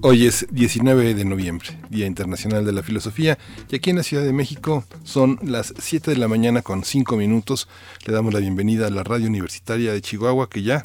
Hoy es 19 de noviembre, Día Internacional de la Filosofía, y aquí en la Ciudad de México son las 7 de la mañana con 5 minutos. Le damos la bienvenida a la Radio Universitaria de Chihuahua, que ya,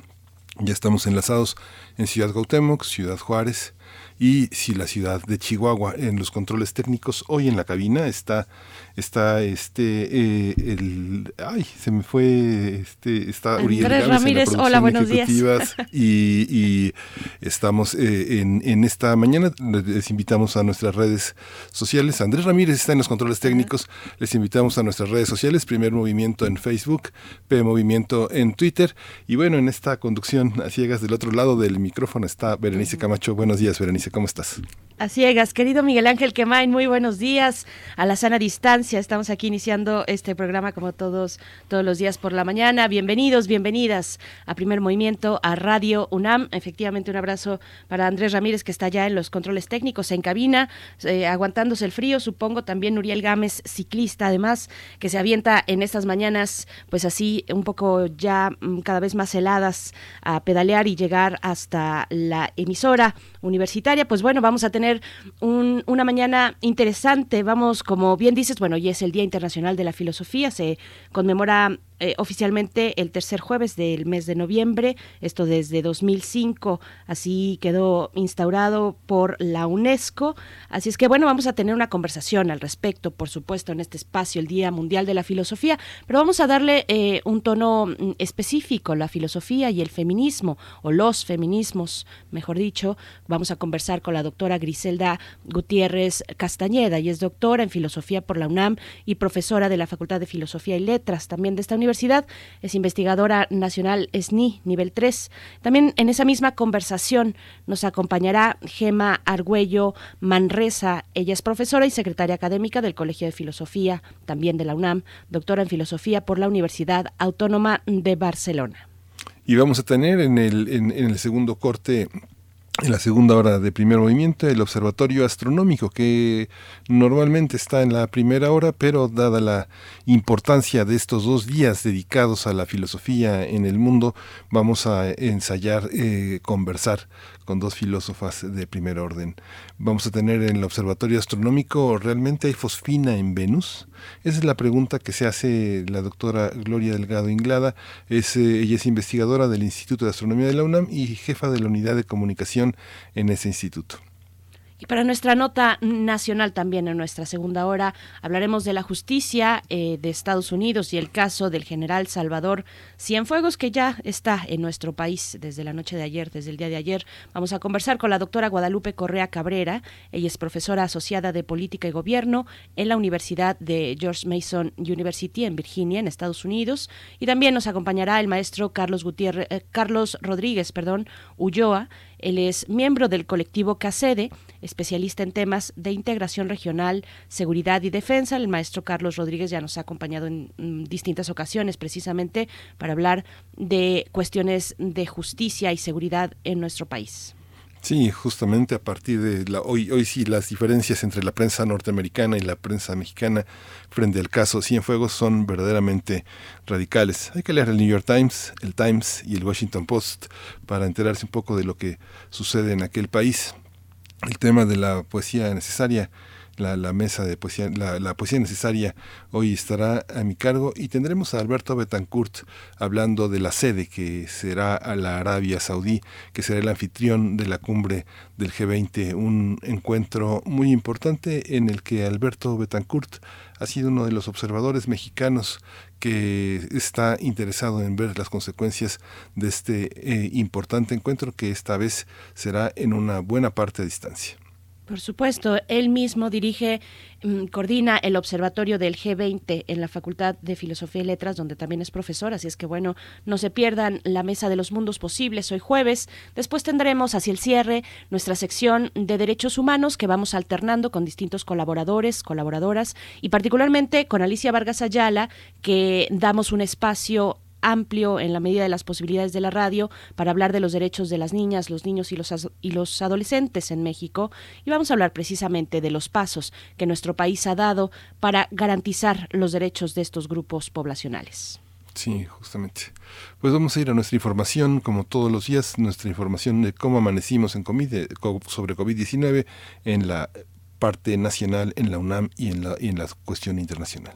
ya estamos enlazados en Ciudad Gautemoc, Ciudad Juárez y si la ciudad de Chihuahua en los controles técnicos. Hoy en la cabina está está este eh, el ay se me fue este está Uriel Ramírez hola buenos días. y, y estamos eh, en, en, esta mañana. Les invitamos a nuestras redes sociales. Andrés Ramírez está en los controles técnicos. Les invitamos a nuestras redes sociales. Primer movimiento en Facebook P movimiento en Twitter. Y bueno en esta conducción a ciegas del otro lado del micrófono está Berenice Camacho. Buenos días Berenice cómo estás ciegas querido Miguel Ángel Quemain muy buenos días a la sana distancia Estamos aquí iniciando este programa como todos, todos los días por la mañana. Bienvenidos, bienvenidas a Primer Movimiento, a Radio UNAM. Efectivamente, un abrazo para Andrés Ramírez, que está ya en los controles técnicos, en cabina, eh, aguantándose el frío. Supongo también Uriel Gámez, ciclista, además, que se avienta en estas mañanas, pues así, un poco ya mm, cada vez más heladas, a pedalear y llegar hasta la emisora universitaria. Pues bueno, vamos a tener una mañana interesante. Vamos, como bien dices, bueno, hoy es el Día Internacional de la Filosofía, se conmemora eh, oficialmente el tercer jueves del mes de noviembre, esto desde 2005, así quedó instaurado por la UNESCO. Así es que bueno, vamos a tener una conversación al respecto, por supuesto, en este espacio, el Día Mundial de la Filosofía, pero vamos a darle eh, un tono mm, específico, la filosofía y el feminismo, o los feminismos, mejor dicho. Vamos a conversar con la doctora Griselda Gutiérrez Castañeda, y es doctora en filosofía por la UNAM y profesora de la Facultad de Filosofía y Letras también de esta universidad es investigadora nacional SNI, nivel 3. También en esa misma conversación nos acompañará Gema Argüello Manresa. Ella es profesora y secretaria académica del Colegio de Filosofía, también de la UNAM, doctora en Filosofía por la Universidad Autónoma de Barcelona. Y vamos a tener en el, en el segundo corte en la segunda hora de primer movimiento, el observatorio astronómico, que normalmente está en la primera hora, pero dada la importancia de estos dos días dedicados a la filosofía en el mundo, vamos a ensayar, eh, conversar con dos filósofas de primer orden. Vamos a tener en el observatorio astronómico, ¿realmente hay fosfina en Venus? Esa es la pregunta que se hace la doctora Gloria Delgado Inglada. Eh, ella es investigadora del Instituto de Astronomía de la UNAM y jefa de la unidad de comunicación en ese instituto. Y para nuestra nota nacional también en nuestra segunda hora hablaremos de la justicia eh, de Estados Unidos y el caso del general Salvador Cienfuegos que ya está en nuestro país desde la noche de ayer, desde el día de ayer. Vamos a conversar con la doctora Guadalupe Correa Cabrera. Ella es profesora asociada de política y gobierno en la Universidad de George Mason University en Virginia, en Estados Unidos. Y también nos acompañará el maestro Carlos Gutiérrez, eh, Carlos Rodríguez, perdón, Ulloa. Él es miembro del colectivo CACEDE, especialista en temas de integración regional, seguridad y defensa. El maestro Carlos Rodríguez ya nos ha acompañado en mm, distintas ocasiones precisamente para hablar de cuestiones de justicia y seguridad en nuestro país. Sí, justamente a partir de la, hoy, hoy sí las diferencias entre la prensa norteamericana y la prensa mexicana frente al caso Cienfuegos son verdaderamente radicales. Hay que leer el New York Times, el Times y el Washington Post para enterarse un poco de lo que sucede en aquel país. El tema de la poesía necesaria la, mesa de poesía, la, poesía necesaria hoy estará a mi cargo y tendremos a Alberto Betancourt hablando de la sede que será a la Arabia Saudí, que será el anfitrión de la cumbre del G20, un encuentro muy importante en el que Alberto Betancourt ha sido uno de los observadores mexicanos que está interesado en ver las consecuencias de este eh, importante encuentro que esta vez será en una buena parte de distancia. Por supuesto, él mismo dirige, mm, coordina el observatorio del G20 en la Facultad de Filosofía y Letras, donde también es profesor, así es que bueno, no se pierdan la mesa de los mundos posibles hoy jueves. Después tendremos hacia el cierre nuestra sección de derechos humanos que vamos alternando con distintos colaboradores, colaboradoras y particularmente con Alicia Vargas Ayala, que damos un espacio amplio en la medida de las posibilidades de la radio para hablar de los derechos de las niñas, los niños y los, y los adolescentes en México. Y vamos a hablar precisamente de los pasos que nuestro país ha dado para garantizar los derechos de estos grupos poblacionales. Sí, justamente. Pues vamos a ir a nuestra información, como todos los días, nuestra información de cómo amanecimos en COVID, sobre COVID-19 en la parte nacional, en la UNAM y en la, y en la cuestión internacional.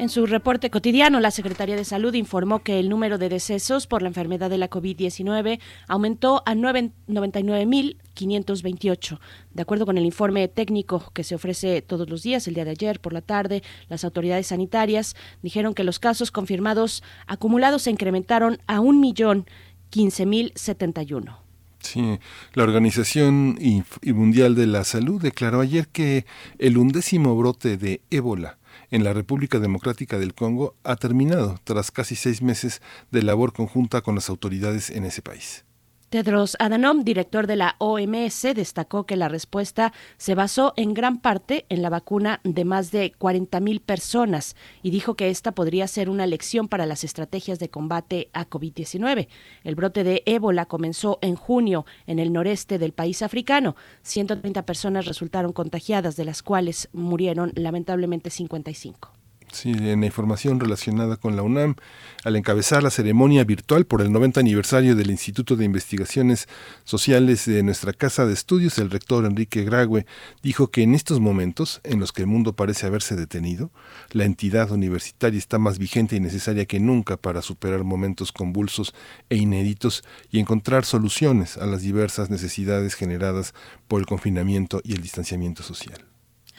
En su reporte cotidiano, la Secretaría de Salud informó que el número de decesos por la enfermedad de la COVID-19 aumentó a 99.528. De acuerdo con el informe técnico que se ofrece todos los días, el día de ayer por la tarde, las autoridades sanitarias dijeron que los casos confirmados acumulados se incrementaron a 1.015.071. Sí, la Organización Mundial de la Salud declaró ayer que el undécimo brote de ébola en la República Democrática del Congo ha terminado tras casi seis meses de labor conjunta con las autoridades en ese país. Tedros Adhanom, director de la OMS, destacó que la respuesta se basó en gran parte en la vacuna de más de 40.000 personas y dijo que esta podría ser una lección para las estrategias de combate a COVID-19. El brote de ébola comenzó en junio en el noreste del país africano. 130 personas resultaron contagiadas, de las cuales murieron lamentablemente 55. Sí, en la información relacionada con la UNAM, al encabezar la ceremonia virtual por el 90 aniversario del Instituto de Investigaciones Sociales de nuestra Casa de Estudios, el rector Enrique Grague dijo que en estos momentos, en los que el mundo parece haberse detenido, la entidad universitaria está más vigente y necesaria que nunca para superar momentos convulsos e inéditos y encontrar soluciones a las diversas necesidades generadas por el confinamiento y el distanciamiento social.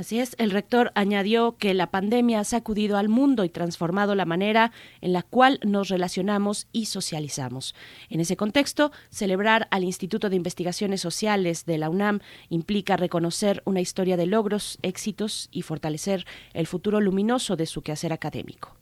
Así es, el rector añadió que la pandemia ha sacudido al mundo y transformado la manera en la cual nos relacionamos y socializamos. En ese contexto, celebrar al Instituto de Investigaciones Sociales de la UNAM implica reconocer una historia de logros, éxitos y fortalecer el futuro luminoso de su quehacer académico.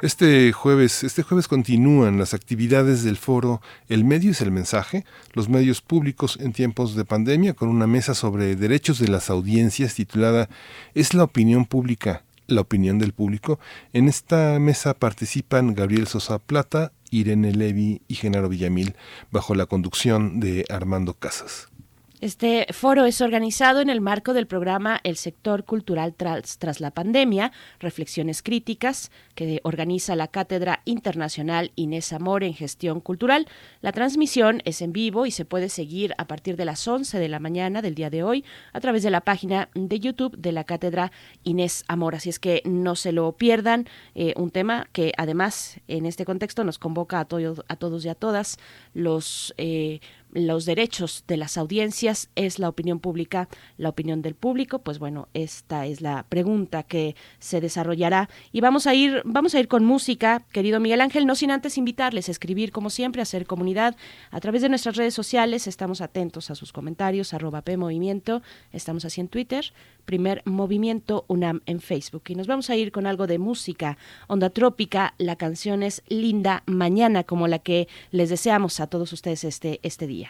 Este jueves, este jueves continúan las actividades del foro El medio es el mensaje, los medios públicos en tiempos de pandemia, con una mesa sobre derechos de las audiencias titulada ¿Es la opinión pública la opinión del público? En esta mesa participan Gabriel Sosa Plata, Irene Levi y Genaro Villamil, bajo la conducción de Armando Casas. Este foro es organizado en el marco del programa El sector cultural tras, tras, la pandemia, Reflexiones Críticas, que organiza la Cátedra Internacional Inés Amor en Gestión Cultural. La transmisión es en vivo y se puede seguir a partir de las 11 de la mañana del día de hoy a través de la página de YouTube de la Cátedra Inés Amor. Así es que no se lo pierdan. Eh, un tema que además en este contexto nos convoca a, todos a todos y a todas los... Eh, los derechos de las audiencias es la opinión pública, la opinión del público, pues bueno, esta es la pregunta que se desarrollará. Y vamos a ir vamos a ir con música, querido Miguel Ángel, no sin antes invitarles a escribir como siempre, a hacer comunidad a través de nuestras redes sociales, estamos atentos a sus comentarios, arroba P Movimiento, estamos así en Twitter, primer Movimiento UNAM en Facebook. Y nos vamos a ir con algo de música, Onda Trópica, la canción es Linda Mañana, como la que les deseamos a todos ustedes este, este día.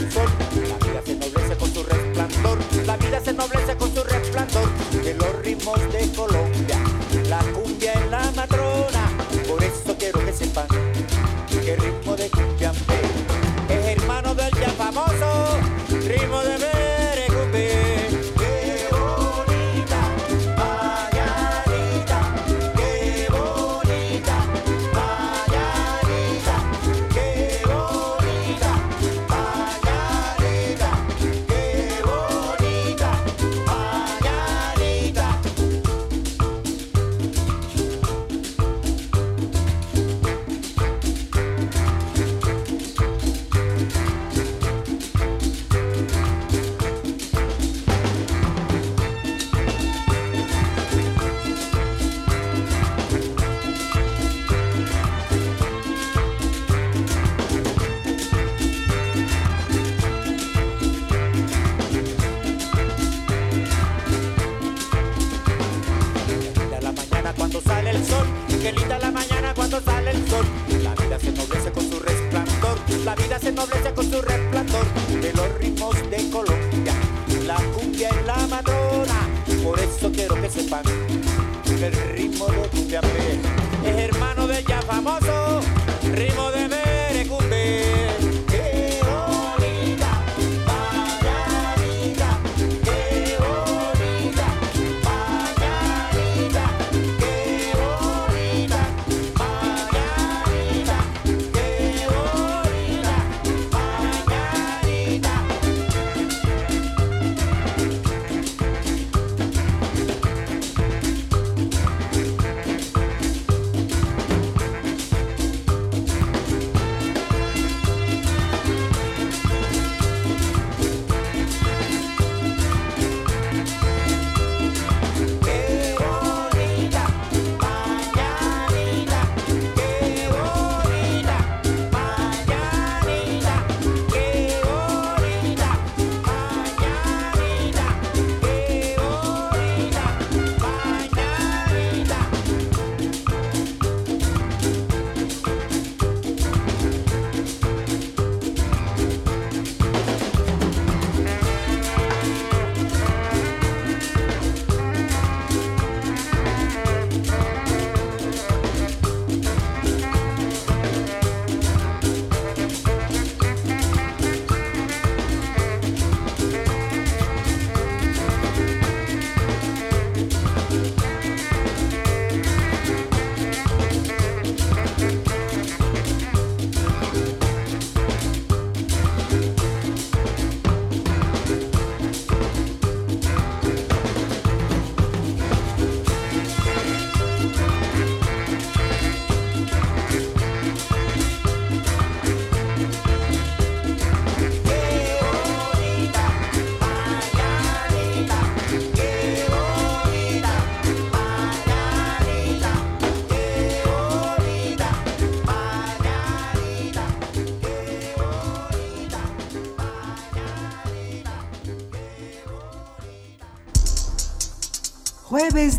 La vida se noblece con su resplandor, la vida se noblece con su resplandor, de los ritmos de color. La vida se noblece con su resplandor de los ritmos de Colombia. La cumbia es la madrona, por eso quiero que sepan que el ritmo de cumbia es hermano de ya famoso, ritmo de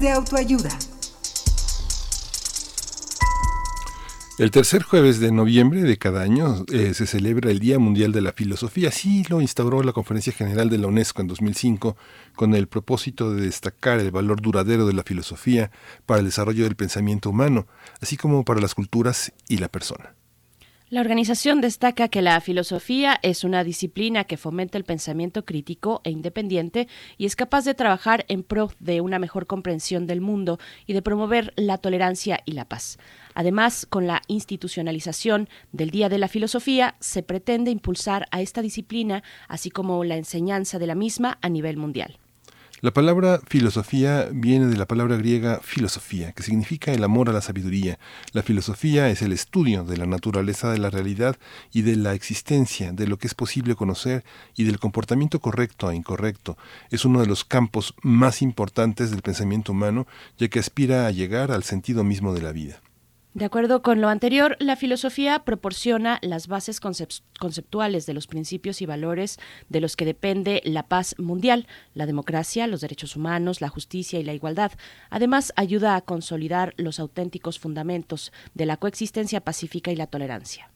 de autoayuda. El tercer jueves de noviembre de cada año eh, se celebra el Día Mundial de la Filosofía. Así lo instauró la Conferencia General de la UNESCO en 2005 con el propósito de destacar el valor duradero de la filosofía para el desarrollo del pensamiento humano, así como para las culturas y la persona. La organización destaca que la filosofía es una disciplina que fomenta el pensamiento crítico e independiente y es capaz de trabajar en pro de una mejor comprensión del mundo y de promover la tolerancia y la paz. Además, con la institucionalización del Día de la Filosofía, se pretende impulsar a esta disciplina, así como la enseñanza de la misma a nivel mundial. La palabra filosofía viene de la palabra griega filosofía, que significa el amor a la sabiduría. La filosofía es el estudio de la naturaleza de la realidad y de la existencia, de lo que es posible conocer y del comportamiento correcto e incorrecto. Es uno de los campos más importantes del pensamiento humano, ya que aspira a llegar al sentido mismo de la vida. De acuerdo con lo anterior, la filosofía proporciona las bases conceptuales de los principios y valores de los que depende la paz mundial, la democracia, los derechos humanos, la justicia y la igualdad. Además, ayuda a consolidar los auténticos fundamentos de la coexistencia pacífica y la tolerancia.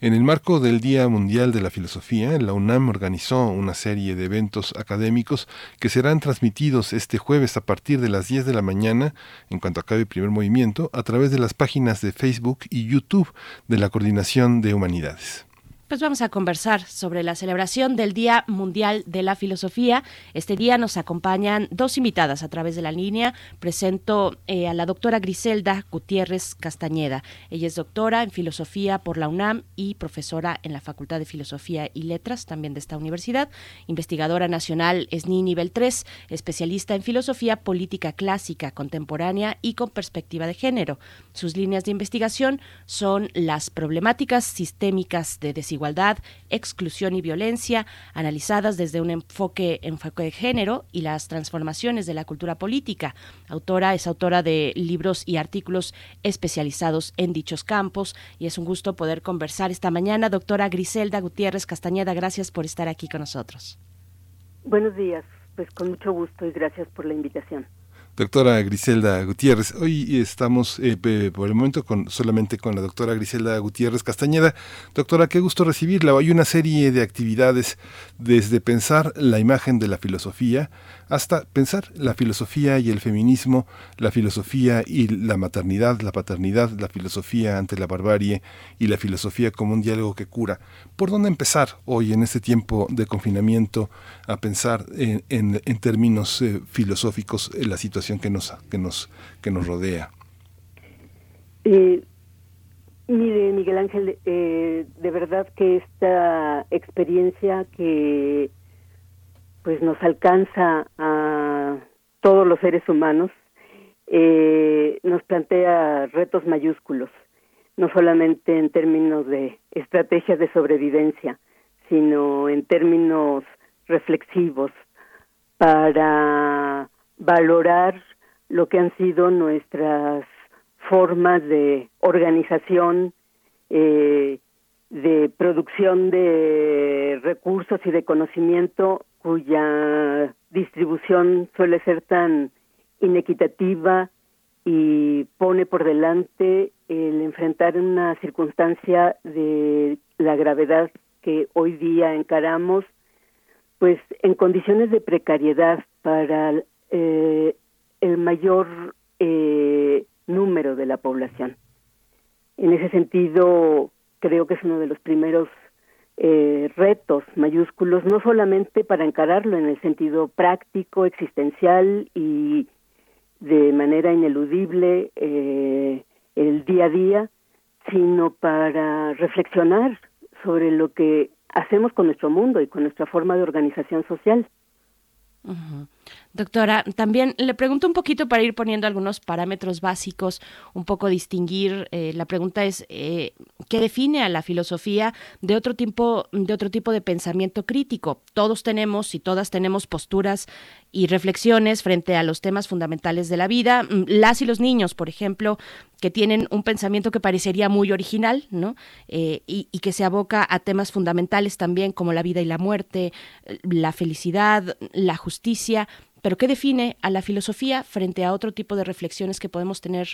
En el marco del Día Mundial de la Filosofía, la UNAM organizó una serie de eventos académicos que serán transmitidos este jueves a partir de las 10 de la mañana, en cuanto acabe el primer movimiento, a través de las páginas de Facebook y YouTube de la Coordinación de Humanidades. Pues vamos a conversar sobre la celebración del Día Mundial de la Filosofía. Este día nos acompañan dos invitadas a través de la línea. Presento eh, a la doctora Griselda Gutiérrez Castañeda. Ella es doctora en Filosofía por la UNAM y profesora en la Facultad de Filosofía y Letras, también de esta universidad. Investigadora nacional SNI nivel 3, especialista en Filosofía Política Clásica, Contemporánea y con perspectiva de género. Sus líneas de investigación son las problemáticas sistémicas de desigualdad igualdad, exclusión y violencia, analizadas desde un enfoque, enfoque de género y las transformaciones de la cultura política. Autora es autora de libros y artículos especializados en dichos campos y es un gusto poder conversar esta mañana. Doctora Griselda Gutiérrez Castañeda, gracias por estar aquí con nosotros. Buenos días, pues con mucho gusto y gracias por la invitación. Doctora Griselda Gutiérrez, hoy estamos eh, por el momento con solamente con la doctora Griselda Gutiérrez Castañeda. Doctora, qué gusto recibirla. Hay una serie de actividades desde pensar la imagen de la filosofía hasta pensar la filosofía y el feminismo, la filosofía y la maternidad, la paternidad, la filosofía ante la barbarie y la filosofía como un diálogo que cura. ¿Por dónde empezar hoy en este tiempo de confinamiento a pensar en, en, términos eh, filosóficos en la situación que nos, que nos, que nos rodea? Eh, mire, Miguel Ángel, eh, de verdad que esta experiencia que pues nos alcanza a todos los seres humanos, eh, nos plantea retos mayúsculos, no solamente en términos de estrategias de sobrevivencia, sino en términos reflexivos para valorar lo que han sido nuestras formas de organización, eh, de producción de recursos y de conocimiento cuya distribución suele ser tan inequitativa y pone por delante el enfrentar una circunstancia de la gravedad que hoy día encaramos, pues en condiciones de precariedad para eh, el mayor eh, número de la población. En ese sentido, creo que es uno de los primeros eh, retos mayúsculos, no solamente para encararlo en el sentido práctico, existencial y de manera ineludible eh, el día a día, sino para reflexionar sobre lo que hacemos con nuestro mundo y con nuestra forma de organización social. Doctora, también le pregunto un poquito para ir poniendo algunos parámetros básicos, un poco distinguir. Eh, la pregunta es eh, qué define a la filosofía de otro tipo de otro tipo de pensamiento crítico. Todos tenemos y todas tenemos posturas y reflexiones frente a los temas fundamentales de la vida. Mm, las y los niños, por ejemplo, que tienen un pensamiento que parecería muy original, ¿no? Eh, y, y, que se aboca a temas fundamentales también como la vida y la muerte, la felicidad, la justicia. Pero ¿qué define a la filosofía frente a otro tipo de reflexiones que podemos tener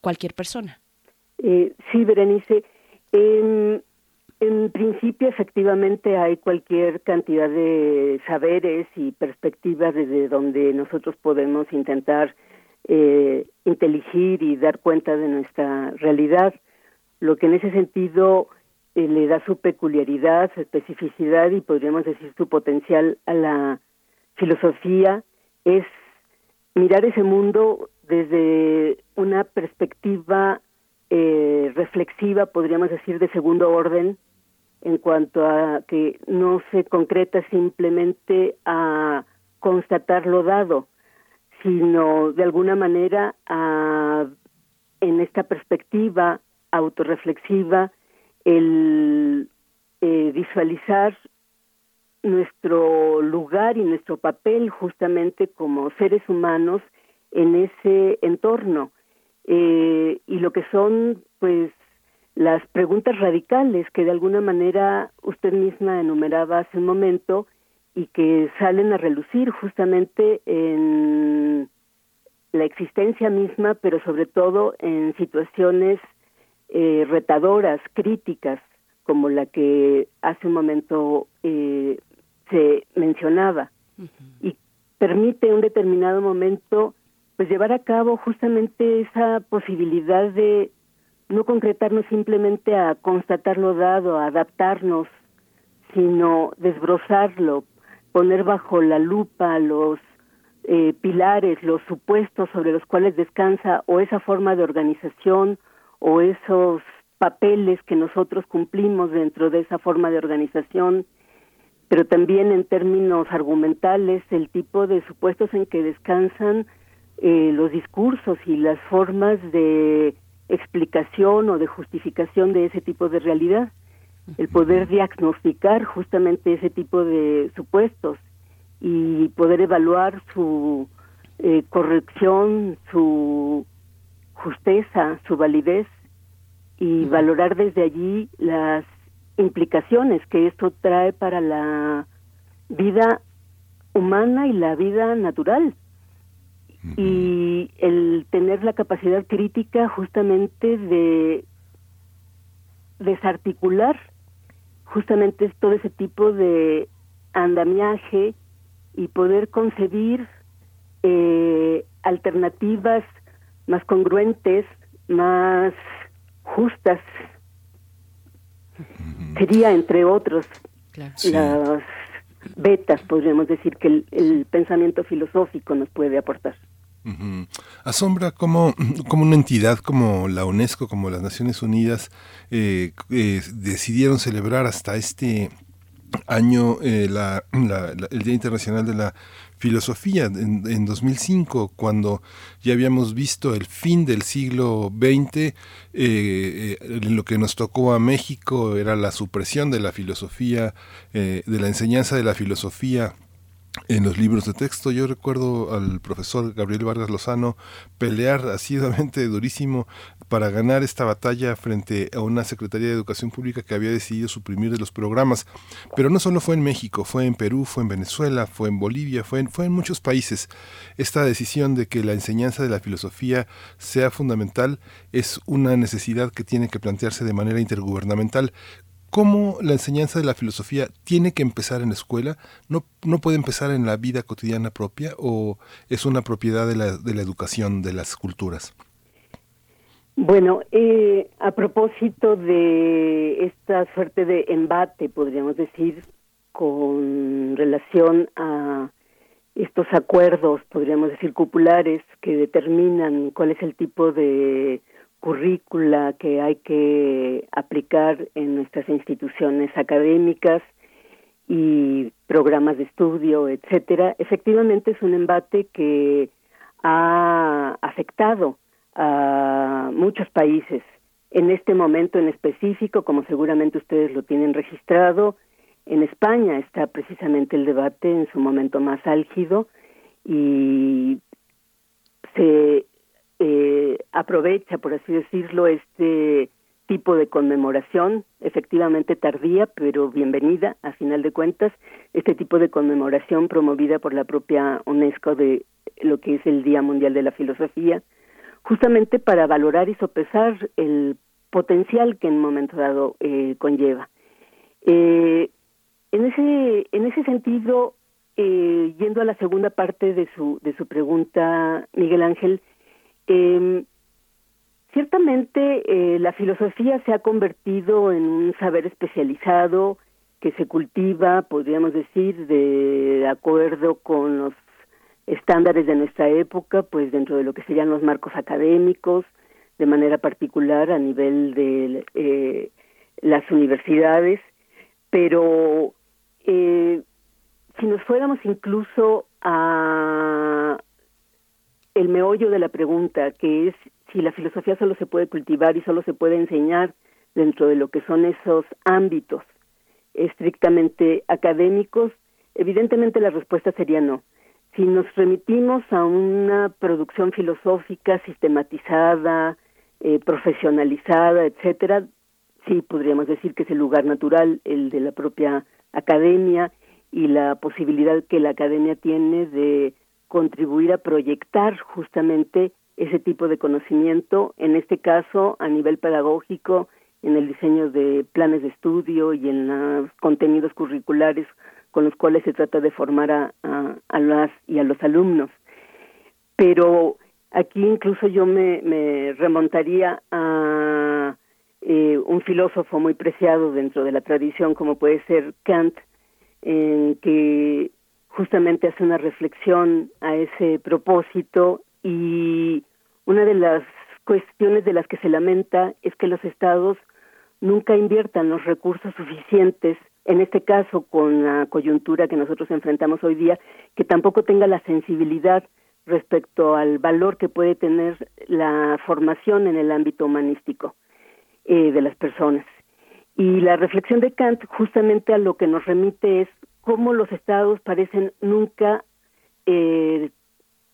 cualquier persona? Eh, sí, Berenice. En, en principio, efectivamente, hay cualquier cantidad de saberes y perspectivas desde donde nosotros podemos intentar eh, inteligir y dar cuenta de nuestra realidad, lo que en ese sentido eh, le da su peculiaridad, su especificidad y podríamos decir su potencial a la filosofía es mirar ese mundo desde una perspectiva eh, reflexiva, podríamos decir, de segundo orden, en cuanto a que no se concreta simplemente a constatar lo dado, sino de alguna manera a, en esta perspectiva autorreflexiva el eh, visualizar nuestro lugar y nuestro papel justamente como seres humanos en ese entorno. Eh, y lo que son pues las preguntas radicales que de alguna manera usted misma enumeraba hace un momento y que salen a relucir justamente en la existencia misma, pero sobre todo en situaciones eh, retadoras, críticas, como la que hace un momento eh, se mencionaba. Y permite en un determinado momento pues llevar a cabo justamente esa posibilidad de no concretarnos simplemente a constatar lo dado, a adaptarnos, sino desbrozarlo, poner bajo la lupa los eh, pilares, los supuestos sobre los cuales descansa o esa forma de organización o esos papeles que nosotros cumplimos dentro de esa forma de organización pero también en términos argumentales el tipo de supuestos en que descansan eh, los discursos y las formas de explicación o de justificación de ese tipo de realidad, el poder diagnosticar justamente ese tipo de supuestos y poder evaluar su eh, corrección, su justeza, su validez y valorar desde allí las implicaciones que esto trae para la vida humana y la vida natural y el tener la capacidad crítica justamente de desarticular justamente todo ese tipo de andamiaje y poder concebir eh, alternativas más congruentes, más justas. Sería, entre otros, las betas, podríamos decir, que el pensamiento filosófico nos puede aportar. Asombra cómo, como una entidad como la UNESCO, como las Naciones Unidas, eh, eh, decidieron celebrar hasta este año eh, el Día Internacional de la Filosofía en, 2005, cuando ya habíamos visto el fin del siglo XX, lo que nos tocó a México era la supresión de la filosofía, de la enseñanza de la filosofía en los libros de texto. Yo recuerdo al profesor Gabriel Vargas Lozano pelear asiduamente durísimo para ganar esta batalla frente a una Secretaría de Educación Pública que había decidido suprimir de los programas. Pero no solo fue en México, fue en Perú, fue en Venezuela, fue en Bolivia, fue en, fue en muchos países. Esta decisión de que la enseñanza de la filosofía sea fundamental es una necesidad que tiene que plantearse de manera intergubernamental cómo la enseñanza de la filosofía tiene que empezar en la escuela, no, no puede empezar en la vida cotidiana propia o es una propiedad de la, de la educación de las culturas. Bueno, eh, a propósito de esta suerte de embate, podríamos decir, con relación a estos acuerdos, podríamos decir, cupulares que determinan cuál es el tipo de currícula que hay que aplicar en nuestras instituciones académicas y programas de estudio, etcétera, efectivamente es un embate que ha afectado a muchos países. En este momento en específico, como seguramente ustedes lo tienen registrado, en España está precisamente el debate en su momento más álgido y se eh, aprovecha, por así decirlo, este tipo de conmemoración, efectivamente tardía, pero bienvenida, a final de cuentas, este tipo de conmemoración promovida por la propia UNESCO de lo que es el Día Mundial de la Filosofía, justamente para valorar y sopesar el potencial que en un momento dado eh, conlleva. Eh, en ese en ese sentido, eh, yendo a la segunda parte de su de su pregunta, Miguel Ángel, eh, ciertamente eh, la filosofía se ha convertido en un saber especializado que se cultiva, podríamos decir, de acuerdo con los estándares de nuestra época, pues dentro de lo que serían los marcos académicos, de manera particular a nivel de eh, las universidades, pero eh, si nos fuéramos incluso a el meollo de la pregunta, que es si la filosofía solo se puede cultivar y solo se puede enseñar dentro de lo que son esos ámbitos estrictamente académicos, evidentemente la respuesta sería no. Si nos remitimos a una producción filosófica sistematizada, eh, profesionalizada, etcétera, sí podríamos decir que es el lugar natural, el de la propia academia y la posibilidad que la academia tiene de contribuir a proyectar justamente ese tipo de conocimiento, en este caso a nivel pedagógico, en el diseño de planes de estudio y en los contenidos curriculares con los cuales se trata de formar a, a, las y a los alumnos. Pero aquí incluso yo me, me remontaría a eh, un filósofo muy preciado dentro de la tradición como puede ser Kant, en que justamente hace una reflexión a ese propósito y una de las cuestiones de las que se lamenta es que los estados nunca inviertan los recursos suficientes, en este caso con la coyuntura que nosotros enfrentamos hoy día, que tampoco tenga la sensibilidad respecto al valor que puede tener la formación en el ámbito humanístico eh, de las personas. Y la reflexión de Kant justamente a lo que nos remite es cómo los estados parecen nunca eh,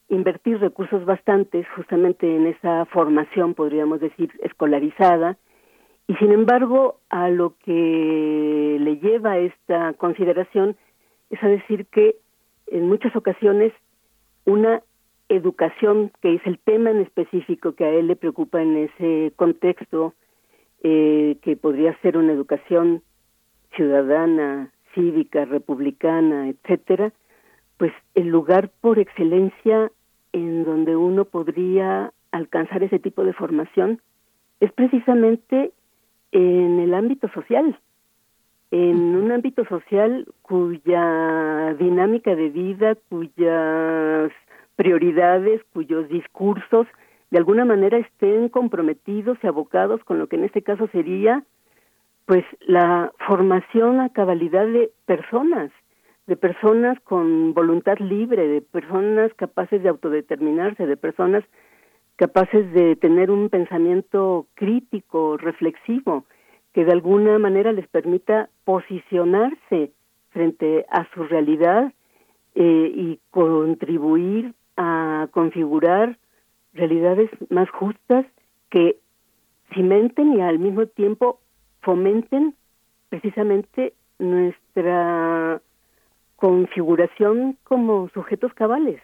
invertir recursos bastantes justamente en esa formación, podríamos decir, escolarizada, y sin embargo, a lo que le lleva esta consideración es a decir que en muchas ocasiones una educación, que es el tema en específico que a él le preocupa en ese contexto, eh, que podría ser una educación ciudadana, cívica, republicana, etcétera, pues el lugar por excelencia en donde uno podría alcanzar ese tipo de formación es precisamente en el ámbito social, en un ámbito social cuya dinámica de vida, cuyas prioridades, cuyos discursos de alguna manera estén comprometidos y abocados con lo que en este caso sería pues la formación a cabalidad de personas, de personas con voluntad libre, de personas capaces de autodeterminarse, de personas capaces de tener un pensamiento crítico, reflexivo, que de alguna manera les permita posicionarse frente a su realidad eh, y contribuir a configurar realidades más justas que cimenten y al mismo tiempo fomenten precisamente nuestra configuración como sujetos cabales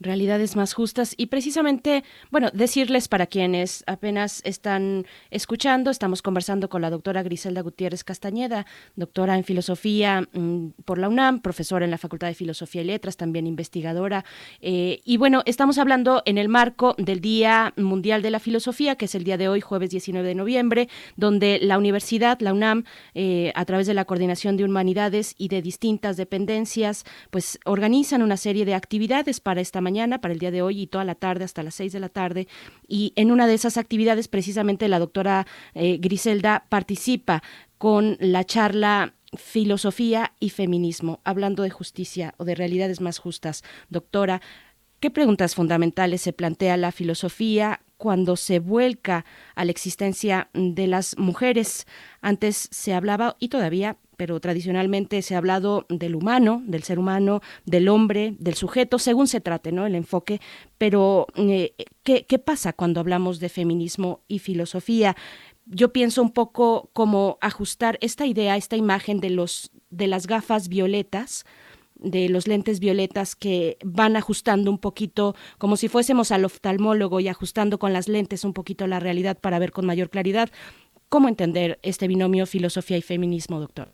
realidades más justas y precisamente, bueno, decirles para quienes apenas están escuchando, estamos conversando con la doctora Griselda Gutiérrez Castañeda, doctora en filosofía mm, por la UNAM, profesora en la Facultad de Filosofía y Letras, también investigadora. Eh, y bueno, estamos hablando en el marco del Día Mundial de la Filosofía, que es el día de hoy, jueves 19 de noviembre, donde la universidad, la UNAM, eh, a través de la Coordinación de Humanidades y de distintas dependencias, pues organizan una serie de actividades para esta mañana, para el día de hoy y toda la tarde hasta las seis de la tarde. Y en una de esas actividades, precisamente la doctora eh, Griselda participa con la charla Filosofía y Feminismo, hablando de justicia o de realidades más justas. Doctora, ¿qué preguntas fundamentales se plantea la filosofía cuando se vuelca a la existencia de las mujeres? Antes se hablaba y todavía pero tradicionalmente se ha hablado del humano, del ser humano, del hombre, del sujeto, según se trate, ¿no? El enfoque. Pero, eh, ¿qué, ¿qué pasa cuando hablamos de feminismo y filosofía? Yo pienso un poco como ajustar esta idea, esta imagen de los de las gafas violetas, de los lentes violetas que van ajustando un poquito, como si fuésemos al oftalmólogo y ajustando con las lentes un poquito la realidad para ver con mayor claridad. ¿Cómo entender este binomio filosofía y feminismo, doctor?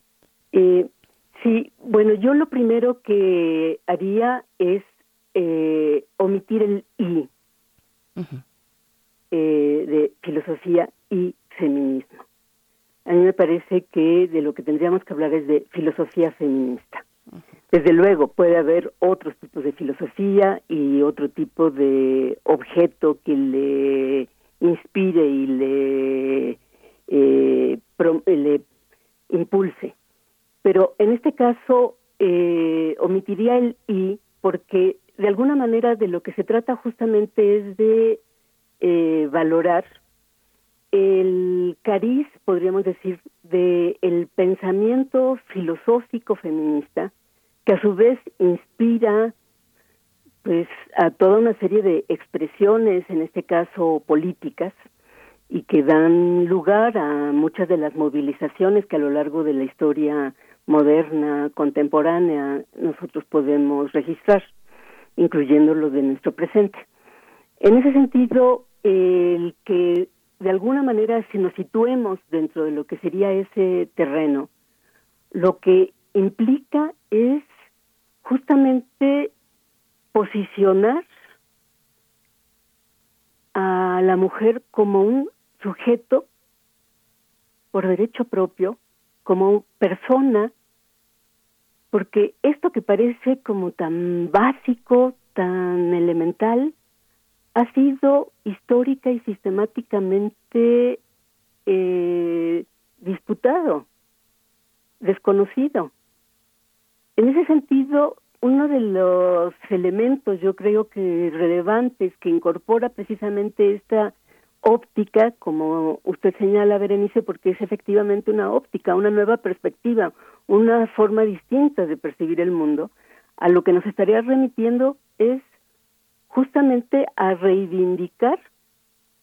Eh, sí, bueno, yo lo primero que haría es eh, omitir el I eh, de filosofía y feminismo. A mí me parece que de lo que tendríamos que hablar es de filosofía feminista. Desde luego, puede haber otros tipos de filosofía y otro tipo de objeto que le inspire y le, eh, le impulse. Pero en este caso eh, omitiría el y porque de alguna manera de lo que se trata justamente es de eh, valorar el cariz, podríamos decir, de el pensamiento filosófico feminista, que a su vez inspira pues a toda una serie de expresiones, en este caso políticas, y que dan lugar a muchas de las movilizaciones que a lo largo de la historia moderna, contemporánea, nosotros podemos registrar, incluyendo lo de nuestro presente. En ese sentido, el que de alguna manera si nos situemos dentro de lo que sería ese terreno, lo que implica es justamente posicionar a la mujer como un sujeto por derecho propio como persona, porque esto que parece como tan básico, tan elemental, ha sido histórica y sistemáticamente eh, disputado, desconocido. En ese sentido, uno de los elementos, yo creo que relevantes, que incorpora precisamente esta óptica, como usted señala, Berenice, porque es efectivamente una óptica, una nueva perspectiva, una forma distinta de percibir el mundo, a lo que nos estaría remitiendo es justamente a reivindicar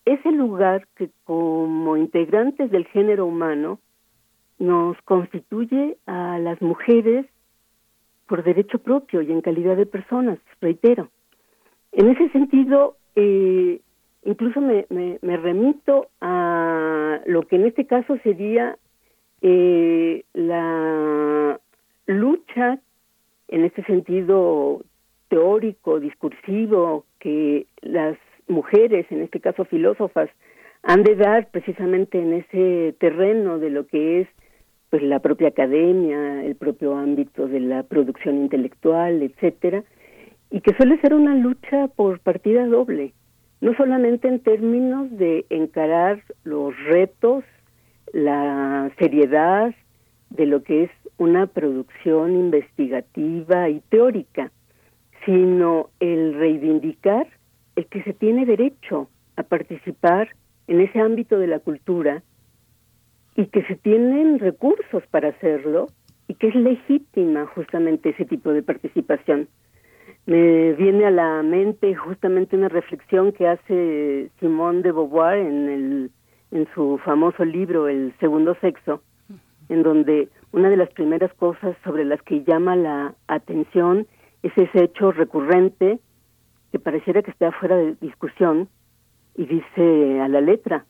ese lugar que como integrantes del género humano nos constituye a las mujeres por derecho propio y en calidad de personas, reitero. En ese sentido, eh, incluso me, me, remito a lo que en este caso sería eh, la lucha, en este sentido teórico, discursivo, que las mujeres, en este caso filósofas, han de dar precisamente en ese terreno de lo que es pues la propia academia, el propio ámbito de la producción intelectual, etcétera, y que suele ser una lucha por partida doble, no solamente en términos de encarar los retos, la seriedad de lo que es una producción investigativa y teórica, sino el reivindicar el que se tiene derecho a participar en ese ámbito de la cultura y que se tienen recursos para hacerlo y que es legítima justamente ese tipo de participación. Me viene a la mente justamente una reflexión que hace Simone de Beauvoir en, el, en su famoso libro El segundo sexo, en donde una de las primeras cosas sobre las que llama la atención es ese hecho recurrente que pareciera que está fuera de discusión y dice a la letra,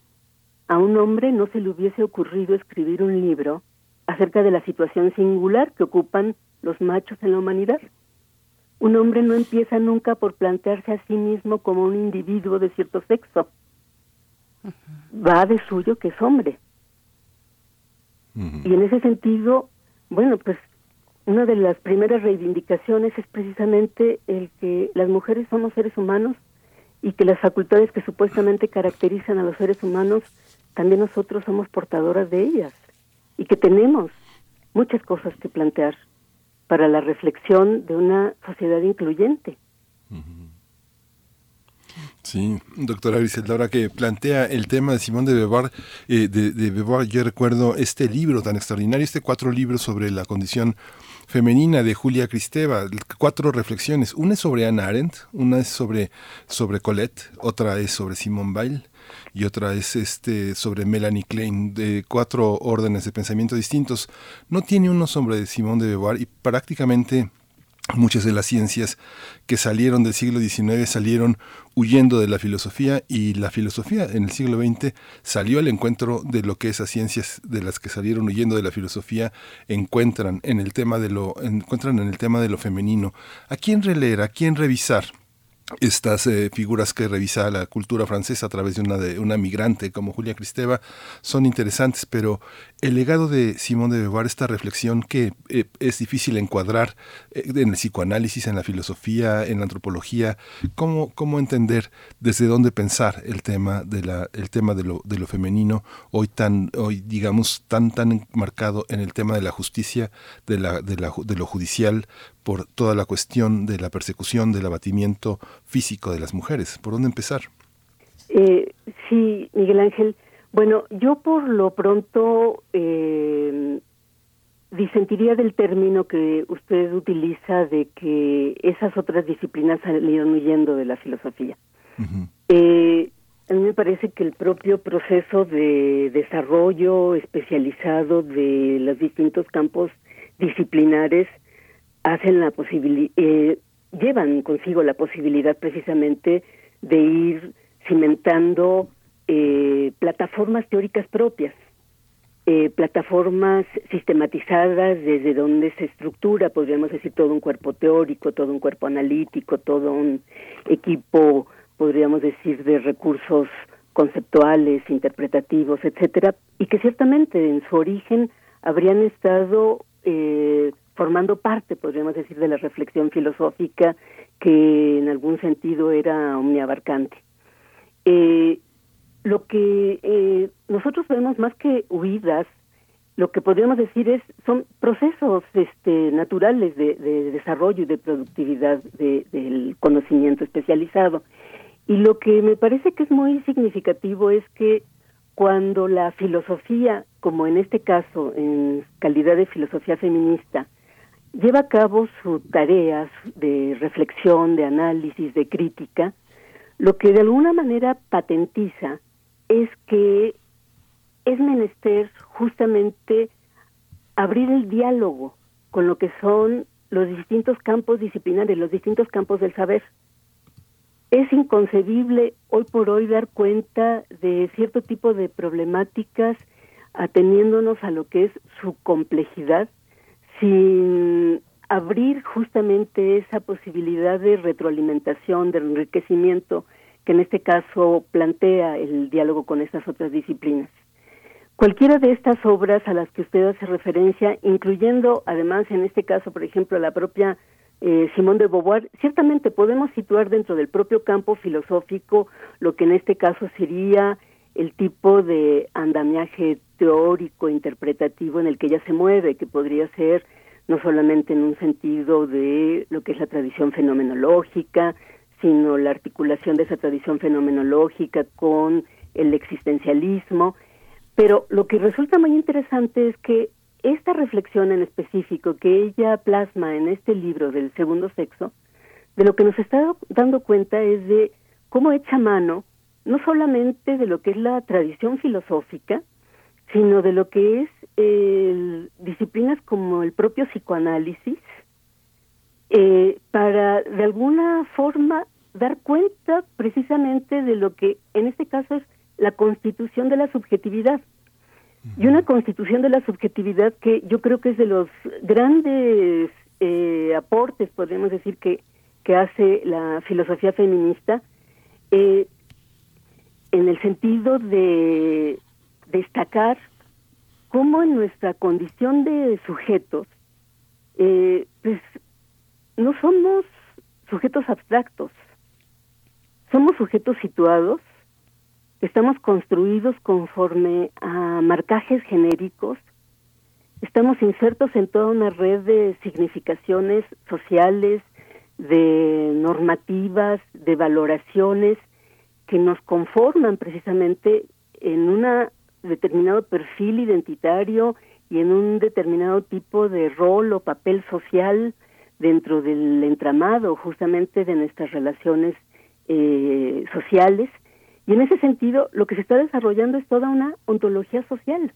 a un hombre no se le hubiese ocurrido escribir un libro acerca de la situación singular que ocupan los machos en la humanidad. Un hombre no empieza nunca por plantearse a sí mismo como un individuo de cierto sexo. Va de suyo que es hombre. Y en ese sentido, bueno, pues una de las primeras reivindicaciones es precisamente el que las mujeres somos seres humanos y que las facultades que supuestamente caracterizan a los seres humanos también nosotros somos portadoras de ellas y que tenemos muchas cosas que plantear para la reflexión de una sociedad incluyente. Sí, doctora Griselda, ahora que plantea el tema de Simón de Beauvoir, eh, de, de yo recuerdo este libro tan extraordinario, este cuatro libros sobre la condición femenina de Julia Cristeva, cuatro reflexiones. Una es sobre Anna Arendt, una es sobre, sobre Colette, otra es sobre Simone Weil, y otra es este sobre Melanie Klein, de cuatro órdenes de pensamiento distintos. No tiene uno sobre Simón de Beauvoir y prácticamente muchas de las ciencias que salieron del siglo XIX salieron huyendo de la filosofía y la filosofía en el siglo XX salió al encuentro de lo que esas ciencias de las que salieron huyendo de la filosofía encuentran en el tema de lo encuentran en el tema de lo femenino. ¿A quién releer? ¿A quién revisar? Estas eh, figuras que revisa la cultura francesa a través de una, de una migrante como Julia Cristeva son interesantes, pero el legado de Simón de Beauvoir, esta reflexión que eh, es difícil encuadrar eh, en el psicoanálisis, en la filosofía, en la antropología, cómo, cómo entender desde dónde pensar el tema de la, el tema de lo, de lo femenino, hoy tan, hoy digamos tan tan marcado en el tema de la justicia, de la, de la, de lo judicial, por toda la cuestión de la persecución, del abatimiento físico de las mujeres. ¿Por dónde empezar? Eh, sí, Miguel Ángel. Bueno, yo por lo pronto eh, disentiría del término que usted utiliza de que esas otras disciplinas salieron huyendo de la filosofía. eh, a mí me parece que el propio proceso de desarrollo especializado de los distintos campos disciplinares hacen la posibilidad, eh, llevan consigo la posibilidad precisamente de ir cimentando eh, plataformas teóricas propias, eh, plataformas sistematizadas desde donde se estructura, podríamos decir, todo un cuerpo teórico, todo un cuerpo analítico, todo un equipo, podríamos decir, de recursos conceptuales, interpretativos, etcétera, y que ciertamente en su origen habrían estado eh, formando parte, podríamos decir, de la reflexión filosófica que en algún sentido era omniabarcante. Eh, lo que eh, nosotros vemos más que huidas, lo que podríamos decir es son procesos este, naturales de, desarrollo y de productividad del conocimiento especializado. Y lo que me parece que es muy significativo es que cuando la filosofía, como en este caso, en calidad de filosofía feminista, lleva a cabo sus tareas de reflexión, de análisis, de crítica, lo que de alguna manera patentiza es que es menester justamente abrir el diálogo con lo que son los distintos campos disciplinares, los distintos campos del saber. es inconcebible hoy por hoy dar cuenta de cierto tipo de problemáticas ateniéndonos a lo que es su complejidad sin abrir justamente esa posibilidad de retroalimentación, de enriquecimiento que en este caso plantea el diálogo con estas otras disciplinas. Cualquiera de estas obras a las que usted hace referencia, incluyendo además en este caso, por ejemplo, la propia eh, Simón de Beauvoir, ciertamente podemos situar dentro del propio campo filosófico lo que en este caso sería el tipo de andamiaje teórico, interpretativo en el que ella se mueve, que podría ser no solamente en un sentido de lo que es la tradición fenomenológica, sino la articulación de esa tradición fenomenológica con el existencialismo. Pero lo que resulta muy interesante es que esta reflexión en específico que ella plasma en este libro del segundo sexo, de lo que nos está dando cuenta es de cómo echa mano no solamente de lo que es la tradición filosófica, sino de lo que es disciplinas como el propio psicoanálisis, eh, para de alguna forma dar cuenta precisamente de lo que en este caso es la constitución de la subjetividad. Y una constitución de la subjetividad que yo creo que es de los grandes eh, aportes, podríamos decir, que, que hace la filosofía feminista, eh, en el sentido de destacar cómo en nuestra condición de sujetos, eh, pues no somos sujetos abstractos, somos sujetos situados, estamos construidos conforme a marcajes genéricos, estamos insertos en toda una red de significaciones sociales, de normativas, de valoraciones que nos conforman precisamente en un determinado perfil identitario y en un determinado tipo de rol o papel social dentro del entramado justamente de nuestras relaciones eh, sociales. Y en ese sentido, lo que se está desarrollando es toda una ontología social.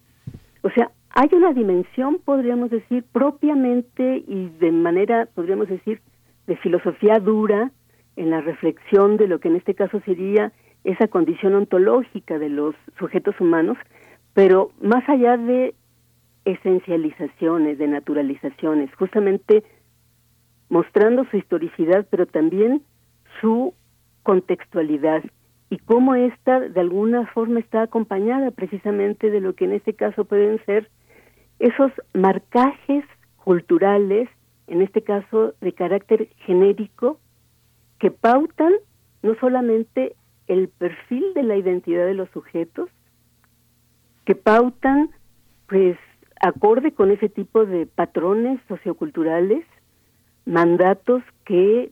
O sea, hay una dimensión, podríamos decir, propiamente y de manera, podríamos decir, de filosofía dura en la reflexión de lo que en este caso sería esa condición ontológica de los sujetos humanos, pero más allá de esencializaciones, de naturalizaciones, justamente mostrando su historicidad, pero también su contextualidad y cómo esta de alguna forma está acompañada precisamente de lo que en este caso pueden ser esos marcajes culturales, en este caso de carácter genérico, que pautan no solamente el perfil de la identidad de los sujetos que pautan pues acorde con ese tipo de patrones socioculturales, mandatos que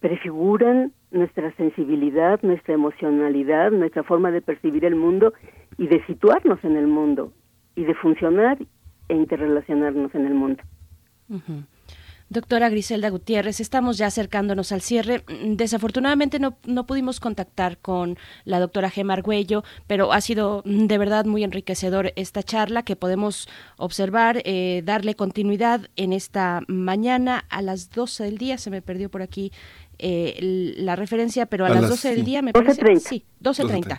prefiguran nuestra sensibilidad, nuestra emocionalidad, nuestra forma de percibir el mundo y de situarnos en el mundo y de funcionar e interrelacionarnos en el mundo. Doctora Griselda Gutiérrez, estamos ya acercándonos al cierre. Desafortunadamente no, no pudimos contactar con la doctora Gemma Argüello, pero ha sido de verdad muy enriquecedor esta charla que podemos observar, eh, darle continuidad en esta mañana a las 12 del día. Se me perdió por aquí eh, la referencia, pero a, las, 12 del día me parece. Sí, 12.30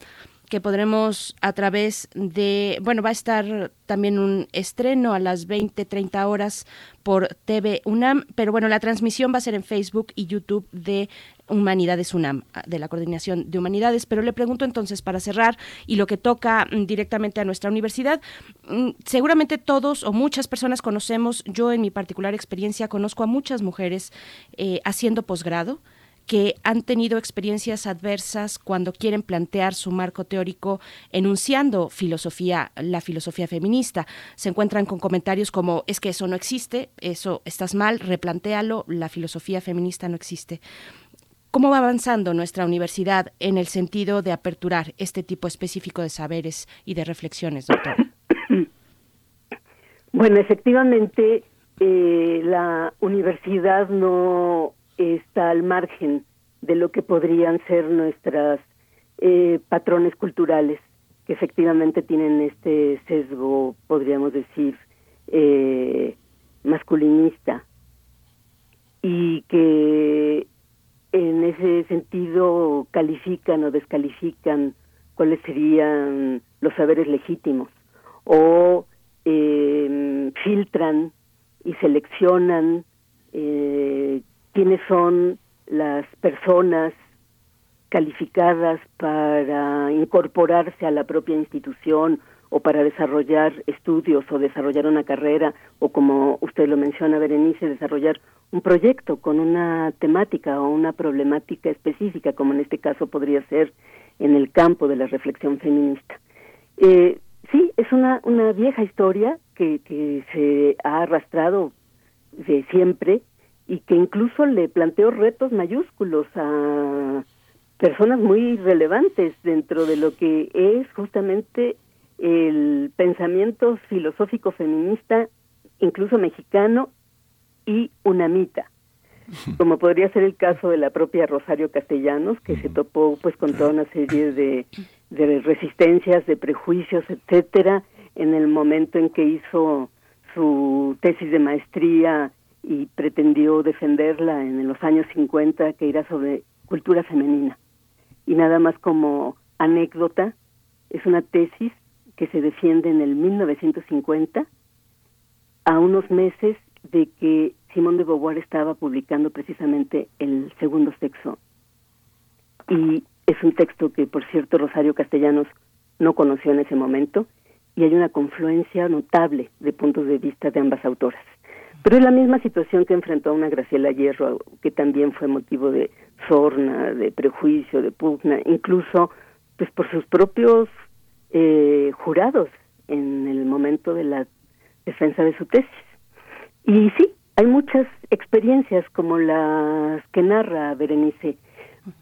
que podremos a través de, bueno, va a estar también un estreno a las 20, 30 horas por TV UNAM, pero bueno, la transmisión va a ser en Facebook y YouTube de Humanidades UNAM, de la Coordinación de Humanidades. Pero le pregunto entonces, para cerrar, y lo que toca mm, directamente a nuestra universidad, mm, seguramente todos o muchas personas conocemos, yo en mi particular experiencia conozco a muchas mujeres eh, haciendo posgrado, que han tenido experiencias adversas cuando quieren plantear su marco teórico enunciando filosofía, la filosofía feminista. Se encuentran con comentarios como es que eso no existe, eso estás mal, replantéalo, la filosofía feminista no existe. ¿Cómo va avanzando nuestra universidad en el sentido de aperturar este tipo específico de saberes y de reflexiones, doctor? Bueno, efectivamente, eh, la universidad no está al margen de lo que podrían ser nuestras eh, patrones culturales, que efectivamente tienen este sesgo, podríamos decir, eh, masculinista, y que en ese sentido califican o descalifican cuáles serían los saberes legítimos. O eh, filtran y seleccionan eh, quiénes son las personas calificadas para incorporarse a la propia institución o para desarrollar estudios o desarrollar una carrera o como usted lo menciona Berenice desarrollar un proyecto con una temática o una problemática específica como en este caso podría ser en el campo de la reflexión feminista. Eh, sí es una una vieja historia que que se ha arrastrado de siempre y que incluso le planteó retos mayúsculos a personas muy relevantes dentro de lo que es justamente el pensamiento filosófico feminista, incluso mexicano y unamita, como podría ser el caso de la propia Rosario Castellanos, que se topó pues con toda una serie de, de resistencias, de prejuicios, etcétera, en el momento en que hizo su tesis de maestría y pretendió defenderla en los años 50, que era sobre cultura femenina. Y nada más como anécdota, es una tesis que se defiende en el 1950, a unos meses de que Simón de Beauvoir estaba publicando precisamente El segundo sexo. Y es un texto que, por cierto, Rosario Castellanos no conoció en ese momento, y hay una confluencia notable de puntos de vista de ambas autoras. Pero es la misma situación que enfrentó a una Graciela Hierro, que también fue motivo de sorna, de prejuicio, de pugna, incluso pues por sus propios eh, jurados en el momento de la defensa de su tesis. Y sí, hay muchas experiencias como las que narra Berenice,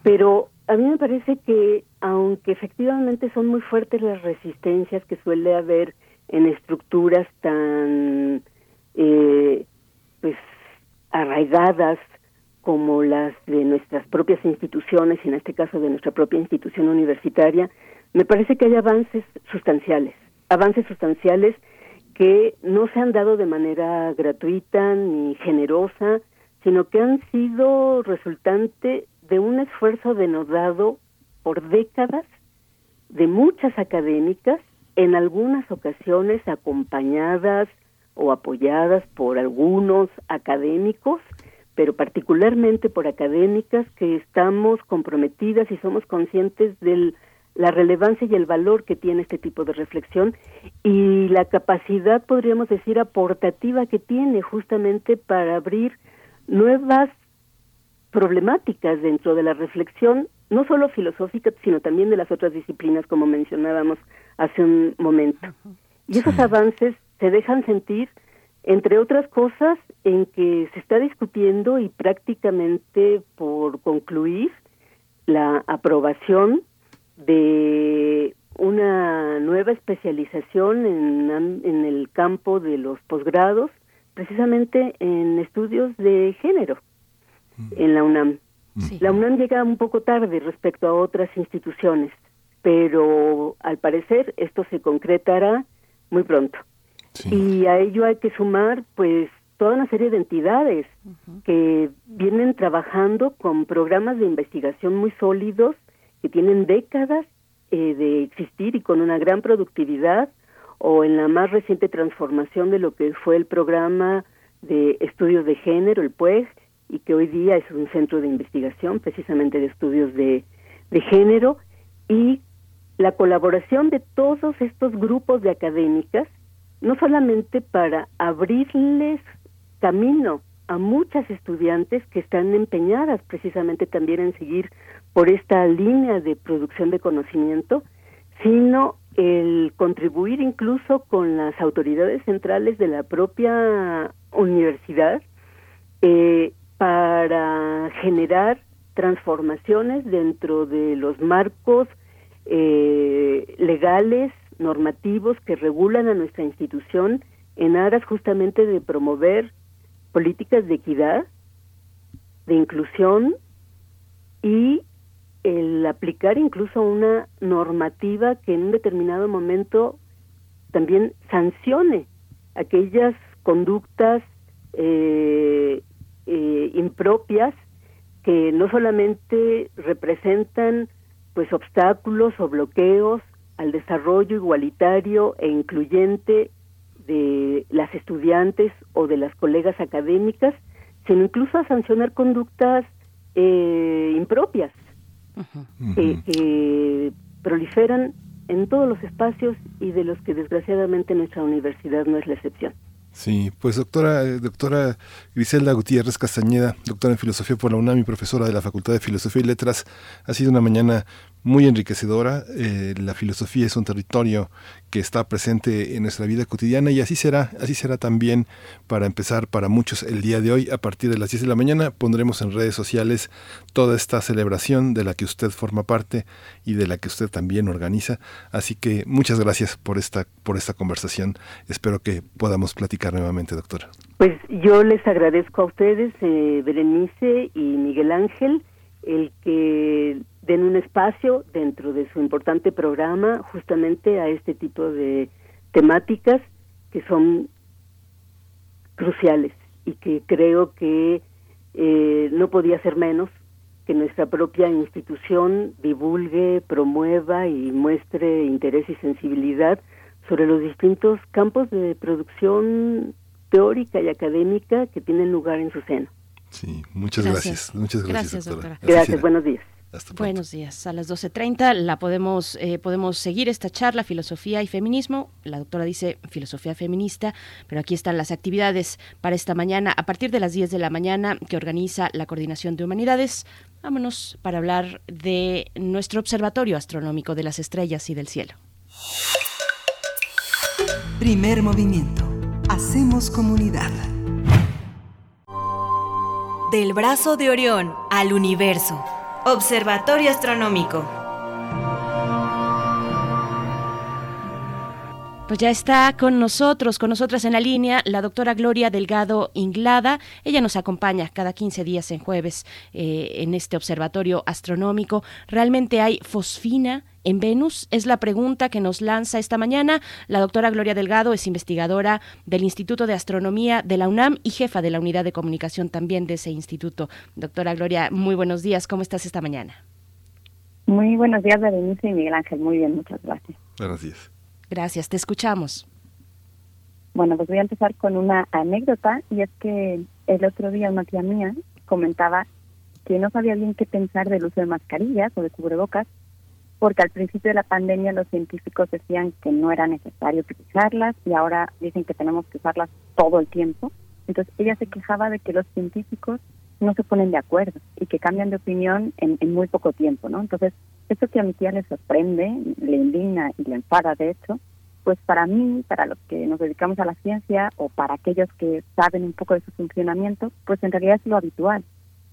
pero a mí me parece que aunque efectivamente son muy fuertes las resistencias que suele haber en estructuras tan eh, pues arraigadas como las de nuestras propias instituciones y en este caso de nuestra propia institución universitaria, me parece que hay avances sustanciales, avances sustanciales que no se han dado de manera gratuita ni generosa, sino que han sido resultante de un esfuerzo denodado por décadas de muchas académicas, en algunas ocasiones acompañadas o apoyadas por algunos académicos, pero particularmente por académicas que estamos comprometidas y somos conscientes del la relevancia y el valor que tiene este tipo de reflexión y la capacidad, podríamos decir, aportativa que tiene justamente para abrir nuevas problemáticas dentro de la reflexión, no solo filosófica, sino también de las otras disciplinas, como mencionábamos hace un momento. Y esos avances se dejan sentir, entre otras cosas, en que se está discutiendo y prácticamente por concluir la aprobación de una nueva especialización en, en el campo de los posgrados, precisamente en estudios de género en la UNAM. La UNAM llega un poco tarde respecto a otras instituciones, pero al parecer esto se concretará muy pronto. Y a ello hay que sumar pues toda una serie de entidades que vienen trabajando con programas de investigación muy sólidos que tienen décadas eh, de existir y con una gran productividad, o en la más reciente transformación de lo que fue el programa de estudios de género, el PUEG, y que hoy día es un centro de investigación precisamente de estudios de, de género, y la colaboración de todos estos grupos de académicas, no solamente para abrirles camino a muchas estudiantes que están empeñadas precisamente también en seguir por esta línea de producción de conocimiento, sino el contribuir incluso con las autoridades centrales de la propia universidad eh, para generar transformaciones dentro de los marcos eh, legales, normativos que regulan a nuestra institución en aras justamente de promover políticas de equidad, de inclusión y el aplicar incluso una normativa que en un determinado momento también sancione aquellas conductas eh, eh, impropias que no solamente representan pues obstáculos o bloqueos al desarrollo igualitario e incluyente de las estudiantes o de las colegas académicas, sino incluso a sancionar conductas eh, impropias que proliferan en todos los espacios y de los que desgraciadamente nuestra universidad no es la excepción. Sí, pues doctora, eh, doctora Griselda Gutiérrez Castañeda, doctora en filosofía por la UNAM y profesora de la Facultad de Filosofía y Letras, ha sido una mañana muy enriquecedora. Eh, la filosofía es un territorio que está presente en nuestra vida cotidiana y así será, así será también para empezar para muchos el día de hoy. A partir de las 10 de la mañana pondremos en redes sociales toda esta celebración de la que usted forma parte y de la que usted también organiza. Así que muchas gracias por esta, por esta conversación. Espero que podamos platicar nuevamente, doctora. Pues yo les agradezco a ustedes, eh, Berenice y Miguel Ángel, el que den un espacio dentro de su importante programa justamente a este tipo de temáticas que son cruciales y que creo que eh, no podía ser menos que nuestra propia institución divulgue, promueva y muestre interés y sensibilidad sobre los distintos campos de producción teórica y académica que tienen lugar en su seno. Sí, muchas gracias. Muchas gracias, doctora. Gracias, buenos días. Buenos días. A las 12.30 la podemos, eh, podemos seguir esta charla, filosofía y feminismo. La doctora dice filosofía feminista, pero aquí están las actividades para esta mañana a partir de las 10 de la mañana que organiza la Coordinación de Humanidades. Vámonos para hablar de nuestro Observatorio Astronómico de las Estrellas y del Cielo. Primer movimiento. Hacemos comunidad. Del brazo de Orión al universo. Observatorio Astronómico. Pues ya está con nosotros, con nosotras en la línea, la doctora Gloria Delgado Inglada. Ella nos acompaña cada 15 días en jueves eh, en este observatorio astronómico. ¿Realmente hay fosfina en Venus? Es la pregunta que nos lanza esta mañana. La doctora Gloria Delgado es investigadora del Instituto de Astronomía de la UNAM y jefa de la unidad de comunicación también de ese instituto. Doctora Gloria, muy buenos días. ¿Cómo estás esta mañana? Muy buenos días, Berenice y Miguel Ángel. Muy bien, muchas gracias. Buenos días. Gracias, te escuchamos. Bueno, pues voy a empezar con una anécdota y es que el otro día una tía mía comentaba que no sabía bien qué pensar del uso de mascarillas o de cubrebocas porque al principio de la pandemia los científicos decían que no era necesario utilizarlas y ahora dicen que tenemos que usarlas todo el tiempo. Entonces ella se quejaba de que los científicos no se ponen de acuerdo y que cambian de opinión en, muy poco tiempo, ¿no? Entonces, esto que a mi tía le sorprende, le indigna y le enfada, de hecho, pues para mí, para los que nos dedicamos a la ciencia o para aquellos que saben un poco de su funcionamiento, pues en realidad es lo habitual,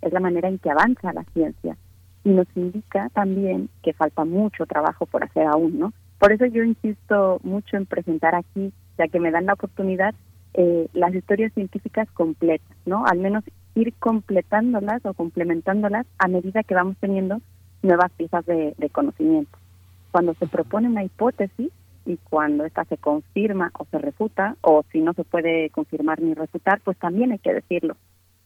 es la manera en que avanza la ciencia y nos indica también que falta mucho trabajo por hacer aún, ¿no? Por eso yo insisto mucho en presentar aquí, ya que me dan la oportunidad, eh, las historias científicas completas, ¿no? Al menos ir completándolas o complementándolas a medida que vamos teniendo nuevas piezas de, de conocimiento. Cuando se propone una hipótesis y cuando esta se confirma o se refuta, o si no se puede confirmar ni refutar, pues también hay que decirlo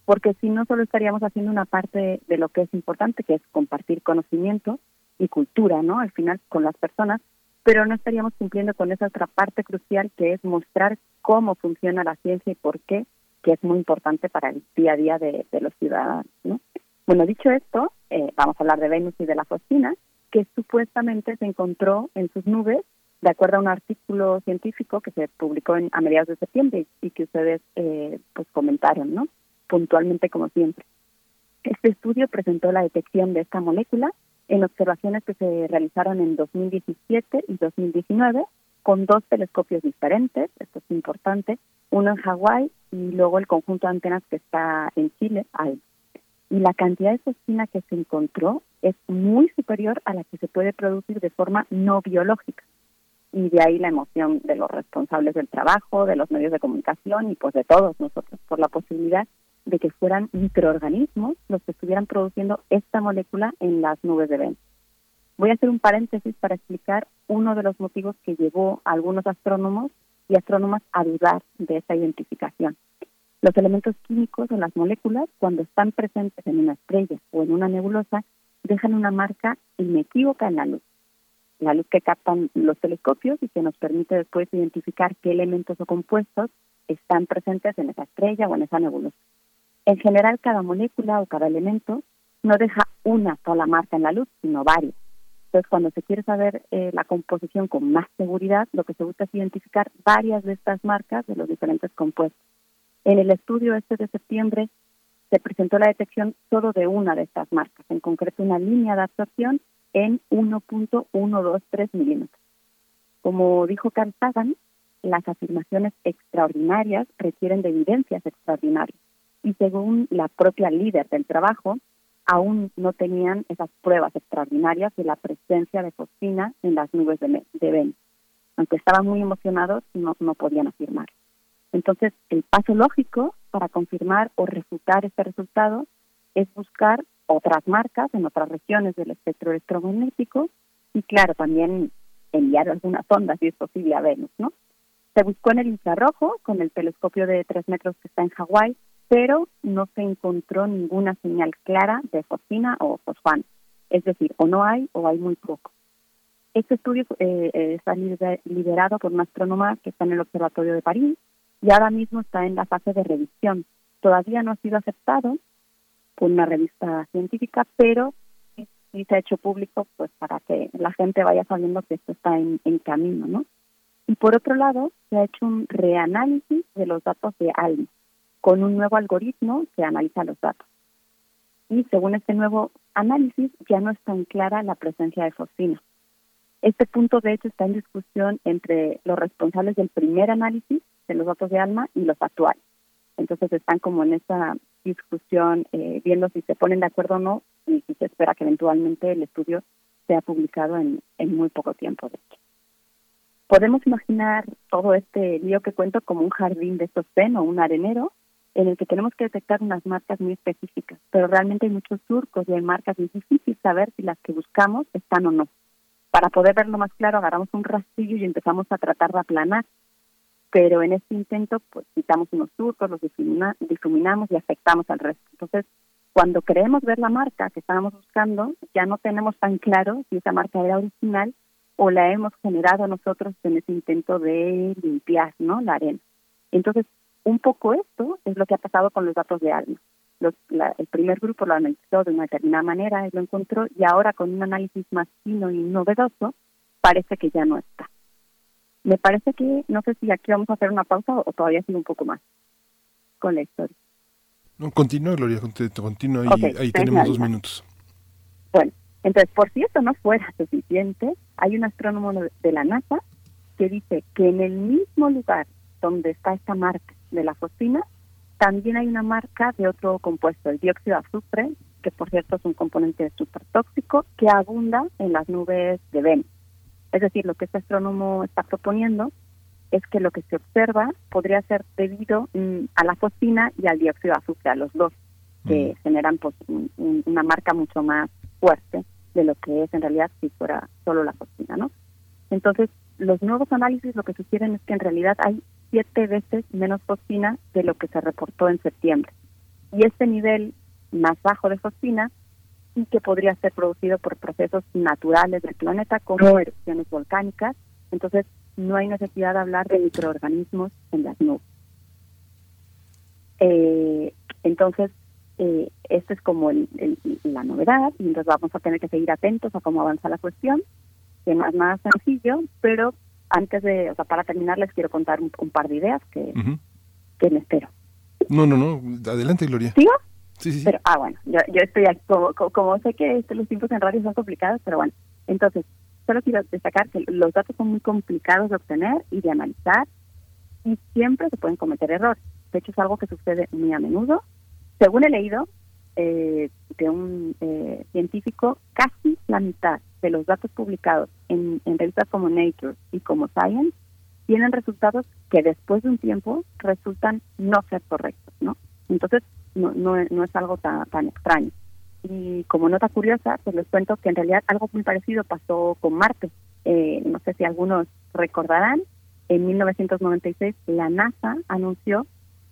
porque si no solo estaríamos haciendo una parte de lo que es importante, que es compartir conocimiento y cultura, ¿no? Al final con las personas, pero no estaríamos cumpliendo con esa otra parte crucial que es mostrar cómo funciona la ciencia y por qué, que es muy importante para el día a día de, los ciudadanos, ¿no? Bueno, dicho esto, eh, vamos a hablar de Venus y de la fosfina, que supuestamente se encontró en sus nubes de acuerdo a un artículo científico que se publicó en, a mediados de septiembre y, que ustedes eh, pues comentaron, ¿no? puntualmente como siempre. Este estudio presentó la detección de esta molécula en observaciones que se realizaron en 2017 y 2019 con dos telescopios diferentes, esto es importante, uno en Hawái y luego el conjunto de antenas que está en Chile, Y la cantidad de fosfina que se encontró es muy superior a la que se puede producir de forma no biológica. Y de ahí la emoción de los responsables del trabajo, de los medios de comunicación y pues de todos nosotros por la posibilidad de que fueran microorganismos los que estuvieran produciendo esta molécula en las nubes de Venus. Voy a hacer un paréntesis para explicar uno de los motivos que llevó a algunos astrónomos y astrónomas a dudar de esta identificación. Los elementos químicos o las moléculas, cuando están presentes en una estrella o en una nebulosa, dejan una marca inequívoca en la luz. La luz que captan los telescopios y que nos permite después identificar qué elementos o compuestos están presentes en esa estrella o en esa nebulosa. En general, cada molécula o cada elemento no deja una sola marca en la luz, sino varias. Entonces, cuando se quiere saber eh, la composición con más seguridad, lo que se busca es identificar varias de estas marcas de los diferentes compuestos. En el estudio este de septiembre se presentó la detección solo de una de estas marcas, en concreto una línea de absorción en 1.123 milímetros. Como dijo Carl Sagan, las afirmaciones extraordinarias requieren de evidencias extraordinarias. Y según la propia líder del trabajo, aún no tenían esas pruebas extraordinarias de la presencia de fosfina en las nubes de, de Aunque estaban muy emocionados, no, no podían afirmar. Entonces, el paso lógico para confirmar o refutar este resultado es buscar otras marcas en otras regiones del espectro electromagnético y, claro, también enviar algunas ondas, si es posible, a Venus, ¿no? Se buscó en el infrarrojo con el telescopio de tres metros que está en Hawái, pero no se encontró ninguna señal clara de fosfina o fosfano. Es decir, o no hay o hay muy poco. Este estudio eh, eh, está liderado por un astrónoma que está en el Observatorio de París y ahora mismo está en la fase de revisión. Todavía no ha sido aceptado por una revista científica, pero sí, se ha hecho público pues para que la gente vaya sabiendo que esto está en, camino, ¿no? Y por otro lado, se ha hecho un reanálisis de los datos de ALMA con un nuevo algoritmo que analiza los datos. Y según este nuevo análisis, ya no es tan clara la presencia de fosfina. Este punto, de hecho, está en discusión entre los responsables del primer análisis de los datos de alma y los actuales. Entonces están como en esa discusión eh, viendo si se ponen de acuerdo o no y si se espera que eventualmente el estudio sea publicado en, en muy poco tiempo. De hecho. Podemos imaginar todo este lío que cuento como un jardín de sostén o un arenero en el que tenemos que detectar unas marcas muy específicas, pero realmente hay muchos surcos y hay marcas y es difícil saber si las que buscamos están o no. Para poder verlo más claro, agarramos un rastrillo y empezamos a tratar de aplanar pero en este intento pues quitamos unos surcos, los difuminamos y afectamos al resto. Entonces, cuando queremos ver la marca que estábamos buscando, ya no tenemos tan claro si esa marca era original o la hemos generado nosotros en ese intento de limpiar ¿no? la arena. Entonces, un poco esto es lo que ha pasado con los datos de ALMA. el primer grupo lo analizó de una determinada manera y lo encontró, y ahora con un análisis más fino y novedoso, parece que ya no está. Me parece que, no sé si aquí vamos a hacer una pausa o todavía sigue un poco más con la historia. No, continúa, Gloria, continúa, ahí, ahí tenemos dos minutos. Bueno, entonces, por si esto no fuera suficiente, hay un astrónomo de la NASA que dice que en el mismo lugar donde está esta marca de la fosfina, también hay una marca de otro compuesto, el dióxido de azufre, que por cierto es un componente súper tóxico, que abunda en las nubes de Venus. Es decir, lo que este astrónomo está proponiendo es que lo que se observa podría ser debido mm, a la fosfina y al dióxido de azufre, a los dos, que mm. generan pues, una marca mucho más fuerte de lo que es en realidad si fuera solo la fosfina, ¿no? Entonces, los nuevos análisis lo que sugieren es que en realidad hay siete veces menos fosfina de lo que se reportó en septiembre. Y este nivel más bajo de fosfina y que podría ser producido por procesos naturales del planeta como erupciones volcánicas. Entonces, no hay necesidad de hablar de microorganismos en las nubes. Eh, entonces, eh, esta es como la novedad y entonces vamos a tener que seguir atentos a cómo avanza la cuestión, que no es nada sencillo, pero antes de, o sea, para terminar les quiero contar un, par de ideas que, que me espero. No, no, no, adelante Gloria. ¿Sigo? Pero, ah, bueno, yo, yo estoy aquí, como, sé que este, los tiempos en radio son complicados, pero bueno, entonces, solo quiero destacar que los datos son muy complicados de obtener y de analizar y siempre se pueden cometer errores. De hecho, es algo que sucede muy a menudo. Según he leído eh, de un eh, científico, casi la mitad de los datos publicados en, en revistas como Nature y como Science tienen resultados que después de un tiempo resultan no ser correctos, ¿no? Entonces, no, no, no es algo tan, tan extraño. Y como nota curiosa, pues les cuento que en realidad algo muy parecido pasó con Marte. Eh, no sé si algunos recordarán, en 1996 la NASA anunció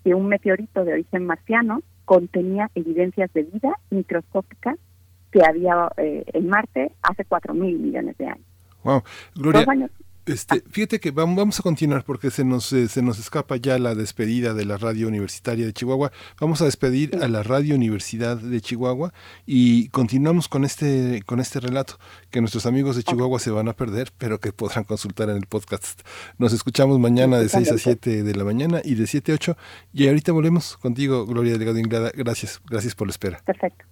que un meteorito de origen marciano contenía evidencias de vida microscópica que había eh, en Marte hace cuatro mil millones de años. Wow, Gloria, este, fíjate que vamos a continuar porque se nos, eh, se nos escapa ya la despedida de la radio universitaria de Chihuahua. Vamos a despedir a la radio universidad de Chihuahua y continuamos con este, con este relato que nuestros amigos de Chihuahua se van a perder, pero que podrán consultar en el podcast. Nos escuchamos mañana de 6 a 7 de la mañana y de 7 a 8. Y ahorita volvemos contigo, Gloria Delgado Inglada. Gracias, gracias por la espera. Perfecto.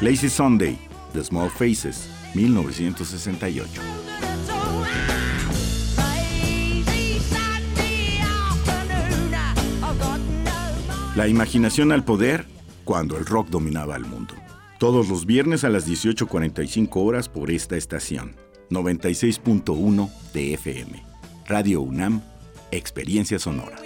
Lazy Sunday, The Small Faces, 1968. La imaginación al poder cuando el rock dominaba el mundo. Todos los viernes a las 18.45 horas por esta estación. 96.1 de FM. Radio UNAM, Experiencia Sonora.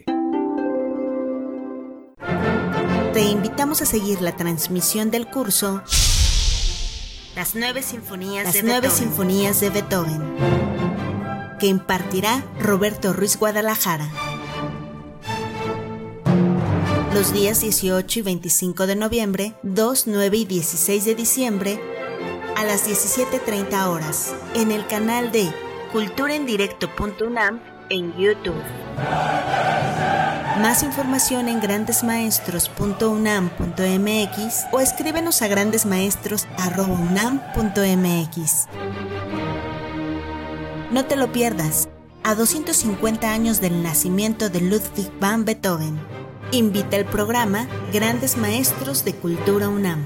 Te invitamos a seguir la transmisión del curso Las nueve sinfonías, Las de, nueve Beethoven. sinfonías de Beethoven, que impartirá Roberto Ruiz Guadalajara. Los días 18 y 25 de noviembre, 2, 9 y 16 de diciembre, a las 17.30 horas, en el canal de culturaendirecto.unam en YouTube. Más información en grandesmaestros.unam.mx o escríbenos a grandesmaestros.unam.mx. No te lo pierdas. A 250 años del nacimiento de Ludwig van Beethoven. Invita el programa Grandes Maestros de Cultura UNAM.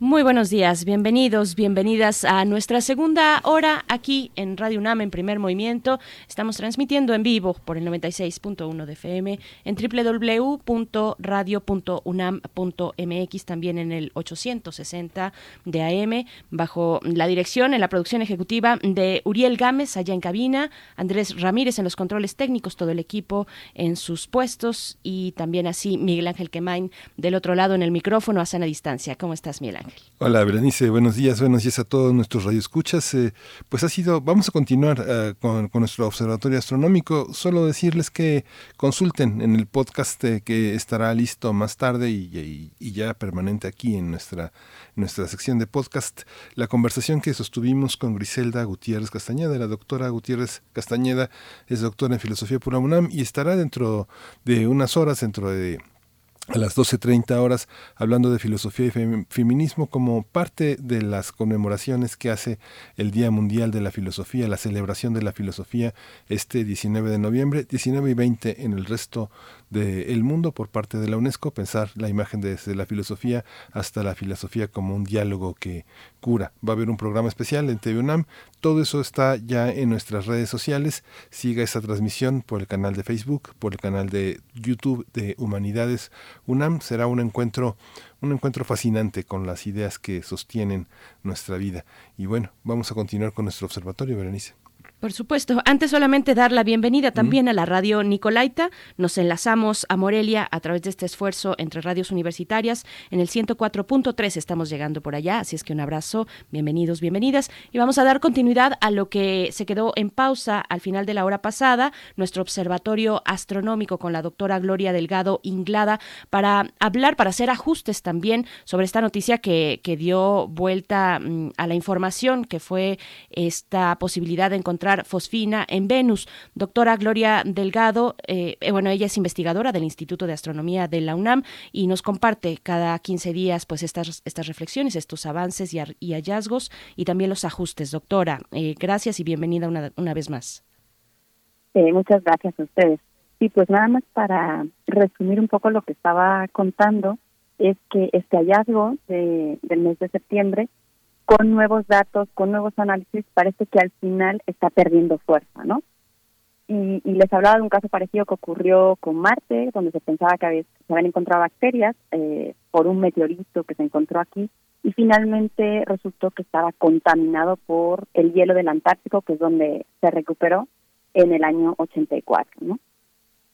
Muy buenos días, bienvenidos, bienvenidas a nuestra segunda hora aquí en Radio UNAM en primer movimiento. Estamos transmitiendo en vivo por el 96.1 de FM en www.radio.unam.mx, también en el 860 de AM, bajo la dirección en la producción ejecutiva de Uriel Gámez, allá en cabina, Andrés Ramírez en los controles técnicos, todo el equipo en sus puestos y también así Miguel Ángel Quemain del otro lado en el micrófono a sana distancia. ¿Cómo estás, Miguel Hola, Berenice, buenos días, buenos días a todos nuestros radioescuchas. Eh, pues ha sido, vamos a continuar eh, con, nuestro observatorio astronómico. Solo decirles que consulten en el podcast eh, que estará listo más tarde y, ya permanente aquí en nuestra, nuestra sección de podcast, la conversación que sostuvimos con Griselda Gutiérrez Castañeda. La doctora Gutiérrez Castañeda es doctora en filosofía por la UNAM y estará dentro de unas horas, dentro de a las 12.30 horas hablando de filosofía y fem feminismo como parte de las conmemoraciones que hace el Día Mundial de la Filosofía, la celebración de la filosofía este 19 de noviembre, 19 y 20 en el resto del de mundo por parte de la UNESCO, pensar la imagen desde la filosofía hasta la filosofía como un diálogo que cura. Va a haber un programa especial en TV UNAM, todo eso está ya en nuestras redes sociales, siga esa transmisión por el canal de Facebook, por el canal de YouTube de Humanidades UNAM será un encuentro un encuentro fascinante con las ideas que sostienen nuestra vida. Y bueno, vamos a continuar con nuestro observatorio, Berenice. Por supuesto. Antes solamente dar la bienvenida también a la radio Nicolaita. Nos enlazamos a Morelia a través de este esfuerzo entre radios universitarias. En el 104.3 estamos llegando por allá, así es que un abrazo, bienvenidos, bienvenidas. Y vamos a dar continuidad a lo que se quedó en pausa al final de la hora pasada, nuestro observatorio astronómico con la doctora Gloria Delgado Inglada, para hablar, para hacer ajustes también sobre esta noticia que, que dio vuelta mm, a la información, que fue esta posibilidad de encontrar fosfina en Venus. Doctora Gloria Delgado, eh, eh, bueno, ella es investigadora del Instituto de Astronomía de la UNAM y nos comparte cada 15 días pues estas, estas reflexiones, estos avances y, hallazgos y también los ajustes. Doctora, eh, gracias y bienvenida una, una vez más. muchas gracias a ustedes. Sí, pues nada más para resumir un poco lo que estaba contando, es que este hallazgo de, del mes de septiembre con nuevos datos, con nuevos análisis, parece que al final está perdiendo fuerza, ¿no? Y, les hablaba de un caso parecido que ocurrió con Marte, donde se pensaba que se habían encontrado bacterias eh, por un meteorito que se encontró aquí, y finalmente resultó que estaba contaminado por el hielo del Antártico, que es donde se recuperó en el año 84, ¿no?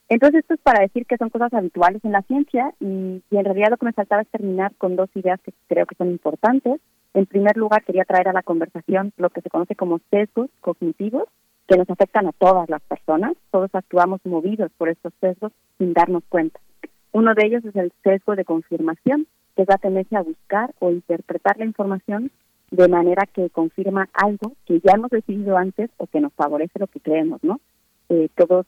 Entonces esto es para decir que son cosas habituales en la ciencia y, y en realidad lo que me faltaba es terminar con dos ideas que creo que son importantes. En primer lugar, quería traer a la conversación lo que se conoce como sesgos cognitivos, que nos afectan a todas las personas. Todos actuamos movidos por estos sesgos sin darnos cuenta. Uno de ellos es el sesgo de confirmación, que es la tendencia a buscar o interpretar la información de manera que confirma algo que ya hemos decidido antes o que nos favorece lo que creemos, ¿no? Eh, todos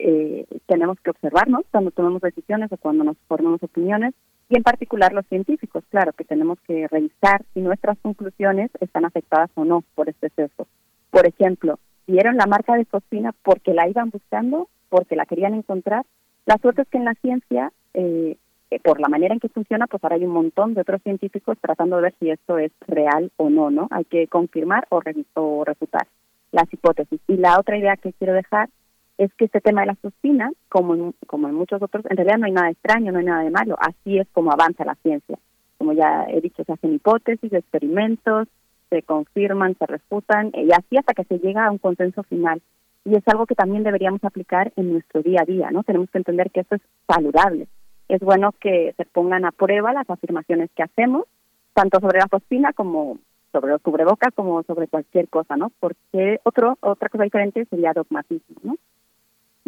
eh, tenemos que observarnos cuando tomamos decisiones o cuando nos formamos opiniones y en particular los científicos, claro, que tenemos que revisar si nuestras conclusiones están afectadas o no por este sesgo. Por ejemplo, vieron la marca de fosfina porque la iban buscando, porque la querían encontrar. La suerte es que en la ciencia, eh, eh, por la manera en que funciona, pues ahora hay un montón de otros científicos tratando de ver si esto es real o no, ¿no? Hay que confirmar o, o refutar las hipótesis. Y la otra idea que quiero dejar es que este tema de la fosfina, como en, muchos otros, en realidad no hay nada extraño, no hay nada de malo, así es como avanza la ciencia. Como ya he dicho, se hacen hipótesis, experimentos, se confirman, se refutan, y así hasta que se llega a un consenso final. Y es algo que también deberíamos aplicar en nuestro día a día, ¿no? Tenemos que entender que esto es saludable. Es bueno que se pongan a prueba las afirmaciones que hacemos, tanto sobre la fosfina como sobre los cubrebocas, como sobre cualquier cosa, ¿no? Porque otro, otra cosa diferente sería dogmatismo, ¿no?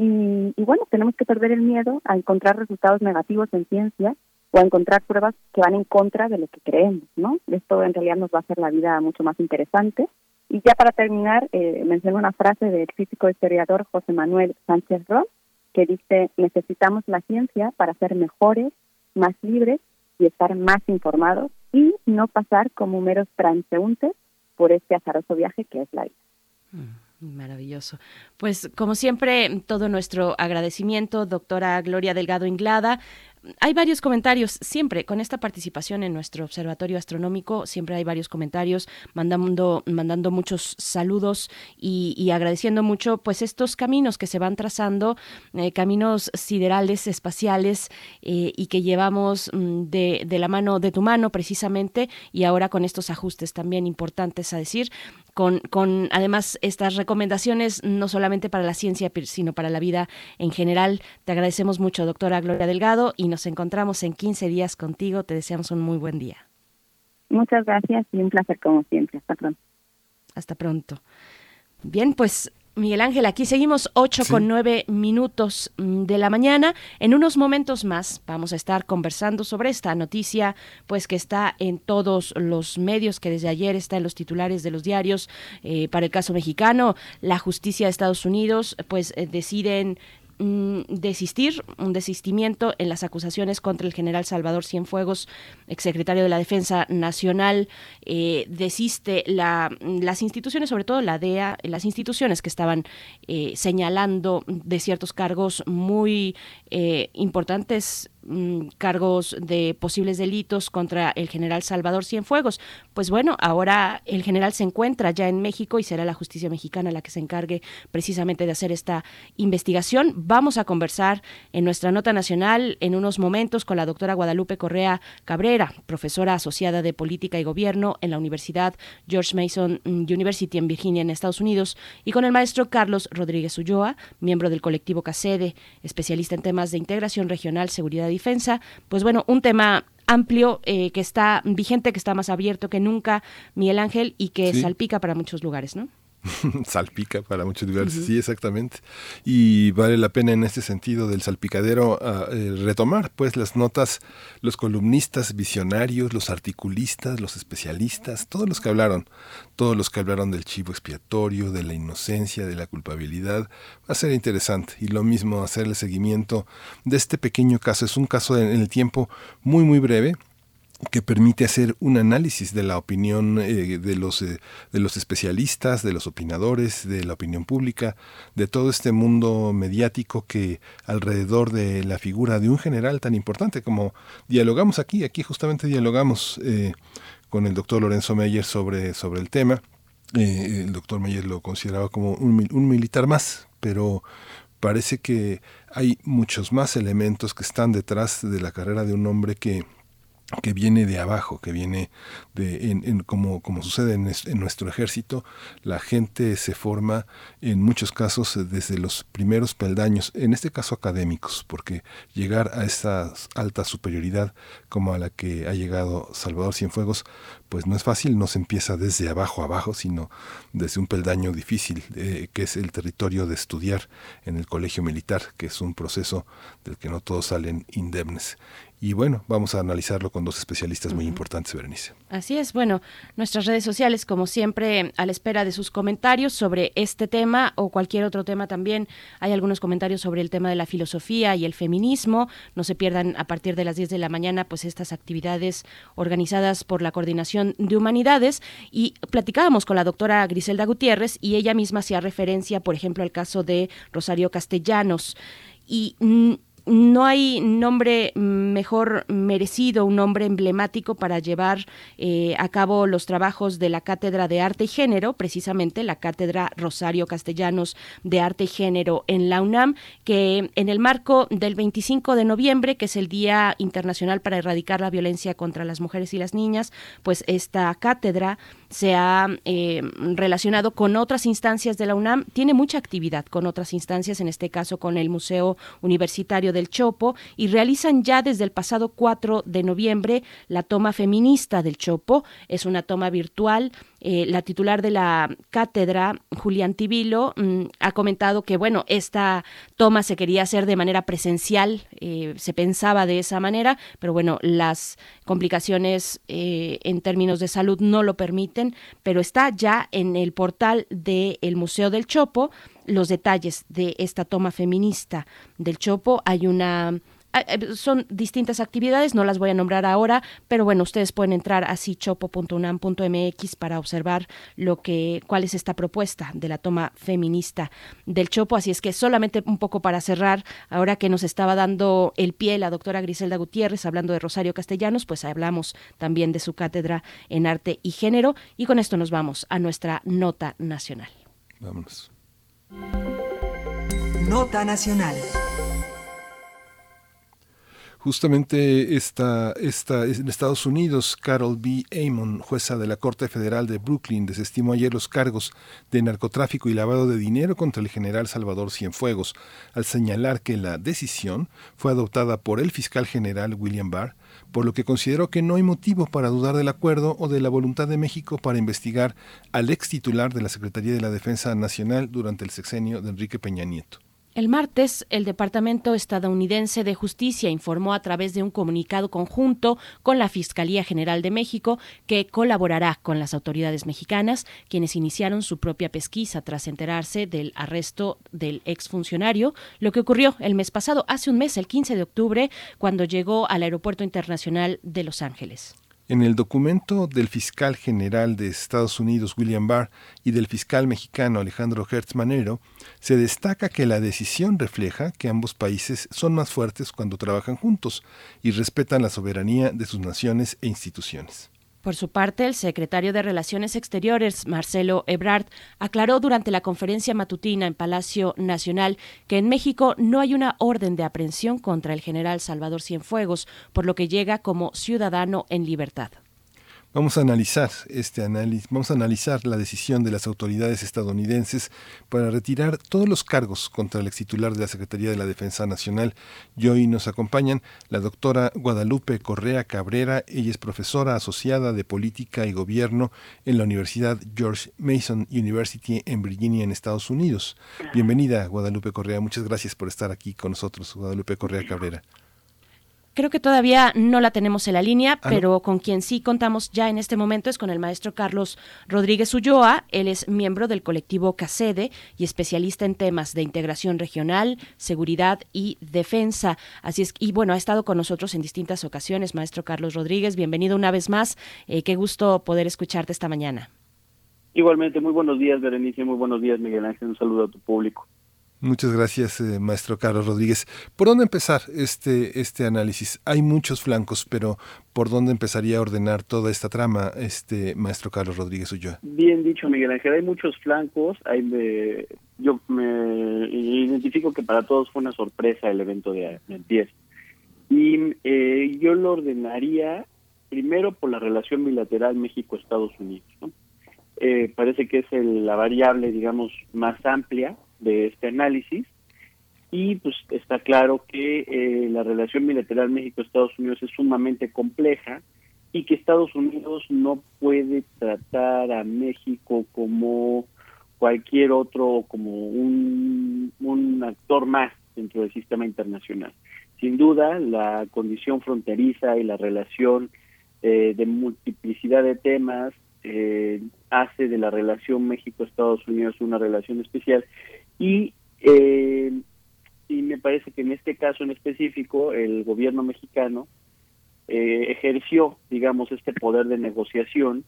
Y, bueno, tenemos que perder el miedo a encontrar resultados negativos en ciencia o a encontrar pruebas que van en contra de lo que creemos, ¿no? Esto en realidad nos va a hacer la vida mucho más interesante. Y ya para terminar, eh, menciono una frase del físico historiador José Manuel Sánchez Ross, que dice, necesitamos la ciencia para ser mejores, más libres y estar más informados y no pasar como meros transeúntes por este azaroso viaje que es la vida. Mm. Maravilloso. Pues como siempre, todo nuestro agradecimiento, doctora Gloria Delgado Inglada. Hay varios comentarios, siempre con esta participación en nuestro observatorio astronómico, siempre hay varios comentarios, mandando, mandando muchos saludos y, agradeciendo mucho pues estos caminos que se van trazando, eh, caminos siderales, espaciales eh, y que llevamos mm, de, de la mano, de tu mano precisamente, y ahora con estos ajustes también importantes a decir, con, con además estas recomendaciones no solamente para la ciencia, sino para la vida en general. Te agradecemos mucho, doctora Gloria Delgado, nos encontramos en 15 días contigo. Te deseamos un muy buen día. Muchas gracias y un placer como siempre. Hasta pronto. Hasta pronto. Bien, pues Miguel Ángel, aquí seguimos 8 con 9 minutos mm, de la mañana. En unos momentos más vamos a estar conversando sobre esta noticia, pues que está en todos los medios, que desde ayer está en los titulares de los diarios. Eh, para el caso mexicano, la justicia de Estados Unidos, pues eh, deciden Mm, desistir, un desistimiento en las acusaciones contra el general Salvador Cienfuegos, exsecretario de la Defensa Nacional, eh, desiste la, las instituciones, sobre todo la DEA, las instituciones que estaban eh, señalando de ciertos cargos muy eh, importantes mm, cargos de posibles delitos contra el general Salvador Cienfuegos. Pues bueno, ahora el general se encuentra ya en México y será la justicia mexicana la que se encargue precisamente de hacer esta investigación. Vamos a conversar en nuestra nota nacional en unos momentos con la doctora Guadalupe Correa Cabrera, profesora asociada de Política y Gobierno en la Universidad George Mason University en Virginia, en Estados Unidos, y con el maestro Carlos Rodríguez Ulloa, miembro del colectivo CACEDE, especialista en temas de integración regional, seguridad defensa. Pues bueno, un tema amplio eh, que está vigente, que está más abierto que nunca, Miguel Ángel, y que salpica para muchos lugares, ¿no? salpica para muchos lugares, sí, exactamente. Y vale la pena en este sentido del salpicadero ah, eh, retomar pues las notas, los columnistas visionarios, los articulistas, los especialistas, todos los que hablaron, todos los que hablaron del chivo expiatorio, de la inocencia, de la culpabilidad, va a ser interesante. Y lo mismo hacer el seguimiento de este pequeño caso. Es un caso en el tiempo muy, muy breve que permite hacer un análisis de la opinión eh, de, los, eh, de los especialistas, de los opinadores, de la opinión pública, de todo este mundo mediático que alrededor de la figura de un general tan importante como dialogamos aquí, aquí justamente dialogamos eh, con el doctor Lorenzo Meyer sobre, sobre el tema. el doctor Meyer lo consideraba como un, un militar más, pero parece que hay muchos más elementos que están detrás de la carrera de un hombre que que viene de abajo, que viene de, en, como, como sucede en, nuestro ejército, la gente se forma en muchos casos desde los primeros peldaños, en este caso académicos, porque llegar a esa alta superioridad como a la que ha llegado Salvador Cienfuegos, pues no es fácil, no se empieza desde abajo a abajo, sino desde un peldaño difícil, eh, que es el territorio de estudiar en el colegio militar, que es un proceso del que no todos salen indemnes. Y bueno, vamos a analizarlo con dos especialistas muy importantes, Berenice. Así es, bueno, nuestras redes sociales, como siempre, a la espera de sus comentarios sobre este tema o cualquier otro tema también. Hay algunos comentarios sobre el tema de la filosofía y el feminismo. No se pierdan a partir de las 10 de la mañana, pues estas actividades organizadas por la Coordinación de Humanidades. Y platicábamos con la doctora Griselda Gutiérrez y ella misma hacía referencia, por ejemplo, al caso de Rosario Castellanos. Y mm, no hay nombre mejor merecido, un nombre emblemático para llevar eh, a cabo los trabajos de la Cátedra de Arte y Género, precisamente la Cátedra Rosario Castellanos de Arte y Género en la UNAM, que en el marco del 25 de noviembre, que es el Día Internacional para Erradicar la Violencia contra las Mujeres y las Niñas, pues esta cátedra se ha eh, relacionado con otras instancias de la UNAM, tiene mucha actividad con otras instancias, en este caso con el Museo Universitario del Chopo, y realizan ya desde el pasado 4 de noviembre la toma feminista del Chopo. Es una toma virtual eh, la titular de la cátedra, Julián Tibilo, mm, ha comentado que, bueno, esta toma se quería hacer de manera presencial, eh, se pensaba de esa manera, pero bueno, las complicaciones eh, en términos de salud no lo permiten, pero está ya en el portal del Museo del Chopo los detalles de esta toma feminista del Chopo. Hay una son distintas actividades, no las voy a nombrar ahora, pero bueno, ustedes pueden entrar a chopo.unam.mx para observar lo que cuál es esta propuesta de la toma feminista del Chopo, así es que solamente un poco para cerrar, ahora que nos estaba dando el pie la doctora Griselda Gutiérrez hablando de Rosario Castellanos, pues hablamos también de su cátedra en arte y género y con esto nos vamos a nuestra nota nacional. Vámonos. Nota nacional. Justamente esta, esta, en Estados Unidos, Carol B. Amon, jueza de la Corte Federal de Brooklyn, desestimó ayer los cargos de narcotráfico y lavado de dinero contra el general Salvador Cienfuegos, al señalar que la decisión fue adoptada por el fiscal general William Barr, por lo que consideró que no hay motivo para dudar del acuerdo o de la voluntad de México para investigar al ex titular de la Secretaría de la Defensa Nacional durante el sexenio de Enrique Peña Nieto. El martes, el Departamento estadounidense de Justicia informó a través de un comunicado conjunto con la Fiscalía General de México que colaborará con las autoridades mexicanas, quienes iniciaron su propia pesquisa tras enterarse del arresto del exfuncionario, lo que ocurrió el mes pasado, hace un mes, el 15 de octubre, cuando llegó al Aeropuerto Internacional de Los Ángeles. En el documento del fiscal general de Estados Unidos, William Barr, y del fiscal mexicano Alejandro Hertz Manero, se destaca que la decisión refleja que ambos países son más fuertes cuando trabajan juntos y respetan la soberanía de sus naciones e instituciones. Por su parte, el secretario de Relaciones Exteriores, Marcelo Ebrard, aclaró durante la conferencia matutina en Palacio Nacional que en México no hay una orden de aprehensión contra el general Salvador Cienfuegos, por lo que llega como ciudadano en libertad. Vamos a analizar este análisis, vamos a analizar la decisión de las autoridades estadounidenses para retirar todos los cargos contra el ex titular de la Secretaría de la Defensa Nacional. Y hoy nos acompañan la doctora Guadalupe Correa Cabrera. Ella es profesora asociada de Política y Gobierno en la Universidad George Mason University en Virginia, en Estados Unidos. Bienvenida, Guadalupe Correa. Muchas gracias por estar aquí con nosotros, Guadalupe Correa Cabrera. Creo que todavía no la tenemos en la línea, ah, pero con quien sí contamos ya en este momento es con el maestro Carlos Rodríguez Ulloa. Él es miembro del colectivo CACEDE y especialista en temas de integración regional, seguridad y defensa. Así es, y bueno, ha estado con nosotros en distintas ocasiones, maestro Carlos Rodríguez. Bienvenido una vez más. Eh, qué gusto poder escucharte esta mañana. Igualmente, muy buenos días, Berenice. Muy buenos días, Miguel Ángel. Un saludo a tu público. Muchas gracias, eh, maestro Carlos Rodríguez. ¿Por dónde empezar este, este análisis? Hay muchos flancos, pero ¿por dónde empezaría a ordenar toda esta trama, este maestro Carlos Rodríguez Ulloa? Bien dicho, Miguel Ángel. Hay muchos flancos. Hay de, yo me identifico que para todos fue una sorpresa el evento de Antier. Y eh, yo lo ordenaría primero por la relación bilateral México-Estados Unidos. Eh, parece que es la variable, digamos, más amplia de este análisis y pues está claro que eh, la relación bilateral México-Estados Unidos es sumamente compleja y que Estados Unidos no puede tratar a México como cualquier otro, como un, un actor más dentro del sistema internacional. Sin duda, la condición fronteriza y la relación eh, de multiplicidad de temas eh, hace de la relación México-Estados Unidos una relación especial y, eh, y me parece que en este caso en específico el gobierno mexicano eh, ejerció, digamos, este poder de negociación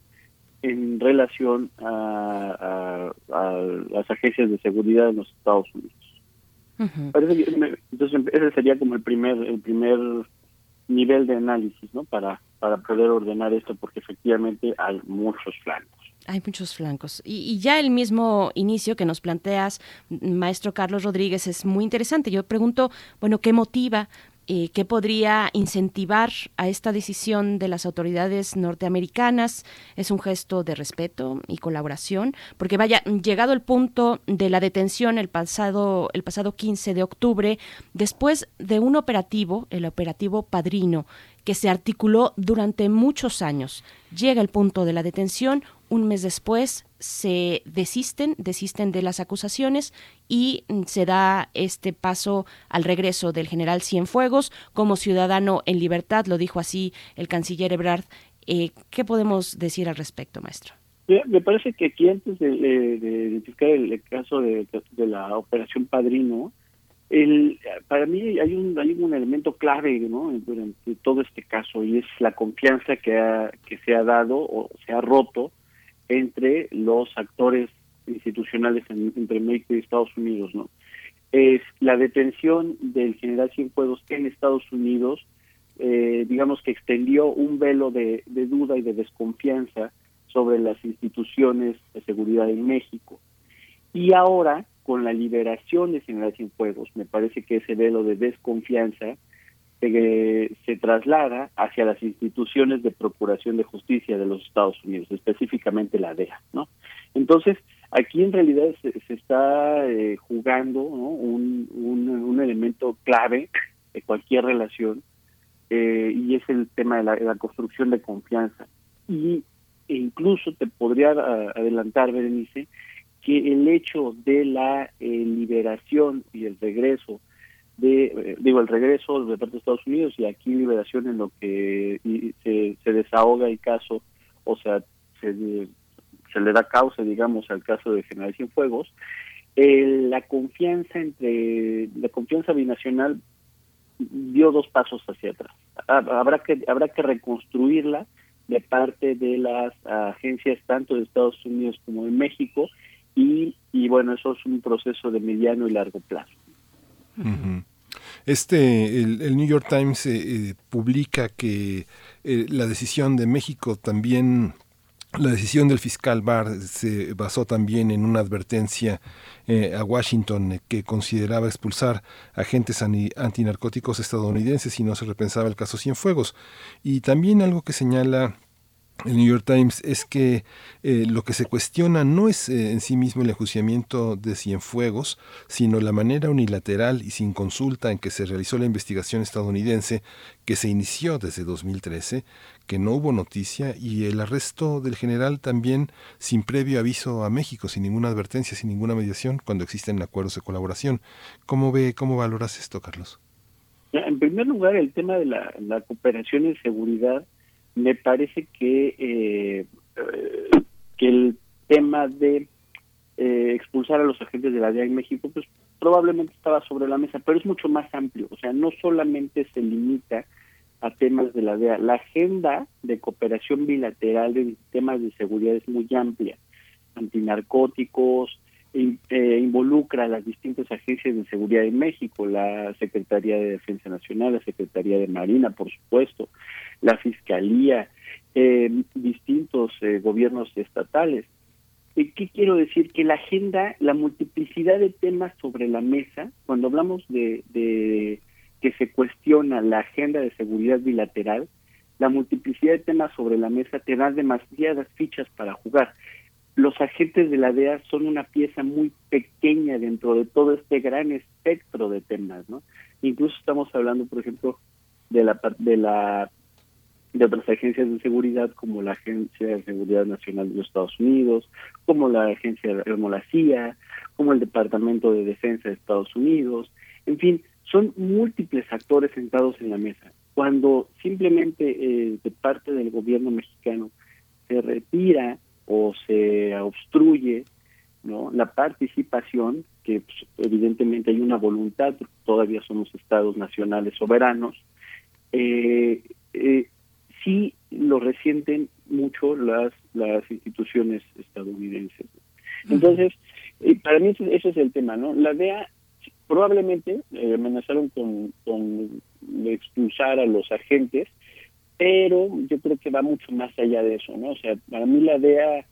en relación a, las agencias de seguridad de los Estados Unidos. entonces ese sería como el primer el primer nivel de análisis, ¿no? Para para poder ordenar esto, porque efectivamente hay muchos flancos. Hay muchos flancos. Y, ya el mismo inicio que nos planteas, maestro Carlos Rodríguez, es muy interesante. Yo pregunto, bueno, ¿qué motiva eh, qué podría incentivar a esta decisión de las autoridades norteamericanas. Es un gesto de respeto y colaboración, porque vaya, llegado el punto de la detención el pasado, el pasado 15 de octubre, después de un operativo, el operativo Padrino, que se articuló durante muchos años. Llega el punto de la detención, un mes después se desisten, desisten de las acusaciones y se da este paso al regreso del general Cienfuegos como ciudadano en libertad, lo dijo así el canciller Ebrard. Eh, ¿Qué podemos decir al respecto, maestro? Me parece que aquí antes de, identificar el, caso de, de, la operación Padrino, el, para mí hay un, hay un elemento clave ¿no? durante todo este caso y es la confianza que, ha, que se ha dado o se ha roto entre los actores institucionales entre México y Estados Unidos. ¿no? Es la detención del general Cienfuegos en Estados Unidos, eh, digamos que extendió un velo de, duda y de desconfianza sobre las instituciones de seguridad en México. Y ahora con la liberación de General Cienfuegos, me parece que ese velo de desconfianza se, se traslada hacia las instituciones de procuración de justicia de los Estados Unidos, específicamente la DEA, ¿no? Entonces, aquí en realidad se, está eh, jugando un, un, elemento clave de cualquier relación eh, y es el tema de la, construcción de confianza. Y e incluso te podría adelantar, Berenice, que el hecho de la eh, liberación y el regreso de, eh, digo, el regreso de parte de Estados Unidos y aquí liberación en lo que se, desahoga el caso, o sea, se, se, le da causa, digamos, al caso de General Cienfuegos, eh, la confianza entre, la confianza binacional dio dos pasos hacia atrás. Habrá que, habrá que reconstruirla de parte de las agencias tanto de Estados Unidos como de México y, y bueno, eso es un proceso de mediano y largo plazo. Este, el, New York Times eh, eh, publica que eh, la decisión de México también la decisión del fiscal Barr se basó también en una advertencia a Washington que consideraba expulsar agentes antinarcóticos estadounidenses si no se repensaba el caso Cienfuegos. Y también algo que señala el New York Times es que eh, lo que se cuestiona no es eh, en sí mismo el enjuiciamiento de Cienfuegos, sino la manera unilateral y sin consulta en que se realizó la investigación estadounidense que se inició desde 2013, que no hubo noticia y el arresto del general también sin previo aviso a México, sin ninguna advertencia, sin ninguna mediación, cuando existen acuerdos de colaboración. ¿Cómo ve, cómo valoras esto, Carlos? En primer lugar, el tema de la, la cooperación en seguridad me parece que, eh, que el tema de eh, expulsar a los agentes de la DEA en México, pues probablemente estaba sobre la mesa, pero es mucho más amplio, o sea, no solamente se limita a temas de la DEA, la agenda de cooperación bilateral en temas de seguridad es muy amplia, antinarcóticos, eh, involucra a las distintas agencias de seguridad de México, la Secretaría de Defensa Nacional, la Secretaría de Marina, por supuesto, la Fiscalía, eh, distintos eh, gobiernos estatales. ¿Qué quiero decir? Que la agenda, la multiplicidad de temas sobre la mesa, cuando hablamos de, de que se cuestiona la agenda de seguridad bilateral, la multiplicidad de temas sobre la mesa te da demasiadas fichas para jugar los agentes de la DEA son una pieza muy pequeña dentro de todo este gran espectro de temas, ¿no? Incluso estamos hablando, por ejemplo, de la de la de otras agencias de seguridad como la Agencia de Seguridad Nacional de los Estados Unidos, como la agencia como la CIA, como el Departamento de Defensa de Estados Unidos, en fin, son múltiples actores sentados en la mesa. Cuando simplemente eh, de parte del gobierno mexicano se retira o se obstruye no la participación que pues, evidentemente hay una voluntad todavía somos estados nacionales soberanos eh, eh, sí lo resienten mucho las las instituciones estadounidenses. Entonces eh, para mí ese, es el tema no la DEA probablemente eh, amenazaron con, con expulsar a los agentes pero yo creo que va mucho más allá de eso, ¿no? O sea, para mí la DEA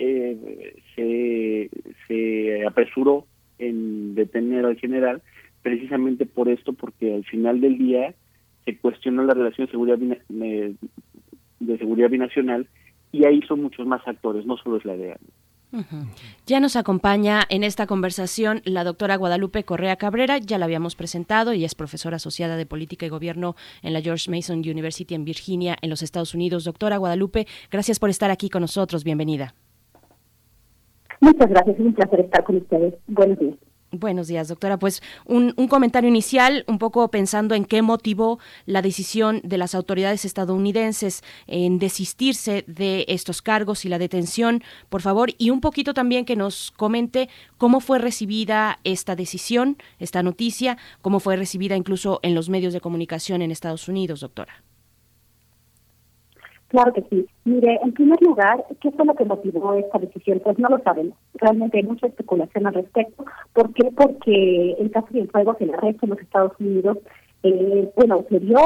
eh, se, se apresuró en detener al general precisamente por esto, porque al final del día se cuestionó la relación de seguridad, de seguridad binacional y ahí son muchos más actores, no solo es la DEA. Ya nos acompaña en esta conversación la doctora Guadalupe Correa Cabrera, ya la habíamos presentado, y es profesora asociada de Política y Gobierno en la George Mason University en Virginia, en los Estados Unidos. Doctora Guadalupe, gracias por estar aquí con nosotros, bienvenida. Muchas gracias, es un placer estar con ustedes. Buenos días. Buenos días, doctora. Pues un, comentario inicial, un poco pensando en qué motivó la decisión de las autoridades estadounidenses en desistirse de estos cargos y la detención, por favor, y un poquito también que nos comente cómo fue recibida esta decisión, esta noticia, cómo fue recibida incluso en los medios de comunicación en Estados Unidos, doctora. Claro que sí. Mire, en primer lugar, ¿qué fue lo que motivó esta decisión? Pues no lo sabemos. Realmente hay mucha especulación al respecto. ¿Por qué? Porque el caso de fuego que el arresto en los Estados Unidos, eh, bueno, se dio,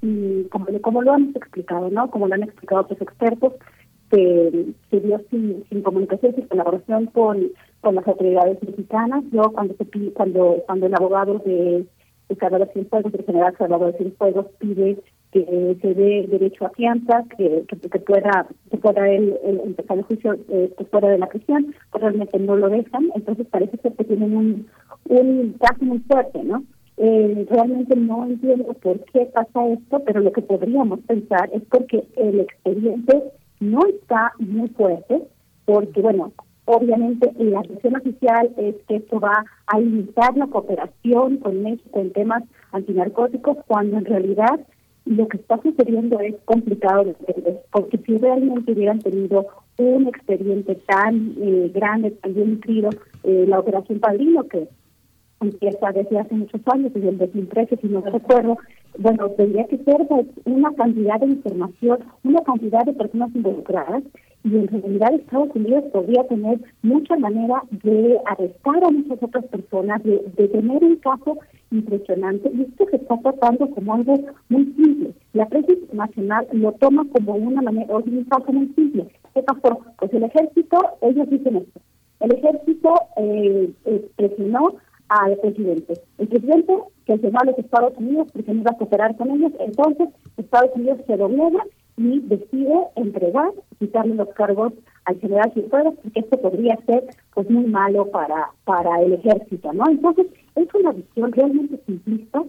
y como, como lo han explicado, ¿no? Como lo han explicado otros expertos, se, se dio sin, sin comunicación, sin colaboración con, con las autoridades mexicanas. Yo cuando se cuando cuando el abogado de, de Salvador Cienfuegos, el general Salvador Cienfuegos, pide que se dé derecho a fianza, que, que, pueda que pueda él, empezar el juicio eh, fuera de la prisión, pues realmente no lo dejan, entonces parece ser que tienen un, un caso muy fuerte, ¿no? Eh, realmente no entiendo por qué pasa esto, pero lo que podríamos pensar es porque el expediente no está muy fuerte, porque, bueno, obviamente la decisión oficial es que esto va a limitar la cooperación con México en temas antinarcóticos, cuando en realidad lo que está sucediendo es complicado de entender, porque si realmente hubieran tenido un expediente tan eh, grande, tan bien nutrido, eh, la Operación Padrino, que empieza desde hace muchos años, desde el 2013, si no recuerdo, bueno, tendría que ser pues, una cantidad de información, una cantidad de personas involucradas y en realidad Estados Unidos podría tener mucha manera de arrestar a muchas otras personas, de, tener un caso impresionante y esto se está tratando como algo muy simple. La prensa internacional lo toma como una manera, un caso muy simple. ¿Qué pasó? Pues el ejército, ellos dicen esto, el ejército eh, eh, presionó al presidente. El presidente que se va a los Estados Unidos porque no iba a cooperar con ellos, entonces Estados Unidos se doblega y decide entregar, quitarle los cargos al general Cienfuegos, porque esto podría ser pues muy malo para, para el ejército, ¿no? Entonces, es una visión realmente simplista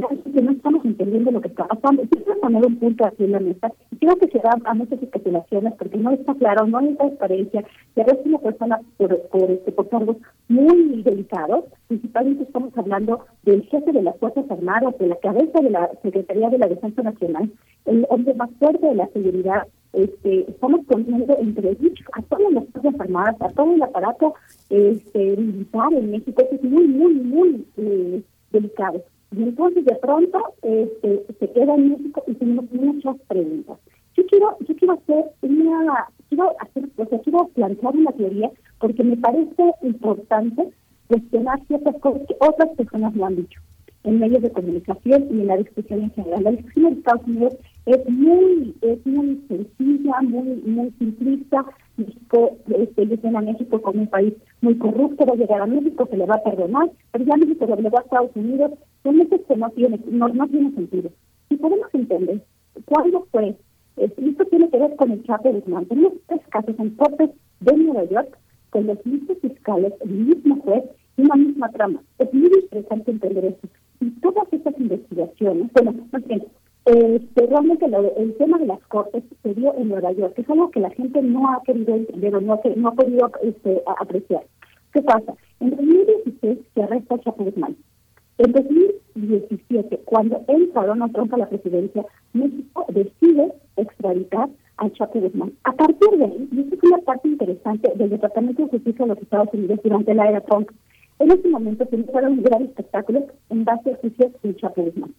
realmente no estamos entendiendo lo que está pasando. Quiero poner un punto aquí en la mesa creo que se da a muchas especulaciones porque no está claro, no hay transparencia. Y a veces una persona por, por, este, por cargos muy delicados, principalmente estamos hablando del jefe de las Fuerzas Armadas, de la cabeza de la Secretaría de la Defensa Nacional, el hombre más fuerte de la seguridad. Este, estamos poniendo entre dichos a todas las Fuerzas Armadas, a todo el aparato este, militar en México, que es muy, muy, muy eh, delicado. Y entonces de pronto este, se queda en México y tenemos muchas preguntas. Yo quiero, yo quiero hacer una, quiero hacer, o sea, quiero plantear una teoría porque me parece importante cuestionar ciertas cosas que otras personas no han dicho en medios de comunicación y en la discusión en general. La discusión en Estados Unidos es muy, es muy sencilla, muy, muy simplista. México, este, dicen a México como un país muy corrupto, va a llegar a México, se le va a perdonar, pero ya México le va a Estados Unidos, son hechos que no tiene, no, no tiene sentido. Si podemos entender cuándo fue, esto tiene que ver con el Chapo Guzmán. Tenemos tres casos en cortes de Nueva York con los mismos fiscales, el mismo juez y una misma trama. Es muy interesante entender eso. Y todas estas investigaciones, bueno, más bien, este, realmente el tema de las cortes se dio en Nueva York, que es algo que la gente no ha querido entender o no, no ha podido este, apreciar. ¿Qué pasa? En 2016 se arresta a Guzmán. En 2017, cuando entra Donald Trump a la presidencia, México decide extraditar a Chapo Guzmán. A partir de ahí, y esto es una parte interesante del Departamento de Justicia de los Estados Unidos durante la era Trump, en ese momento se empezaron un gran espectáculo en base a juicios de Chapo Guzmán.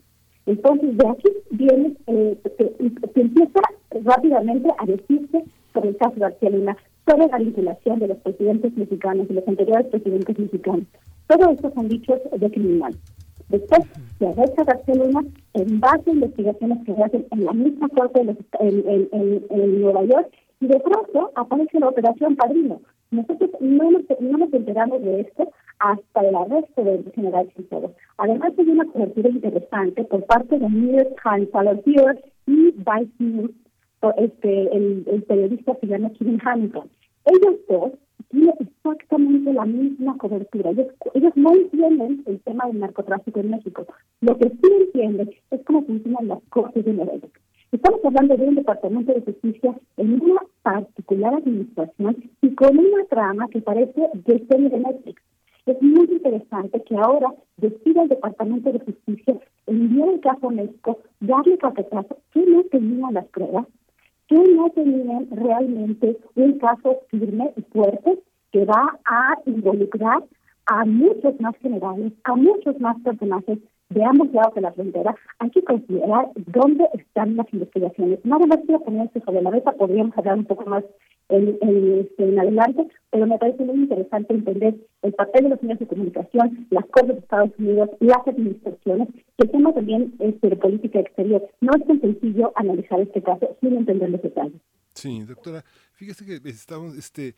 Entonces, de aquí viene, eh, se, empieza rápidamente a decirse sobre el caso de García Luna, sobre la vinculación de los presidentes mexicanos y los anteriores presidentes mexicanos. Todo esto son dichos de criminal. Después se arresta García Luna en base a investigaciones que se hacen en la misma corte de en, en, en, Nueva York y de pronto aparece la operación Padrino. Nosotros no nos, no nos enteramos de esto hasta el arresto del general Cienfuegos. Además hay una cobertura interesante por parte de New York Times, y Vice News, este, el, el periodista se llama Kevin Hamilton. Ellos dos tienen exactamente la misma cobertura. Ellos, no entienden el tema del narcotráfico en México. Lo que sí entienden es cómo funcionan las cortes de Nueva York. Estamos hablando de un departamento de justicia en una particular administración y con una trama que parece de serie de Netflix. Es muy interesante que ahora decida el Departamento de Justicia enviar el caso a México, darle carpetazo, que no tenían las pruebas, que no tenían realmente un caso firme y fuerte que va a involucrar a muchos más generales, a muchos más personajes de ambos lados de la frontera, hay que considerar dónde están las investigaciones. Nada más quiero poner esto sobre la mesa, podríamos hablar un poco más en, en, este, en, adelante, pero me parece muy interesante entender el papel de los medios de comunicación, las Cortes de Estados Unidos, las administraciones, que el tema también este, de política exterior. No es tan sencillo analizar este caso sin entender los detalles. Sí, doctora. Fíjese que estamos, este,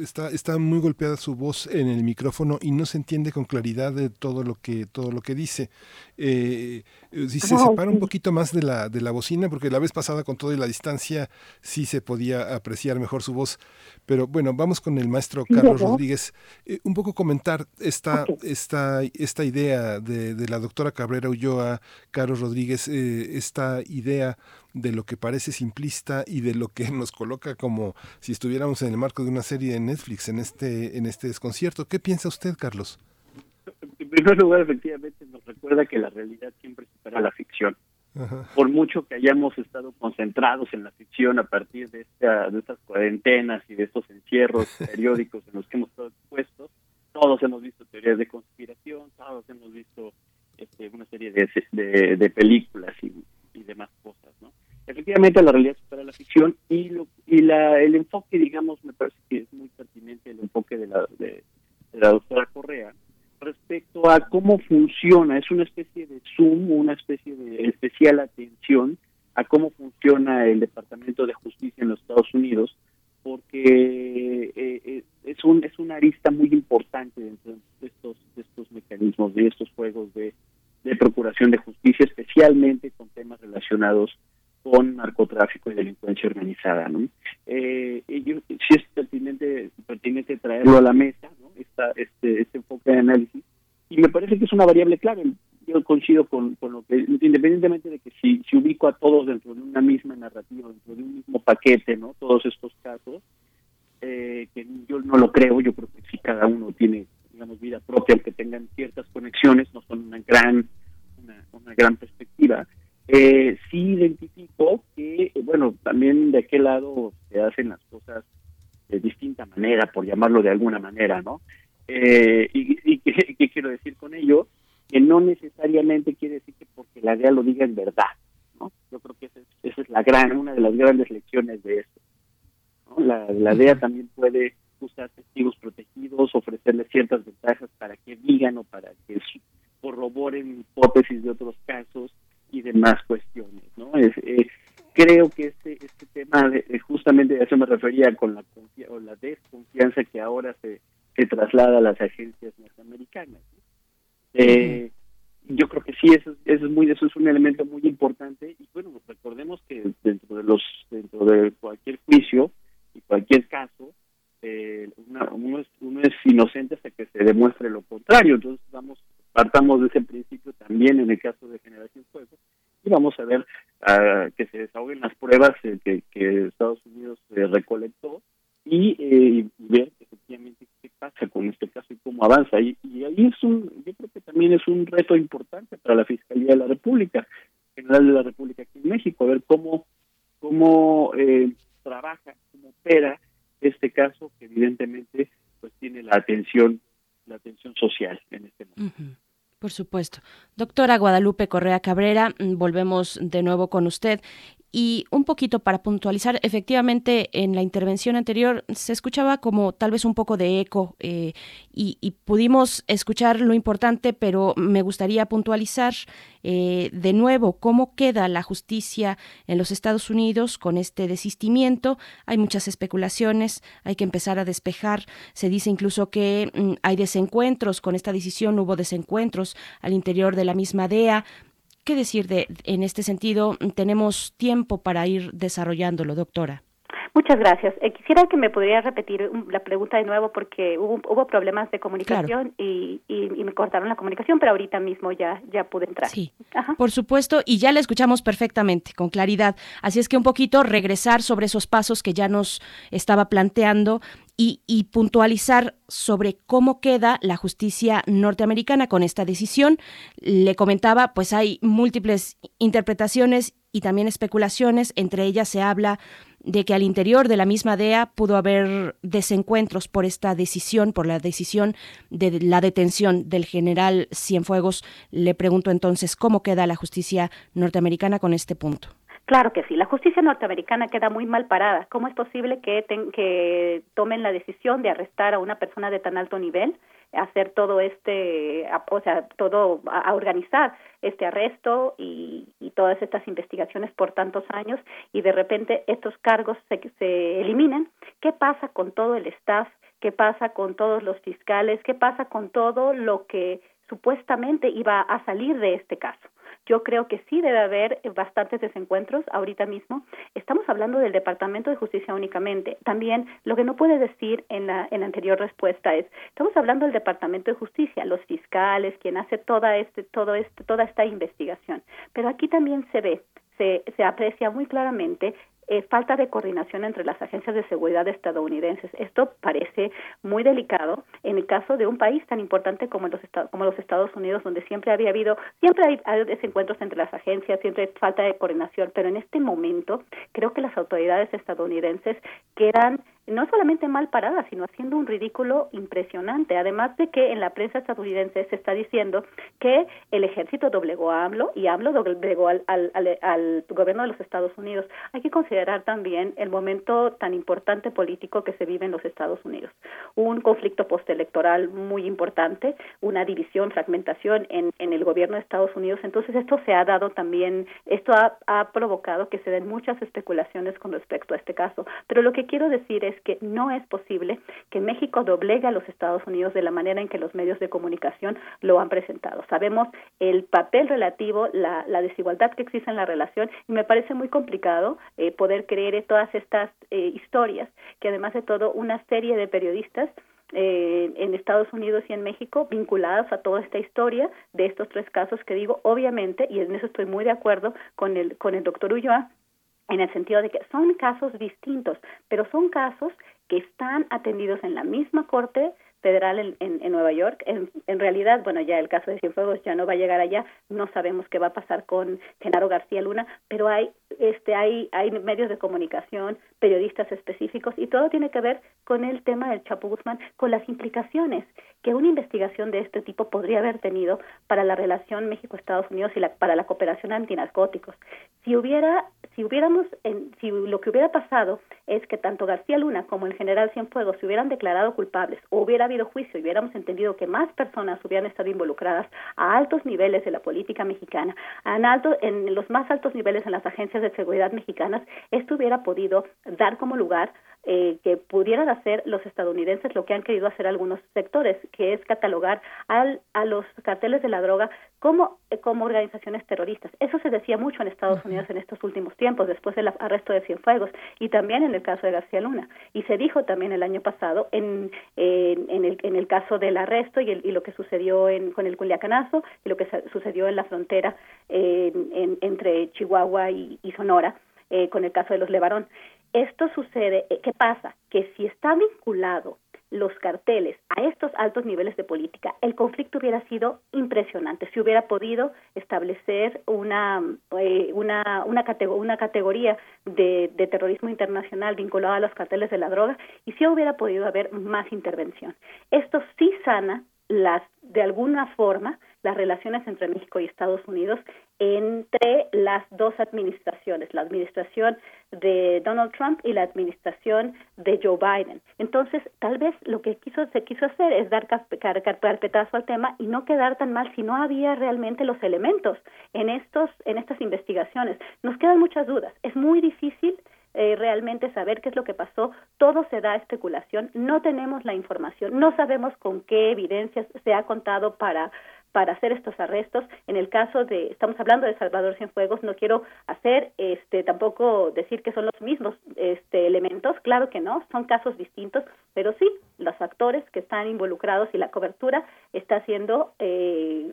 está, está muy golpeada su voz en el micrófono y no se entiende con claridad de todo lo que, todo lo que dice. Eh, eh si se separa un poquito más de la, de la bocina, porque la vez pasada con toda la distancia sí se podía apreciar mejor su voz. Pero bueno, vamos con el maestro Carlos Rodríguez. Eh, un poco comentar esta, esta, esta idea de, de, la doctora Cabrera Ulloa, Carlos Rodríguez, eh, esta idea de lo que parece simplista y de lo que nos coloca como si estuviéramos en el marco de una serie de Netflix en este, en este desconcierto. ¿Qué piensa usted, Carlos? En primer lugar, efectivamente, nos recuerda que la realidad siempre supera la ficción. Por mucho que hayamos estado concentrados en la ficción a partir de, esta, de estas cuarentenas y de estos encierros periódicos en los que hemos estado expuestos, todos hemos visto teorías de conspiración, todos hemos visto este, una serie de, de películas y, demás cosas, ¿no? Efectivamente, la realidad supera la ficción y, lo, y la, el enfoque, digamos, me parece que es muy pertinente el enfoque de la, de, la doctora Correa respecto a cómo funciona, es una especie de zoom, una especie de especial atención a cómo funciona el Departamento de Justicia en los Estados Unidos, porque eh, eh, es un es una arista muy importante dentro de estos de estos mecanismos de estos juegos de, de procuración de justicia especialmente con temas relacionados con narcotráfico y delincuencia organizada ¿no? eh, yo, sí es pertinente pertinente traerlo a la mesa ¿no? Esta, este este enfoque de análisis y me parece que es una variable clave yo coincido con, con lo que independientemente de que si, si ubico a todos dentro de una misma narrativa dentro de un mismo paquete no todos estos casos eh, que yo no lo creo, yo creo que si cada uno tiene, digamos, vida propia, aunque tengan ciertas conexiones, no son una gran, una, gran perspectiva. Eh, sí identifico que, eh, bueno, también de aquel lado se hacen las cosas de distinta manera, por llamarlo de alguna manera, ¿no? Eh, y, qué, quiero decir con ello? Que no necesariamente quiere decir que porque la DEA lo diga en verdad, ¿no? Yo creo que esa es, esa es la gran, una de las grandes lecciones de esto. La, la DEA también puede usar testigos protegidos, ofrecerles ciertas ventajas para que digan o para que corroboren hipótesis de otros casos y demás cuestiones. ¿no? Es, eh, creo que este, este tema, de, justamente a eso me refería con la, o la desconfianza que ahora se, se traslada a las agencias norteamericanas. Eh, yo creo que sí, eso, eso, es muy, eso es un elemento muy importante y bueno, recordemos que dentro de los dentro de cualquier juicio y cualquier caso, eh, uno, es, uno es inocente hasta que se demuestre lo contrario. Entonces, vamos, partamos de ese principio también en el caso de Generación Fuego y vamos a ver uh, que se desahoguen las pruebas eh, que, que, Estados Unidos eh, recolectó y, eh, ver efectivamente qué pasa con este caso y cómo avanza. Y, y, ahí es un, yo creo que también es un reto importante para la Fiscalía de la República, General de la República aquí en México, a ver cómo, cómo eh, trabaja, cómo opera este caso que evidentemente pues tiene la atención la atención social en este momento. Por supuesto. Doctora Guadalupe Correa Cabrera, mm, volvemos de nuevo con usted y un poquito para puntualizar, efectivamente en la intervención anterior se escuchaba como tal vez un poco de eco eh, y, pudimos escuchar lo importante, pero me gustaría puntualizar eh, de nuevo cómo queda la justicia en los Estados Unidos con este desistimiento. Hay muchas especulaciones, hay que empezar a despejar. Se dice incluso que mm, hay desencuentros con esta decisión, hubo desencuentros al interior de la misma DEA. ¿Qué decir de, en este sentido? Tenemos tiempo para ir desarrollándolo, doctora. Muchas gracias. Eh, quisiera que me pudiera repetir la pregunta de nuevo porque hubo, hubo problemas de comunicación y, y, me cortaron la comunicación, pero ahorita mismo ya, ya pude entrar. Sí, por supuesto, y ya la escuchamos perfectamente, con claridad. Así es que un poquito regresar sobre esos pasos que ya nos estaba planteando y, puntualizar sobre cómo queda la justicia norteamericana con esta decisión. Le comentaba, pues hay múltiples interpretaciones y también especulaciones. Entre ellas se habla de que al interior de la misma DEA pudo haber desencuentros por esta decisión, por la decisión de la detención del general Cienfuegos. Le pregunto entonces cómo queda la justicia norteamericana con este punto. Claro que sí, la justicia norteamericana queda muy mal parada. ¿Cómo es posible que, que tomen la decisión de arrestar a una persona de tan alto nivel, hacer todo este, o sea, todo, a, organizar este arresto y, y, todas estas investigaciones por tantos años y de repente estos cargos se, se eliminan? ¿Qué pasa con todo el staff? ¿Qué pasa con todos los fiscales? ¿Qué pasa con todo lo que supuestamente iba a salir de este caso? Yo creo que sí debe haber bastantes desencuentros ahorita mismo. Estamos hablando del Departamento de Justicia únicamente. También lo que no puede decir en la, en la anterior respuesta es, estamos hablando del Departamento de Justicia, los fiscales, quien hace toda, este, todo este, toda esta investigación. Pero aquí también se ve, se, se aprecia muy claramente eh, falta de coordinación entre las agencias de seguridad estadounidenses. Esto parece muy delicado en el caso de un país tan importante como los, como los Estados Unidos, donde siempre había habido, siempre hay, hay, desencuentros entre las agencias, siempre hay falta de coordinación, pero en este momento creo que las autoridades estadounidenses quedan no solamente mal parada, sino haciendo un ridículo impresionante. Además de que en la prensa estadounidense se está diciendo que el ejército doblegó a AMLO y AMLO doblegó al, al, al, gobierno de los Estados Unidos. Hay que considerar también el momento tan importante político que se vive en los Estados Unidos. Un conflicto postelectoral muy importante, una división, fragmentación en, en el gobierno de Estados Unidos. Entonces esto se ha dado también, esto ha, ha provocado que se den muchas especulaciones con respecto a este caso. Pero lo que quiero decir es que no es posible que México doblegue a los Estados Unidos de la manera en que los medios de comunicación lo han presentado. Sabemos el papel relativo, la, la desigualdad que existe en la relación y me parece muy complicado eh, poder creer todas estas eh, historias que además de todo una serie de periodistas eh, en Estados Unidos y en México vinculados a toda esta historia de estos tres casos que digo obviamente y en eso estoy muy de acuerdo con el con el doctor Ulloa en el sentido de que son casos distintos, pero son casos que están atendidos en la misma corte federal en, en, Nueva York. En, en, realidad, bueno, ya el caso de Cienfuegos ya no va a llegar allá, no sabemos qué va a pasar con Genaro García Luna, pero hay este hay hay medios de comunicación, periodistas específicos y todo tiene que ver con el tema del Chapo Guzmán, con las implicaciones que una investigación de este tipo podría haber tenido para la relación México-Estados Unidos y la, para la cooperación antinarcóticos. Si hubiera si hubiéramos en, si lo que hubiera pasado es que tanto García Luna como el general Cienfuegos se hubieran declarado culpables hubiera habido juicio y hubiéramos entendido que más personas hubieran estado involucradas a altos niveles de la política mexicana, en, alto, en los más altos niveles en las agencias de seguridad mexicanas, esto hubiera podido dar como lugar eh, que pudieran hacer los estadounidenses lo que han querido hacer algunos sectores, que es catalogar al, a los carteles de la droga como, eh, como organizaciones terroristas. Eso se decía mucho en Estados Unidos en estos últimos tiempos, después del arresto de Cienfuegos, y también en el caso de García Luna. Y se dijo también el año pasado en, en, el, en el caso del arresto y, el, y lo que sucedió en, con el Culiacanazo y lo que sucedió en la frontera entre Chihuahua y, Sonora eh, con el caso de los Levarón. Esto sucede, eh, ¿qué pasa? Que si está vinculado los carteles a estos altos niveles de política, el conflicto hubiera sido impresionante. Si hubiera podido establecer una, eh, una, una, una categoría de, de, terrorismo internacional vinculado a los carteles de la droga y si hubiera podido haber más intervención. Esto sí sana las, de alguna forma las relaciones entre México y Estados Unidos entre las dos administraciones, la administración de Donald Trump y la administración de Joe Biden. Entonces, tal vez lo que quiso, se quiso hacer es dar carpetazo al tema y no quedar tan mal si no había realmente los elementos en estos en estas investigaciones. Nos quedan muchas dudas. Es muy difícil eh, realmente saber qué es lo que pasó. Todo se da especulación, no tenemos la información, no sabemos con qué evidencias se ha contado para para hacer estos arrestos. En el caso de, estamos hablando de Salvador Cienfuegos, no quiero hacer, este, tampoco decir que son los mismos este, elementos, claro que no, son casos distintos, pero sí, los actores que están involucrados y la cobertura está siendo eh,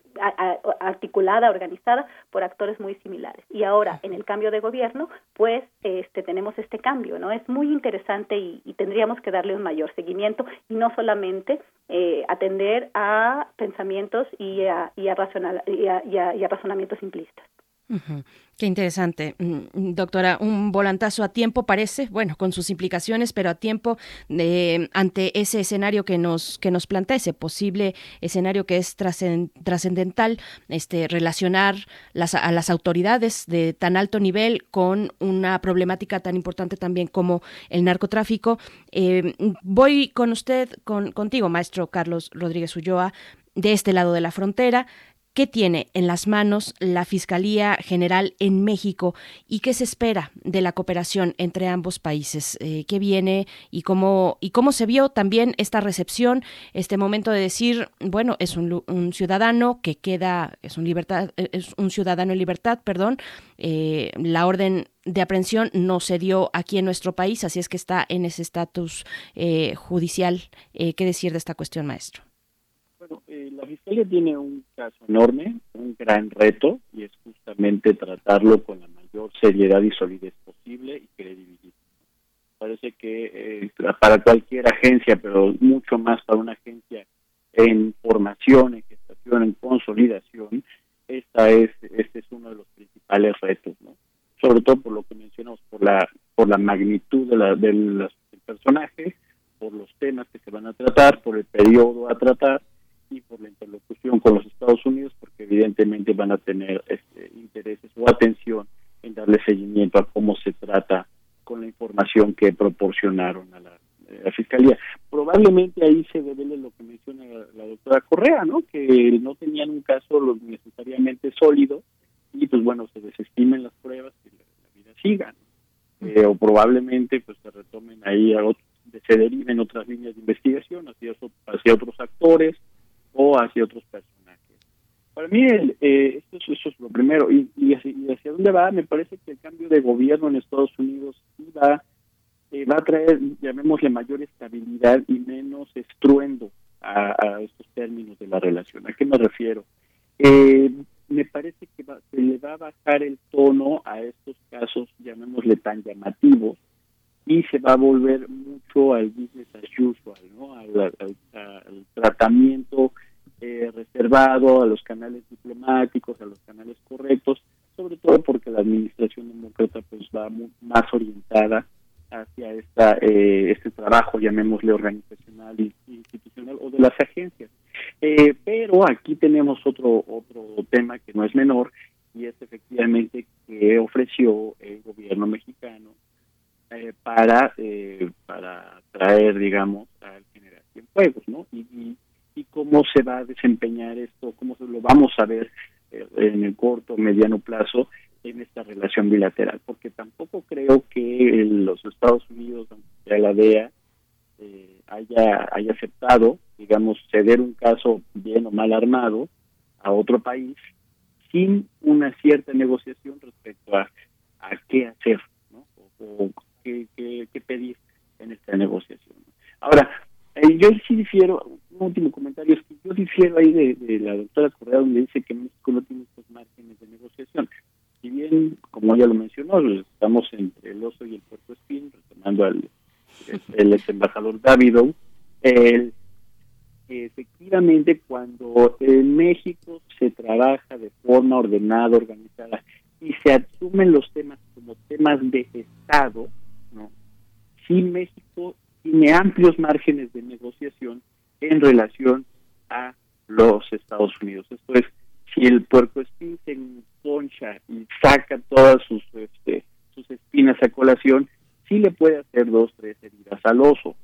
articulada, organizada por actores muy similares. Y ahora, en el cambio de gobierno, pues este, tenemos este cambio, ¿no? Es muy interesante y, y tendríamos que darle un mayor seguimiento y no solamente eh, atender a pensamientos y y a, razonamientos simplistas. Qué interesante, mm, doctora. Un volantazo a tiempo parece, bueno, con sus implicaciones, pero a tiempo de, ante ese escenario que nos que nos plantea ese posible escenario que es trascendental, este relacionar las, a las autoridades de tan alto nivel con una problemática tan importante también como el narcotráfico. Eh, voy con usted, con contigo, maestro Carlos Rodríguez Ulloa de este lado de la frontera. ¿Qué tiene en las manos la Fiscalía General en México y qué se espera de la cooperación entre ambos países? Eh, ¿Qué viene y cómo, y cómo se vio también esta recepción, este momento de decir, bueno, es un, ciudadano que queda, es un, libertad, es un ciudadano en libertad, perdón, eh, la orden de aprehensión no se dio aquí en nuestro país, así es que está en ese estatus eh, judicial. ¿Qué decir de esta cuestión, maestro? Fiscalía tiene un caso enorme, un gran reto, y es justamente tratarlo con la mayor seriedad y solidez posible y credibilidad. Parece que eh, para cualquier agencia, pero mucho más para una agencia en formación, en gestación, en consolidación, esta es, este es uno de los principales retos, ¿no? Sobre todo por lo que mencionamos, por la, por la magnitud de, la, de las personajes, por los temas que se van a tratar, por el periodo a tratar y por la interlocución con los Estados Unidos, porque evidentemente van a tener este, intereses o atención en darle seguimiento a cómo se trata con la información que proporcionaron a la, eh, Fiscalía. Probablemente ahí se revele lo que menciona la, doctora Correa, ¿no? Que no tenían un caso lo necesariamente sólido y pues bueno, se desestimen las pruebas y la, vida siga. Eh, o probablemente pues se retomen ahí a otros, se deriven otras líneas de investigación hacia, hacia otros actores o hacia otros personajes. Para mí eh, esto, eso es lo primero. Y, y, hacia, dónde va? Me parece que el cambio de gobierno en Estados Unidos va, eh, va a traer, llamémosle, mayor estabilidad y menos estruendo a, estos términos de la relación. ¿A qué me refiero? Eh, me parece que se le va a bajar el tono a estos casos, llamémosle tan llamativos, y se va a volver mucho al business as usual, ¿no? al, tratamiento eh, reservado, a los canales diplomáticos, a los canales correctos, sobre todo porque la administración demócrata pues va más orientada hacia esta eh, este trabajo, llamémosle organizacional y institucional o de las agencias. Eh, pero aquí tenemos otro otro tema que no es menor y es efectivamente que ofreció el gobierno mexicano eh, para eh, para traer digamos al general Cienfuegos no y, y, y, cómo se va a desempeñar esto cómo se lo vamos a ver eh, en el corto mediano plazo en esta relación bilateral porque tampoco creo que los Estados Unidos aunque la DEA haya haya aceptado digamos ceder un caso bien o mal armado a otro país sin una cierta negociación respecto a, a qué hacer ¿no? o, que, pedir en esta negociación. Ahora, eh, yo sí difiero, último comentario, es que yo difiero ahí de, la doctora Correa donde dice que México no tiene estos márgenes de negociación. Si bien, como ella lo mencionó, estamos entre el oso y el puerto espín, retomando al el ex embajador Davido, el, efectivamente cuando en México se trabaja de forma ordenada, organizada, y se asumen los temas como temas de Estado, sí México tiene amplios márgenes de negociación en relación a los Estados Unidos. Esto es, si el puerco espín se enconcha y saca todas sus este, sus espinas a colación, sí le puede hacer dos, tres heridas al oso.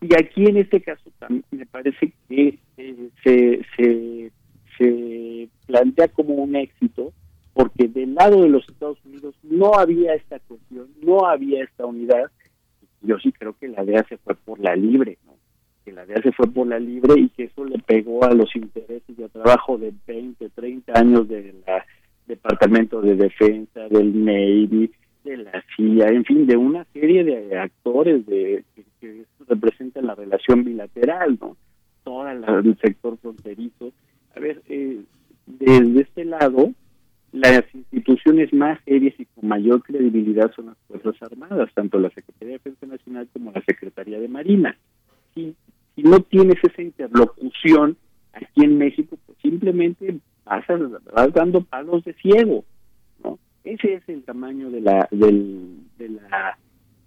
Y aquí en este caso también me parece que eh, se, se, se plantea como un éxito porque del lado de los Estados Unidos no había esta cuestión, no había esta unidad, yo sí creo que la DEA se fue por la libre, ¿no? Que la DEA se fue por la libre y que eso le pegó a los intereses de trabajo de 20, 30 años del Departamento de Defensa, del Navy, de la CIA, en fin, de una serie de actores de que, representan la relación bilateral, ¿no? Todo el sector fronterizo. A ver, eh, desde este lado, las instituciones más serias y con mayor credibilidad son las Fuerzas Armadas, tanto la Secretaría de Defensa Nacional como la Secretaría de Marina. Si, si no tienes esa interlocución aquí en México, pues simplemente vas, vas dando palos de ciego, ¿no? Ese es el tamaño de la, del, de la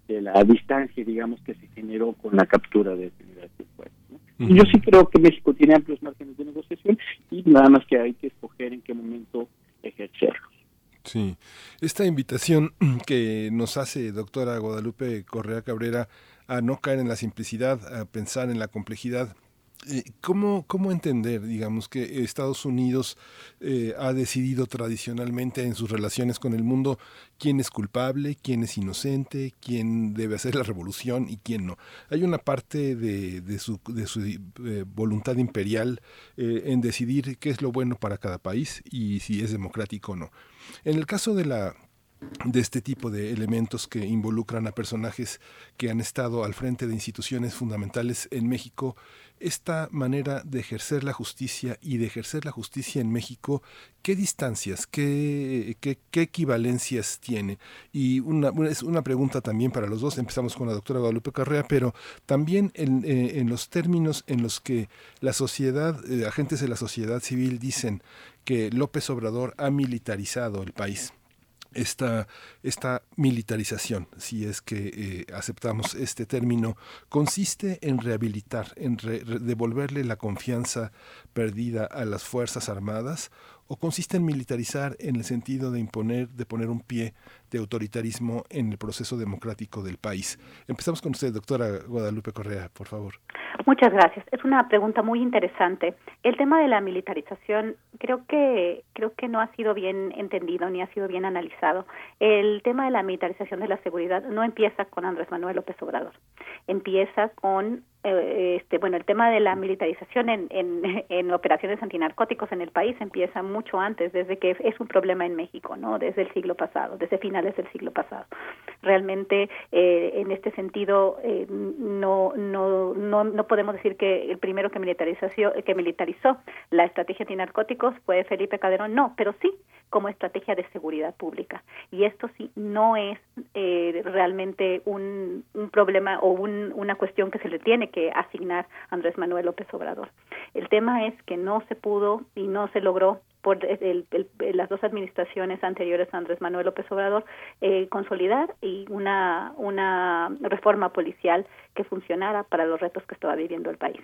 de la distancia, digamos, que se generó con la captura de General ¿no? Yo sí creo que México tiene amplios márgenes de negociación y nada más que hay que escoger en qué momento ejercerlos. Sí, esta invitación que nos hace doctora Guadalupe Correa Cabrera a no caer en la simplicidad, a pensar en la complejidad, eh, ¿Cómo, ¿Cómo, entender, digamos, que Estados Unidos eh, ha decidido tradicionalmente en sus relaciones con el mundo quién es culpable, quién es inocente, quién debe hacer la revolución y quién no? Hay una parte de, de su, de su eh, voluntad imperial en decidir qué es lo bueno para cada país y si es democrático o no. En el caso de la de este tipo de elementos que involucran a personajes que han estado al frente de instituciones fundamentales en México. Esta manera de ejercer la justicia y de ejercer la justicia en México, ¿qué distancias, qué, qué, equivalencias tiene? Y una, es una pregunta también para los dos, empezamos con la doctora Guadalupe Carrea, pero también en, eh, en los términos en los que la sociedad, eh, agentes de la sociedad civil dicen que López Obrador ha militarizado el país esta, esta militarización, si es que eh, aceptamos este término, consiste en rehabilitar, en devolverle la confianza perdida a las Fuerzas Armadas o consiste en militarizar en el sentido de imponer, de poner un pie de autoritarismo en el proceso democrático del país. Empezamos con usted, doctora Guadalupe Correa, por favor. Muchas gracias. Es una pregunta muy interesante. El tema de la militarización creo que creo que no ha sido bien entendido ni ha sido bien analizado. El tema de la militarización de la seguridad no empieza con Andrés Manuel López Obrador. Empieza con eh, este, bueno, el tema de la militarización en, en, en, operaciones antinarcóticos en el país empieza mucho antes, desde que es un problema en México, ¿no? Desde el siglo pasado, desde finales del siglo pasado. Realmente, eh, en este sentido, eh, no, no, no, no podemos decir que el primero que que militarizó la estrategia antinarcóticos fue Felipe Calderón, no, pero sí como estrategia de seguridad pública. Y esto sí no es eh, realmente un, un problema o un, una cuestión que se le tiene que asignar a Andrés Manuel López Obrador. El tema es que no se pudo y no se logró por el, las dos administraciones anteriores Andrés Manuel López Obrador eh, consolidar y una, una reforma policial que funcionara para los retos que estaba viviendo el país.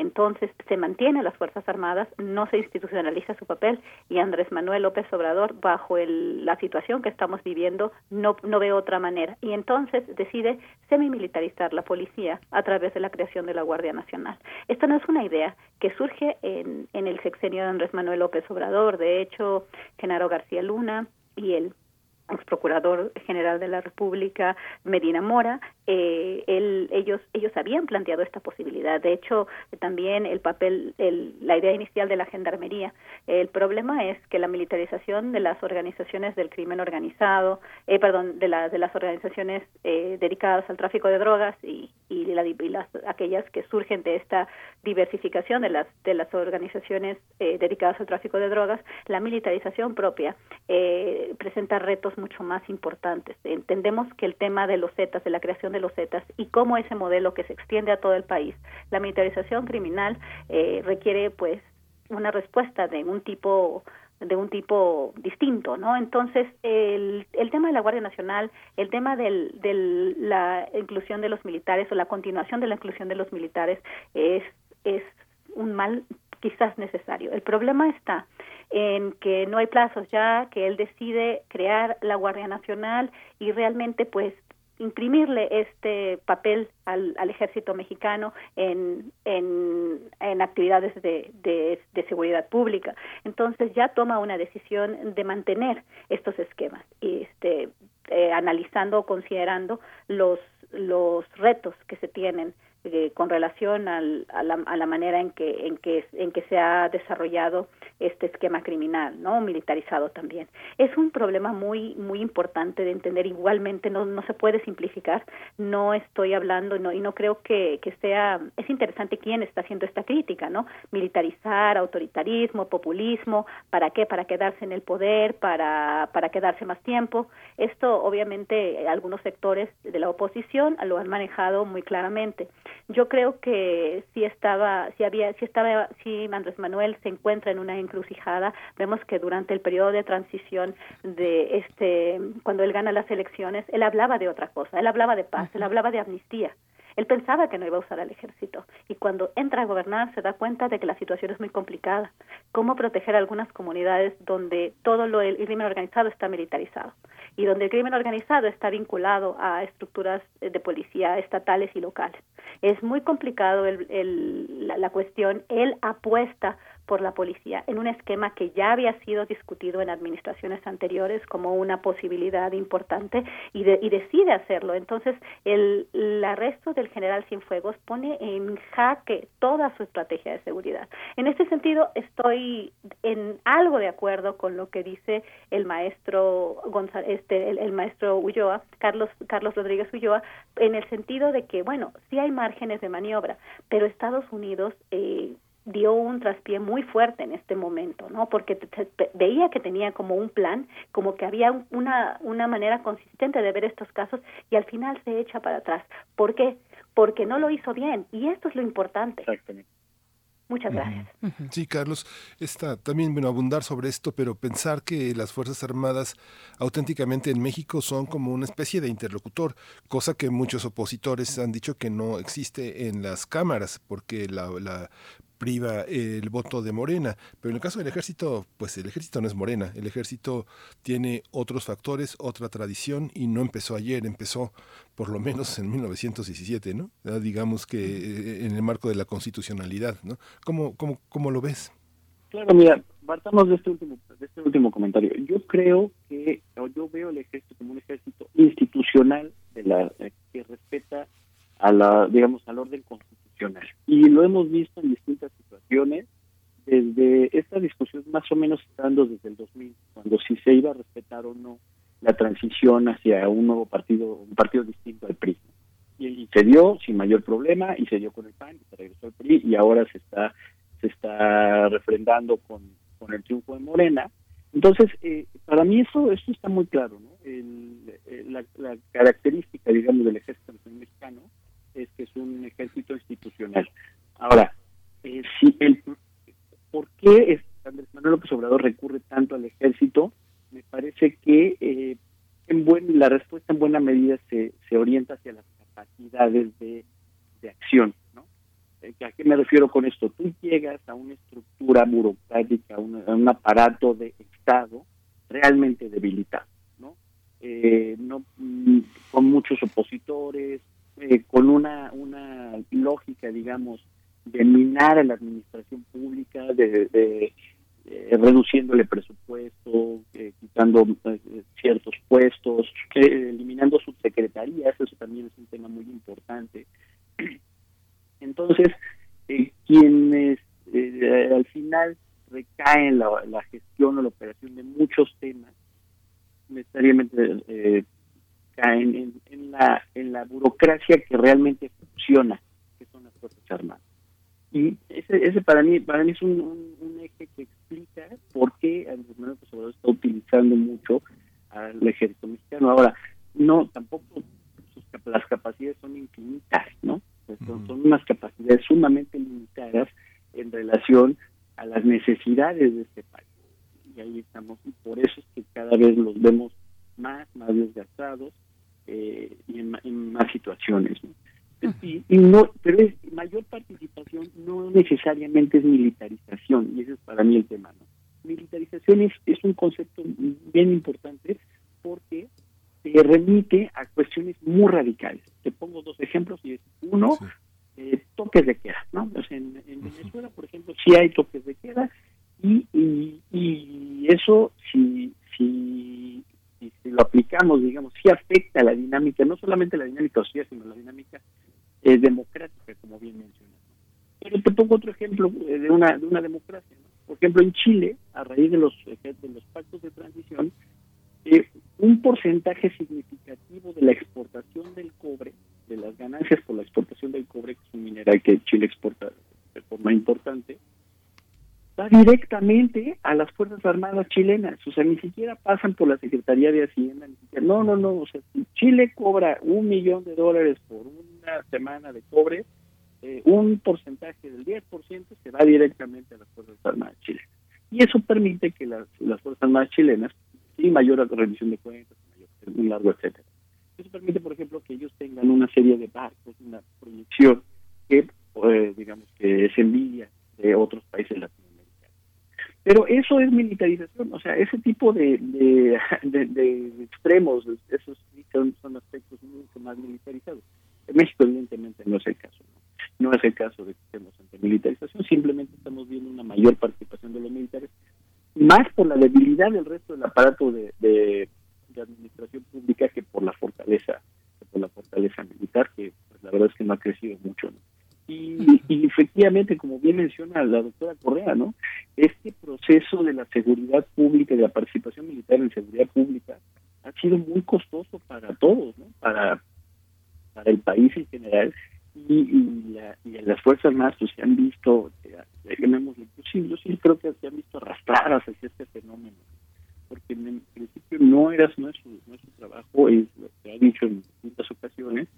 Entonces se mantiene las Fuerzas Armadas, no se institucionaliza su papel y Andrés Manuel López Obrador, bajo el, la situación que estamos viviendo, no, no ve otra manera. Y entonces decide semimilitarizar la policía a través de la creación de la Guardia Nacional. Esta no es una idea que surge en, en el sexenio de Andrés Manuel López Obrador. De hecho, Genaro García Luna y el ex procurador general de la República Medina Mora eh, ellos ellos habían planteado esta posibilidad. De hecho también el papel el, la idea inicial de la gendarmería. El problema es que la militarización de las organizaciones del crimen organizado eh, perdón de las de las organizaciones eh, dedicadas al tráfico de drogas y y, la, y las aquellas que surgen de esta diversificación de las de las organizaciones eh, dedicadas al tráfico de drogas la militarización propia eh, presenta retos mucho más importantes entendemos que el tema de los zetas de la creación de los Zetas y cómo ese modelo que se extiende a todo el país, la militarización criminal eh, requiere pues una respuesta de un tipo de un tipo distinto, ¿no? Entonces, el, el tema de la Guardia Nacional, el tema de la inclusión de los militares o la continuación de la inclusión de los militares es, es un mal quizás necesario. El problema está en que no hay plazos ya, que él decide crear la Guardia Nacional y realmente pues imprimirle este papel al, al ejército mexicano en, en, actividades de, de, seguridad pública. Entonces ya toma una decisión de mantener estos esquemas, este, eh, analizando o considerando los, los retos que se tienen eh, con relación al, a, la, a, la, manera en que, en, que, en que se ha desarrollado este esquema criminal, ¿no? Militarizado también. Es un problema muy, muy importante de entender. Igualmente no, no se puede simplificar. No estoy hablando no, y no creo que, que sea, es interesante quién está haciendo esta crítica, ¿no? Militarizar, autoritarismo, populismo, ¿para qué? Para quedarse en el poder, para, para quedarse más tiempo. Esto obviamente algunos sectores de la oposición lo han manejado muy claramente yo creo que si estaba, si había, si estaba, si Andrés Manuel se encuentra en una encrucijada, vemos que durante el periodo de transición de este, cuando él gana las elecciones, él hablaba de otra cosa, él hablaba de paz, él hablaba de amnistía. Él pensaba que no iba a usar al ejército y cuando entra a gobernar se da cuenta de que la situación es muy complicada. ¿Cómo proteger a algunas comunidades donde todo lo, el crimen organizado está militarizado? y donde el crimen organizado está vinculado a estructuras de policía estatales y locales. Es muy complicado el, el, la, la cuestión. Él apuesta por la policía en un esquema que ya había sido discutido en administraciones anteriores como una posibilidad importante y, de, y decide hacerlo. Entonces, el, arresto del general Cienfuegos pone en jaque toda su estrategia de seguridad. En este sentido, estoy en algo de acuerdo con lo que dice el maestro González, este, el, el maestro Ulloa, Carlos, Carlos Rodríguez Ulloa, en el sentido de que, bueno, sí hay márgenes de maniobra, pero Estados Unidos eh, dio un traspié muy fuerte en este momento, ¿no? Porque veía que tenía como un plan, como que había una, una manera consistente de ver estos casos y al final se echa para atrás. ¿Por qué? Porque no lo hizo bien y esto es lo importante. Exactamente. Muchas gracias. Sí, Carlos, está también bueno abundar sobre esto, pero pensar que las Fuerzas Armadas auténticamente en México son como una especie de interlocutor, cosa que muchos opositores han dicho que no existe en las cámaras, porque la, la priva el voto de Morena. Pero en el caso del ejército, pues el ejército no es Morena. El ejército tiene otros factores, otra tradición y no empezó ayer, empezó por lo menos en 1917, ¿no? digamos que eh, en el marco de la constitucionalidad, ¿no? ¿Cómo, cómo, cómo lo ves? Claro, mira, partamos de este último de este último comentario. Yo creo que o yo veo el ejército como un ejército institucional de la eh, que respeta a la digamos al orden constitucional y lo hemos visto en distintas situaciones, desde esta discusión más o menos estando desde el 2000, cuando si se iba a respetar o no la transición hacia un nuevo partido, un partido distinto al PRI. Y, se dio sin mayor problema, y se dio con el PAN, y se regresó al PRI, y ahora se está se está refrendando con, con el triunfo de Morena. Entonces, eh, para mí eso, eso está muy claro, ¿no? la, la, característica, digamos, del ejército mexicano es que es un ejército institucional. Ahora, eh, si el, ¿por qué Andrés Manuel López Obrador recurre tanto al ejército? Me parece que eh, en buen, la respuesta en buena medida se, se orienta hacia las capacidades de, de acción. ¿no? Eh, ¿A qué me refiero con esto? Tú llegas a una estructura burocrática, a un aparato de Estado realmente debilitado. Eh, no mm, con muchos opositores, eh, con una, una lógica, digamos, de minar a la administración pública, de, de eh, reduciéndole presupuesto, eh, quitando ciertos puestos, eliminando subsecretarías, eso también es un tema muy importante. Entonces, quienes al final recaen la, la gestión o la operación de muchos temas, necesariamente en, en, la, en la burocracia que realmente funciona, que son las Fuerzas Armadas. Y ese, ese para mí para mí es un, un, eje que explica por qué Andrés Manuel López está utilizando mucho al ejército mexicano. Ahora, no, tampoco sus, las capacidades son infinitas, ¿no? Pues son, son unas capacidades sumamente limitadas en relación a las necesidades de este país. Y ahí estamos, y por eso es que cada vez los vemos más, más desgastados, eh, y en, más situaciones. Y, no, pero es mayor participación no necesariamente es militarización, y ese es para mí el tema. ¿no? Militarización es, es un concepto bien importante porque se remite a cuestiones muy radicales. Te pongo dos ejemplos y es uno, eh, toques de queda, ¿no? en, Venezuela, por ejemplo, sí hay toques de queda y, y, y eso si, si si, lo aplicamos, digamos, sí afecta la dinámica, no solamente la dinámica social, sino la dinámica eh, democrática, como bien mencionas. Pero te pongo otro ejemplo eh, de una de una democracia. Por ejemplo, en Chile, a raíz de los, de los pactos de transición, eh, un porcentaje significativo de la exportación del cobre, de las ganancias por la exportación del cobre, que es un mineral que Chile exporta de forma importante, va directamente a las Fuerzas Armadas chilenas, o sea, ni siquiera pasan por la Secretaría de Hacienda, no, no, no, o sea, si Chile cobra un millón de dólares por una semana de cobre, eh, un porcentaje del 10% se va directamente a las Fuerzas Armadas chilenas. Y eso permite que las, las Fuerzas Armadas chilenas, sin mayor revisión de cuentas, mayor, un largo etcétera. Eso permite, por ejemplo, que ellos tengan una serie de barcos, una proyección que, pues, digamos, que es envidia de otros países latinoamericanos pero eso es militarización, o sea, ese tipo de, de, extremos, esos son, son, aspectos mucho más militarizados. En México, evidentemente, no es el caso. ¿no? es el caso de que estemos ante militarización, simplemente estamos viendo una mayor participación de los militares, más por la debilidad del resto del aparato de, de, administración pública que por la fortaleza por la fortaleza militar, que pues, la verdad es que no ha crecido mucho. ¿no? Y, efectivamente, como bien menciona la doctora Correa, ¿no? Este proceso de la seguridad pública, de la participación militar en seguridad pública, ha sido muy costoso para todos, ¿no? Para, para el país en general y, y, las fuerzas más pues, se han visto, inclusive yo sí creo que se han visto arrastradas hacia este fenómeno, porque en principio no era no es su, no es trabajo, es lo que ha dicho en muchas ocasiones,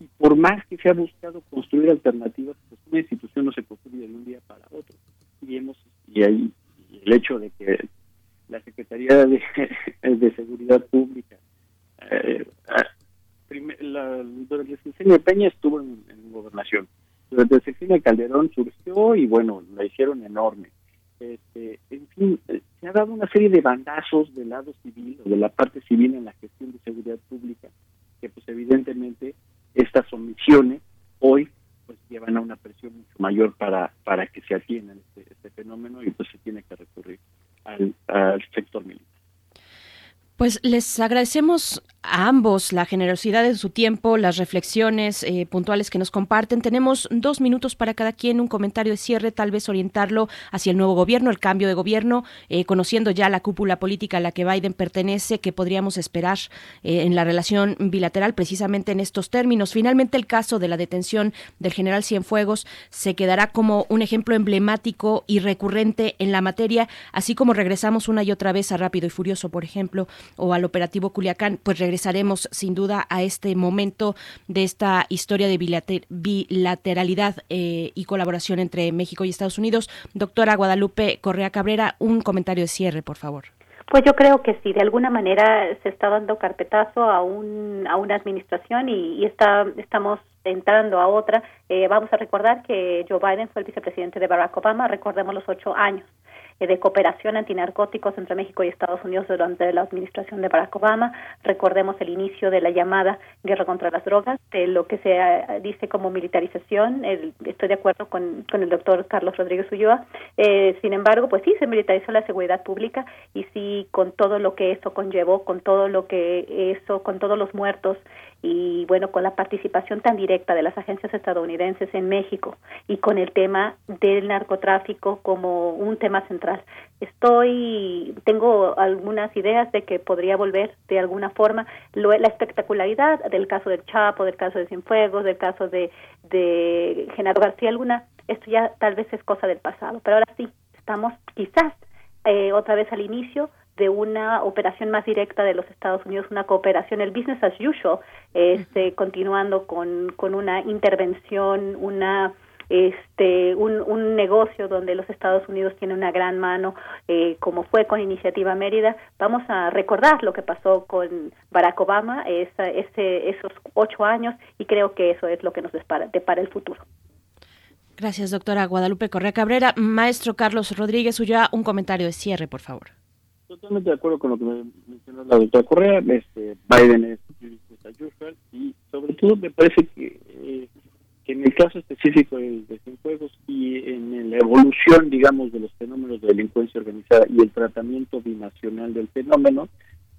y por más que se ha buscado construir alternativas, pues una institución no se construye de un día para otro. el hecho de que la Secretaría de, de Seguridad Pública eh, la, durante el sexenio Peña estuvo en, gobernación. Durante el sexenio de Calderón surgió y bueno, la hicieron enorme. Este, en fin, eh, se ha dado una serie de bandazos del lado civil o de la parte civil en la gestión de seguridad pública que pues evidentemente estas omisiones hoy pues llevan a una presión mucho mayor para para que se atienda este, este fenómeno y pues se tiene que recurrir al, al sector militar. Pues les agradecemos a ambos la generosidad de su tiempo, las reflexiones eh, puntuales que nos comparten. Tenemos dos minutos para cada quien, un comentario de cierre, tal vez orientarlo hacia el nuevo gobierno, el cambio de gobierno, eh, conociendo ya la cúpula política a la que Biden pertenece, que podríamos esperar eh, en la relación bilateral precisamente en estos términos. Finalmente, el caso de la detención del general Cienfuegos se quedará como un ejemplo emblemático y recurrente en la materia, así como regresamos una y otra vez a Rápido y Furioso, por ejemplo, o al operativo Culiacán, pues regresaremos sin duda a este momento de esta historia de bilateralidad eh, y colaboración entre México y Estados Unidos. Doctora Guadalupe Correa Cabrera, un comentario de cierre, por favor. Pues yo creo que sí, de alguna manera se está dando carpetazo a, un, a una administración y, está, estamos entrando a otra. Eh, vamos a recordar que Joe Biden fue el vicepresidente de Barack Obama, recordemos los ocho años de cooperación antinarcóticos entre México y Estados Unidos durante la administración de Barack Obama. Recordemos el inicio de la llamada guerra contra las drogas, de lo que se eh, dice como militarización. estoy de acuerdo con, con, el doctor Carlos Rodríguez Ulloa. Eh, sin embargo, pues sí, se militarizó la seguridad pública y sí, con todo lo que eso conllevó, con todo lo que eso, con todos los muertos y bueno, con la participación tan directa de las agencias estadounidenses en México y con el tema del narcotráfico como un tema central. Estoy, tengo algunas ideas de que podría volver de alguna forma la espectacularidad del caso del Chapo, del caso de Cienfuegos, del caso de, de Genaro García Luna, esto ya tal vez es cosa del pasado, pero ahora sí, estamos quizás eh, otra vez al inicio de una operación más directa de los Estados Unidos, una cooperación, el business as usual, este, continuando con, con una intervención, una este un, un negocio donde los Estados Unidos tienen una gran mano eh, como fue con Iniciativa Mérida vamos a recordar lo que pasó con Barack Obama esa, ese, esos ocho años y creo que eso es lo que nos depara, depara el futuro Gracias, doctora Guadalupe Correa Cabrera. Maestro Carlos Rodríguez Ulloa, un comentario de cierre, por favor. Totalmente de acuerdo con lo que me mencionó la doctora Correa. Este, Biden es usual y sobre todo me parece eh, que, en el caso específico de, de Cienfuegos y en la evolución, digamos, de los fenómenos de delincuencia organizada y el tratamiento binacional del fenómeno,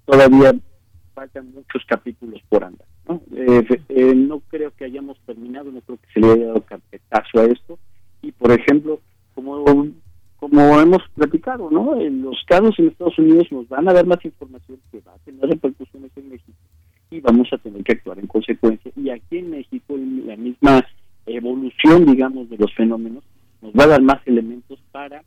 todavía faltan muchos capítulos por andar. ¿no? Eh, eh, no creo que hayamos terminado, no creo que se le haya dado carpetazo a esto. Y, por ejemplo, como como hemos platicado, ¿no? En los casos en Estados Unidos nos van a dar más información que va a tener repercusiones en México y vamos a tener que actuar en consecuencia. Y aquí en México, la misma evolución, digamos, de los fenómenos, nos va a dar más elementos para,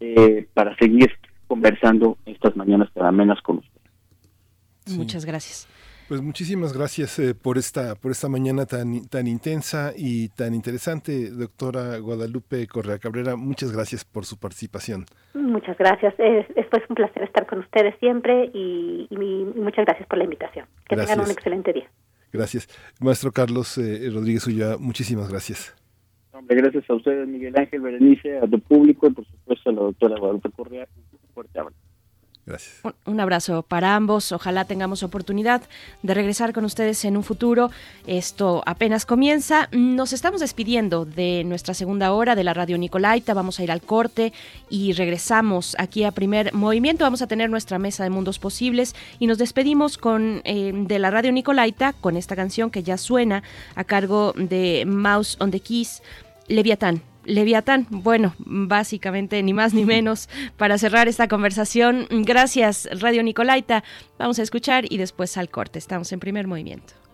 eh, para seguir conversando estas mañanas tan amenas con ustedes. Muchas gracias. Pues muchísimas gracias eh, por esta por esta mañana tan tan intensa y tan interesante, doctora Guadalupe Correa Cabrera. Muchas gracias por su participación. Muchas gracias. Es, es un placer estar con ustedes siempre y, muchas gracias por la invitación. Que tengan un excelente día. Gracias. Maestro Carlos eh, Rodríguez Ulloa, muchísimas gracias. gracias a ustedes, Miguel Ángel Berenice, a tu público y por supuesto a la doctora Guadalupe Correa. Un fuerte abrazo. Un, abrazo para ambos. Ojalá tengamos oportunidad de regresar con ustedes en un futuro. Esto apenas comienza. Nos estamos despidiendo de nuestra segunda hora de la radio Nicolaita. Vamos a ir al corte y regresamos aquí a primer movimiento. Vamos a tener nuestra mesa de mundos posibles y nos despedimos con eh, de la radio Nicolaita con esta canción que ya suena a cargo de Mouse on the Keys, Leviatán. Leviatán. Bueno, básicamente ni más ni menos para cerrar esta conversación. Gracias, Radio Nicolaita. Vamos a escuchar y después al corte. Estamos en primer movimiento.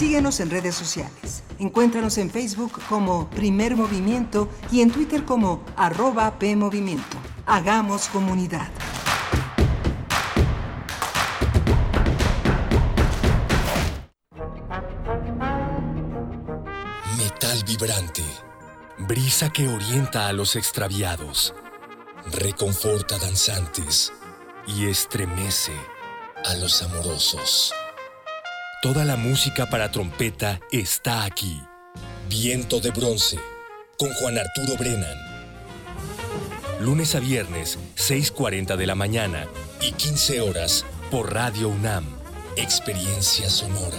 Síguenos en redes sociales. Encuéntranos en Facebook como Primer Movimiento y en Twitter como arroba PMovimiento. Hagamos comunidad. Metal vibrante, brisa que orienta a los extraviados, reconforta danzantes y estremece a los amorosos. Toda la música para trompeta está aquí. Viento de bronce, con Juan Arturo Brennan. Lunes a viernes, 6.40 de la mañana y 15 horas por Radio UNAM. Experiencia sonora.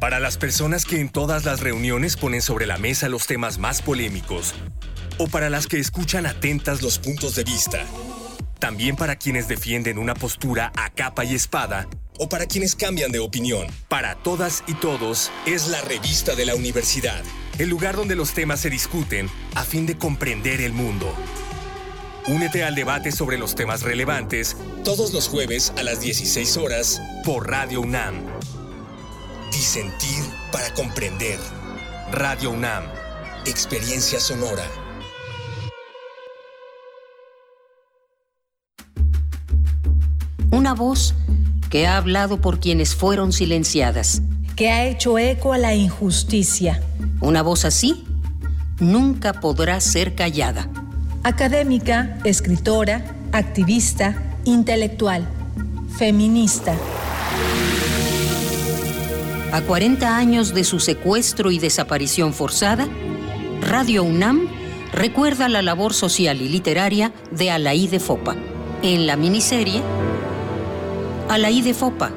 Para las personas que en todas las reuniones ponen sobre la mesa los temas más polémicos, o para las que escuchan atentas los puntos de vista, también para quienes defienden una postura a capa y espada, o para quienes cambian de opinión. Para todas y todos es la revista de la universidad, el lugar donde los temas se discuten a fin de comprender el mundo. Únete al debate sobre los temas relevantes todos los jueves a las 16 horas por Radio UNAM. Disentir para comprender. Radio UNAM. Experiencia sonora. Una voz que ha hablado por quienes fueron silenciadas. Que ha hecho eco a la injusticia. Una voz así nunca podrá ser callada. Académica, escritora, activista, intelectual, feminista. A 40 años de su secuestro y desaparición forzada, Radio UNAM recuerda la labor social y literaria de Alaí de Fopa. En la miniserie, Alaí de Fopa,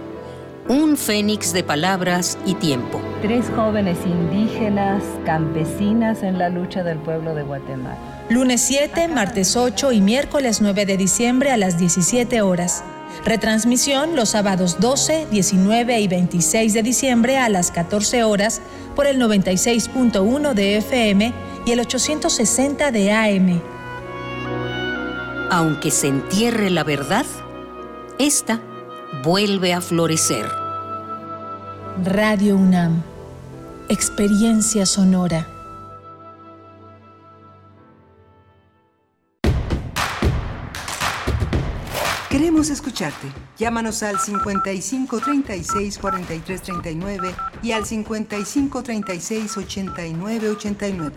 un fénix de palabras y tiempo. Tres jóvenes indígenas, campesinas en la lucha del pueblo de Guatemala. Lunes 7, martes 8 y miércoles 9 de diciembre a las 17 horas. Retransmisión los sábados 12, 19 y 26 de diciembre a las 14 horas por el 96.1 de FM y el 860 de AM. Aunque se entierre la verdad, esta vuelve a florecer. Radio UNAM. Experiencia sonora. Queremos escucharte. Llámanos al 55 36 43 39 y al 55 36 89 89.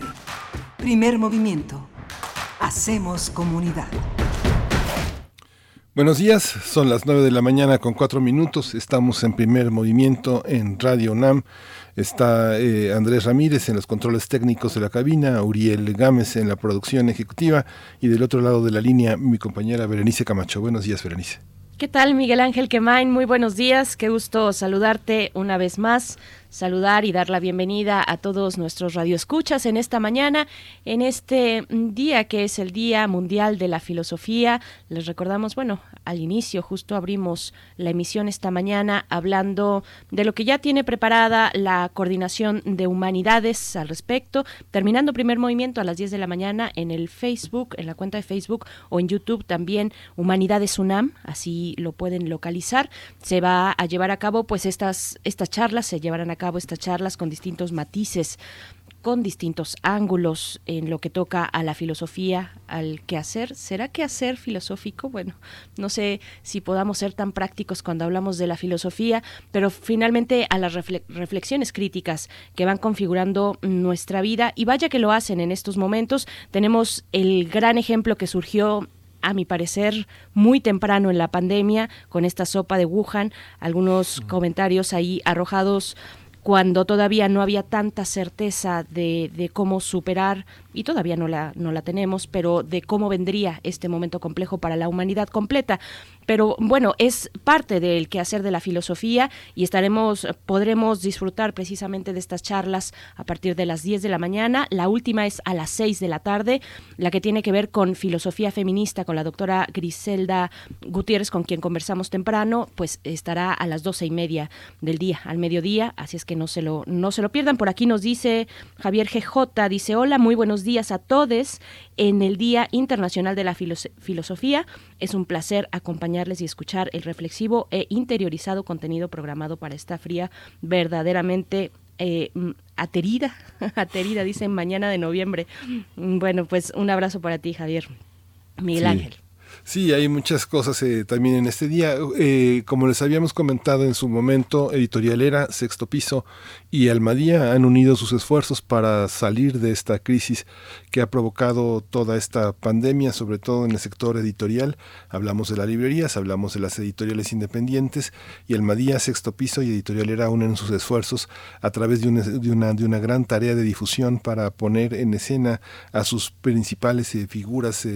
Primer movimiento. Hacemos comunidad. Buenos días, son las 9 de la mañana con 4 minutos. Estamos en primer movimiento en Radio NAM. Está eh, Andrés Ramírez en los controles técnicos de la cabina, Uriel Gámez en la producción ejecutiva y del otro lado de la línea mi compañera Berenice Camacho. Buenos días, Berenice. ¿Qué tal, Miguel Ángel Quemain? Muy buenos días. Qué gusto saludarte una vez más saludar y dar la bienvenida a todos nuestros radioescuchas en esta mañana, en este día que es el Día Mundial de la Filosofía. Les recordamos, bueno, al inicio justo abrimos la emisión esta mañana hablando de lo que ya tiene preparada la Coordinación de Humanidades al respecto, terminando primer movimiento a las 10 de la mañana en el Facebook, en la cuenta de Facebook o en YouTube también Humanidades UNAM, así lo pueden localizar. Se va a llevar a cabo pues estas estas charlas se llevarán a cabo estas charlas con distintos matices con distintos ángulos en lo que toca a la filosofía, al quehacer. ¿Será quehacer filosófico? Bueno, no sé si podamos ser tan prácticos cuando hablamos de la filosofía, pero finalmente a las reflexiones críticas que van configurando nuestra vida y vaya que lo hacen en estos momentos. Tenemos el gran ejemplo que surgió a mi parecer, muy temprano en la pandemia, con esta sopa de Wuhan, algunos comentarios ahí arrojados cuando todavía no había tanta certeza de, de, cómo superar, y todavía no la, no la tenemos, pero de cómo vendría este momento complejo para la humanidad completa. Pero bueno, es parte del quehacer de la filosofía y estaremos, podremos disfrutar precisamente de estas charlas a partir de las 10 de la mañana. La última es a las 6 de la tarde, la que tiene que ver con filosofía feminista con la doctora Griselda Gutiérrez, con quien conversamos temprano, pues estará a las doce y media del día, al mediodía, así es que no se lo, no se lo pierdan. Por aquí nos dice Javier GJ, dice, hola, muy buenos días a todos en el Día Internacional de la Filosofía. Es un placer acompañarles y escuchar el reflexivo e interiorizado contenido programado para esta fría verdaderamente eh, aterida, aterida, dicen mañana de noviembre. Bueno, pues un abrazo para ti, Javier. Miguel Ángel. Sí, hay muchas cosas eh, también en este día. Eh, como les habíamos comentado en su momento, Editorialera, Sexto Piso y Almadía han unido sus esfuerzos para salir de esta crisis que ha provocado toda esta pandemia, sobre todo en el sector editorial. Hablamos de las librerías, hablamos de las editoriales independientes y Almadía, Sexto Piso y Editorialera unen sus esfuerzos a través de una, de una, gran tarea de difusión para poner en escena a sus principales eh, figuras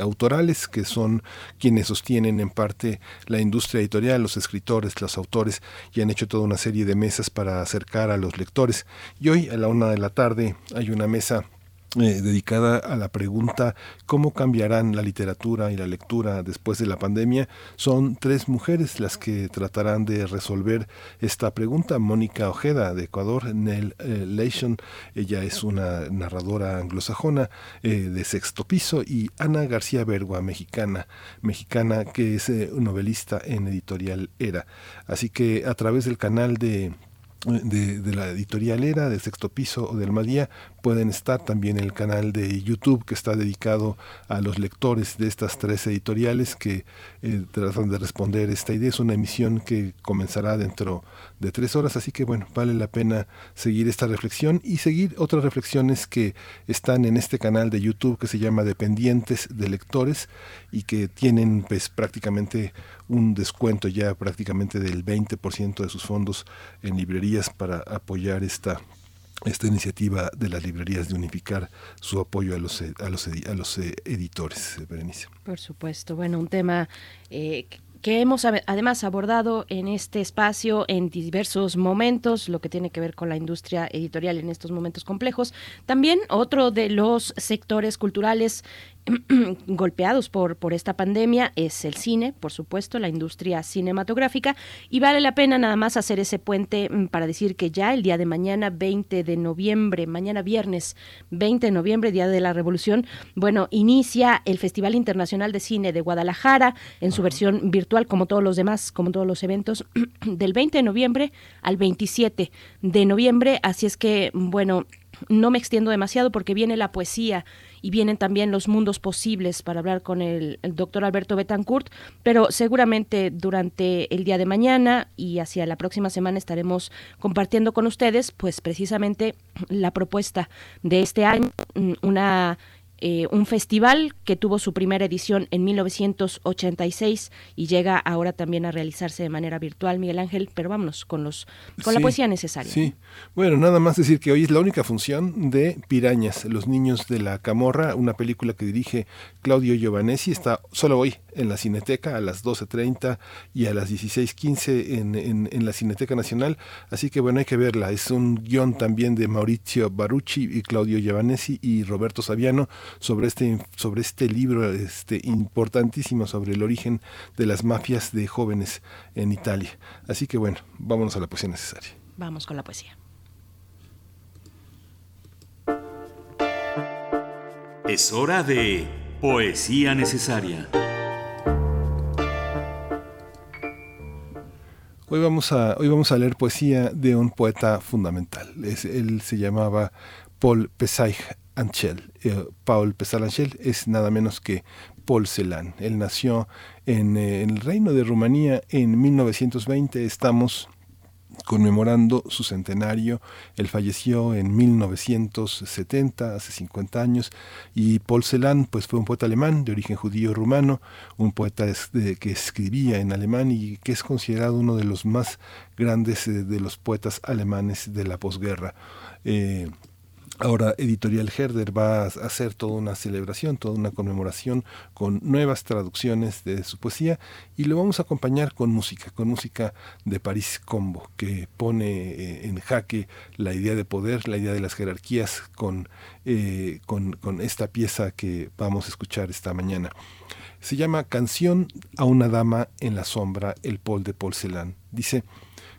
autorales son quienes sostienen en parte la industria editorial, los escritores, los autores, y han hecho toda una serie de mesas para acercar a los lectores. Y hoy a la una de la tarde hay una mesa eh, dedicada a la pregunta cómo cambiarán la literatura y la lectura después de la pandemia. Son tres mujeres las que tratarán de resolver esta pregunta. Mónica Ojeda de Ecuador, Nell eh, Leishon, ella es una narradora anglosajona eh, de sexto piso, y Ana García Bergua, mexicana, mexicana que es novelista en editorial Era. Así que a través del canal de de, de, la editorialera del sexto piso o del Almadía pueden estar también en el canal de YouTube que está dedicado a los lectores de estas tres editoriales que eh, tratan de responder esta idea. Es una emisión que comenzará dentro de tres horas, así que bueno, vale la pena seguir esta reflexión y seguir otras reflexiones que están en este canal de YouTube que se llama Dependientes de Lectores y que tienen pues prácticamente un descuento ya prácticamente del 20% de sus fondos en librerías para apoyar esta esta iniciativa de las librerías de unificar su apoyo a los a los, a los eh, editores, Berenice. Por supuesto, bueno, un tema eh, que hemos además abordado en este espacio en diversos momentos, lo que tiene que ver con la industria editorial en estos momentos complejos. También otro de los sectores culturales golpeados por, por esta pandemia es el cine, por supuesto, la industria cinematográfica, y vale la pena nada más hacer ese puente mm, para decir que ya el día de mañana, 20 de noviembre, mañana viernes 20 de noviembre, Día de la Revolución, bueno, inicia el Festival Internacional de Cine de Guadalajara en su versión virtual, como todos los demás, como todos los eventos, del 20 de noviembre al 27 de noviembre, así es que, bueno, no me extiendo demasiado porque viene la poesía y vienen también los mundos posibles para hablar con el, doctor Alberto Betancourt, pero seguramente durante el día de mañana y hacia la próxima semana estaremos compartiendo con ustedes pues precisamente la propuesta de este año, una eh, un festival que tuvo su primera edición en 1986 y llega ahora también a realizarse de manera virtual, Miguel Ángel, pero vámonos con los con la poesía necesaria. Sí, bueno, nada más decir que hoy es la única función de Pirañas, Los Niños de la Camorra, una película que dirige Claudio Giovanesi, está solo hoy en la Cineteca a las 12.30 y a las 16.15 en, en, en la Cineteca Nacional, así que bueno, hay que verla, es un guion también de Maurizio Barucci y Claudio Giovanesi y Roberto Saviano, sobre este, sobre este libro este, importantísimo sobre el origen de las mafias de jóvenes en Italia. Así que bueno, vámonos a la poesía necesaria. Vamos con la poesía. Es hora de poesía necesaria. Hoy vamos a, hoy vamos a leer poesía de un poeta fundamental. él se llamaba Paul Pesay Anchel. Eh, Paul Pesay Anchel es nada menos que Paul Celan. Él nació en, eh, en el Reino de Rumanía en 1920. Estamos conmemorando su centenario. Él falleció en 1970, hace 50 años, y Paul Celan pues, fue un poeta alemán de origen judío rumano, un poeta que escribía en alemán y que es considerado uno de los más grandes eh, de los poetas alemanes de la posguerra. Eh, Ahora Editorial Herder va a hacer toda una celebración, toda una conmemoración con nuevas traducciones de su poesía y lo vamos a acompañar con música, con música de París Combo, que pone eh, en jaque la idea de poder, la idea de las jerarquías con, eh, con, con esta pieza que vamos a escuchar esta mañana. Se llama Canción a una dama en la sombra, el Pol de Porcelán. Dice,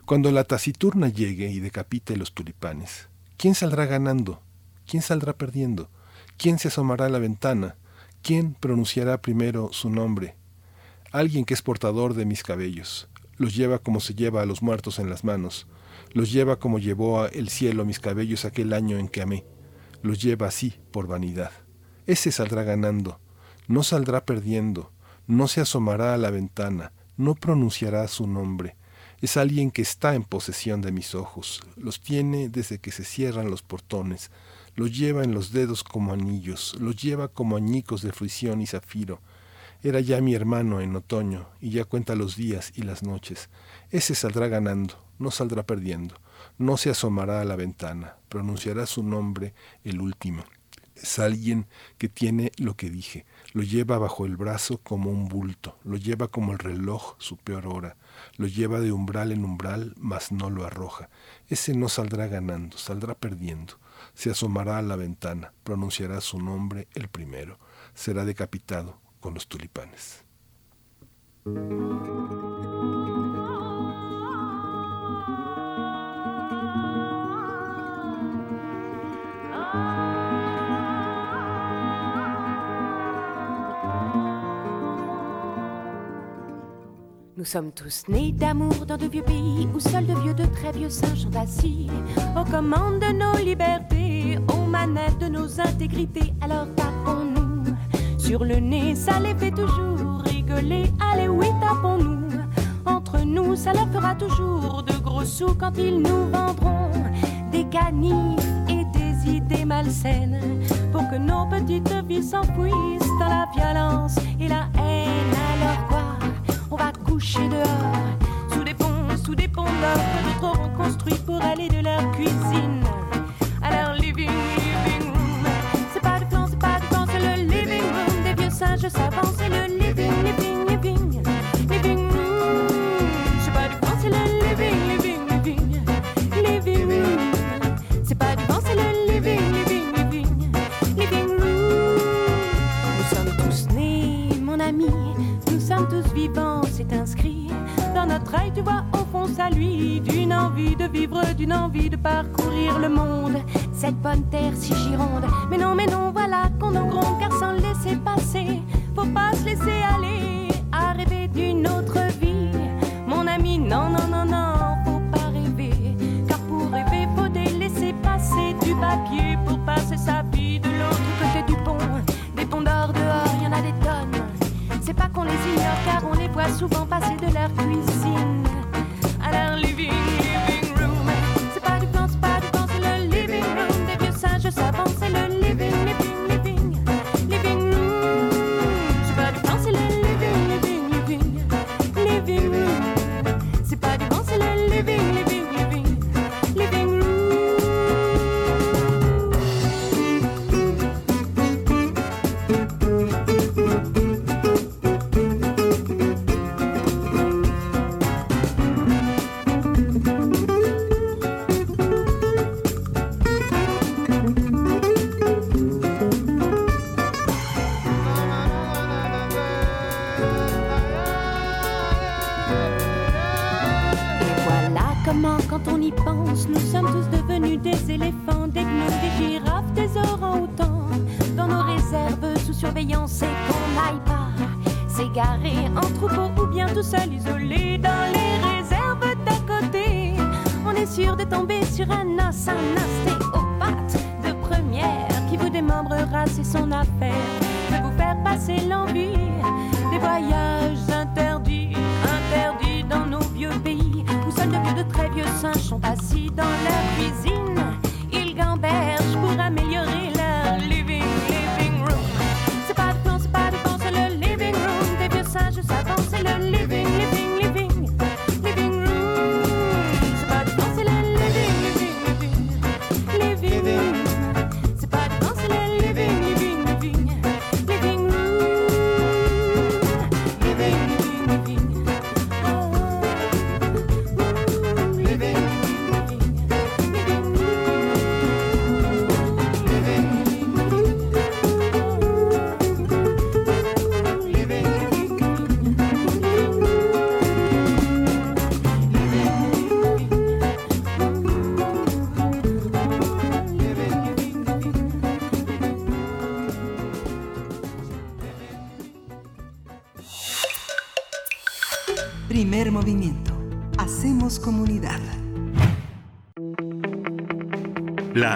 cuando la taciturna llegue y decapite los tulipanes, ¿quién saldrá ganando? ¿Quién saldrá perdiendo? ¿Quién se asomará a la ventana? ¿Quién pronunciará primero su nombre? Alguien que es portador de mis cabellos. Los lleva como se lleva a los muertos en las manos. Los lleva como llevó el cielo mis cabellos aquel año en que amé. Los lleva así por vanidad. Ese saldrá ganando. No saldrá perdiendo. No se asomará a la ventana. No pronunciará su nombre. Es alguien que está en posesión de mis ojos. Los tiene desde que se cierran los portones los lleva en los dedos como anillos, los lleva como añicos de fruición y zafiro. Era ya mi hermano en otoño, y ya cuenta los días y las noches. Ese saldrá ganando, no saldrá perdiendo, no se asomará a la ventana, pronunciará su nombre el último. Es alguien que tiene lo que dije, lo lleva bajo el brazo como un bulto, lo lleva como el reloj su peor hora, lo lleva de umbral en umbral, mas no lo arroja. Ese no saldrá ganando, saldrá perdiendo se asomará a la ventana, pronunciará su nombre el primero, será decapitado con los tulipanes. Nous sommes tous nés d'amour dans de vieux pays où seuls de vieux, de très vieux singes sont assis aux commandes de nos libertés, aux manettes de nos intégrités. Alors tapons-nous sur le nez, ça les fait toujours rigoler. Allez, oui, tapons-nous. Entre nous, ça leur fera toujours de gros sous quand ils nous vendront des canifs et des idées malsaines pour que nos petites vies s'enfouissent dans la violence et la haine. Coucher dehors, sous des ponts, sous des ponts d'or ont construits pour aller de leur cuisine. À leur living, living room. C'est pas du temps, c'est pas du temps, c'est le living room. Des vieux singes savants, c'est le tu vois, au fond, ça lui, d'une envie de vivre, d'une envie de parcourir le monde, cette bonne terre si gironde. Mais non, mais non, voilà qu'on en gronde, car sans laisser passer, faut pas se laisser aller à rêver d'une autre vie. Mon ami, non, non, non, non, faut pas rêver, car pour rêver, faut délaisser passer du papier pour passer sa vie de l'autre côté du pont. Des ponts d'or dehors, y en a des tonnes. C'est pas qu'on les ignore car on les voit souvent passer de leur cuisine. À leur living,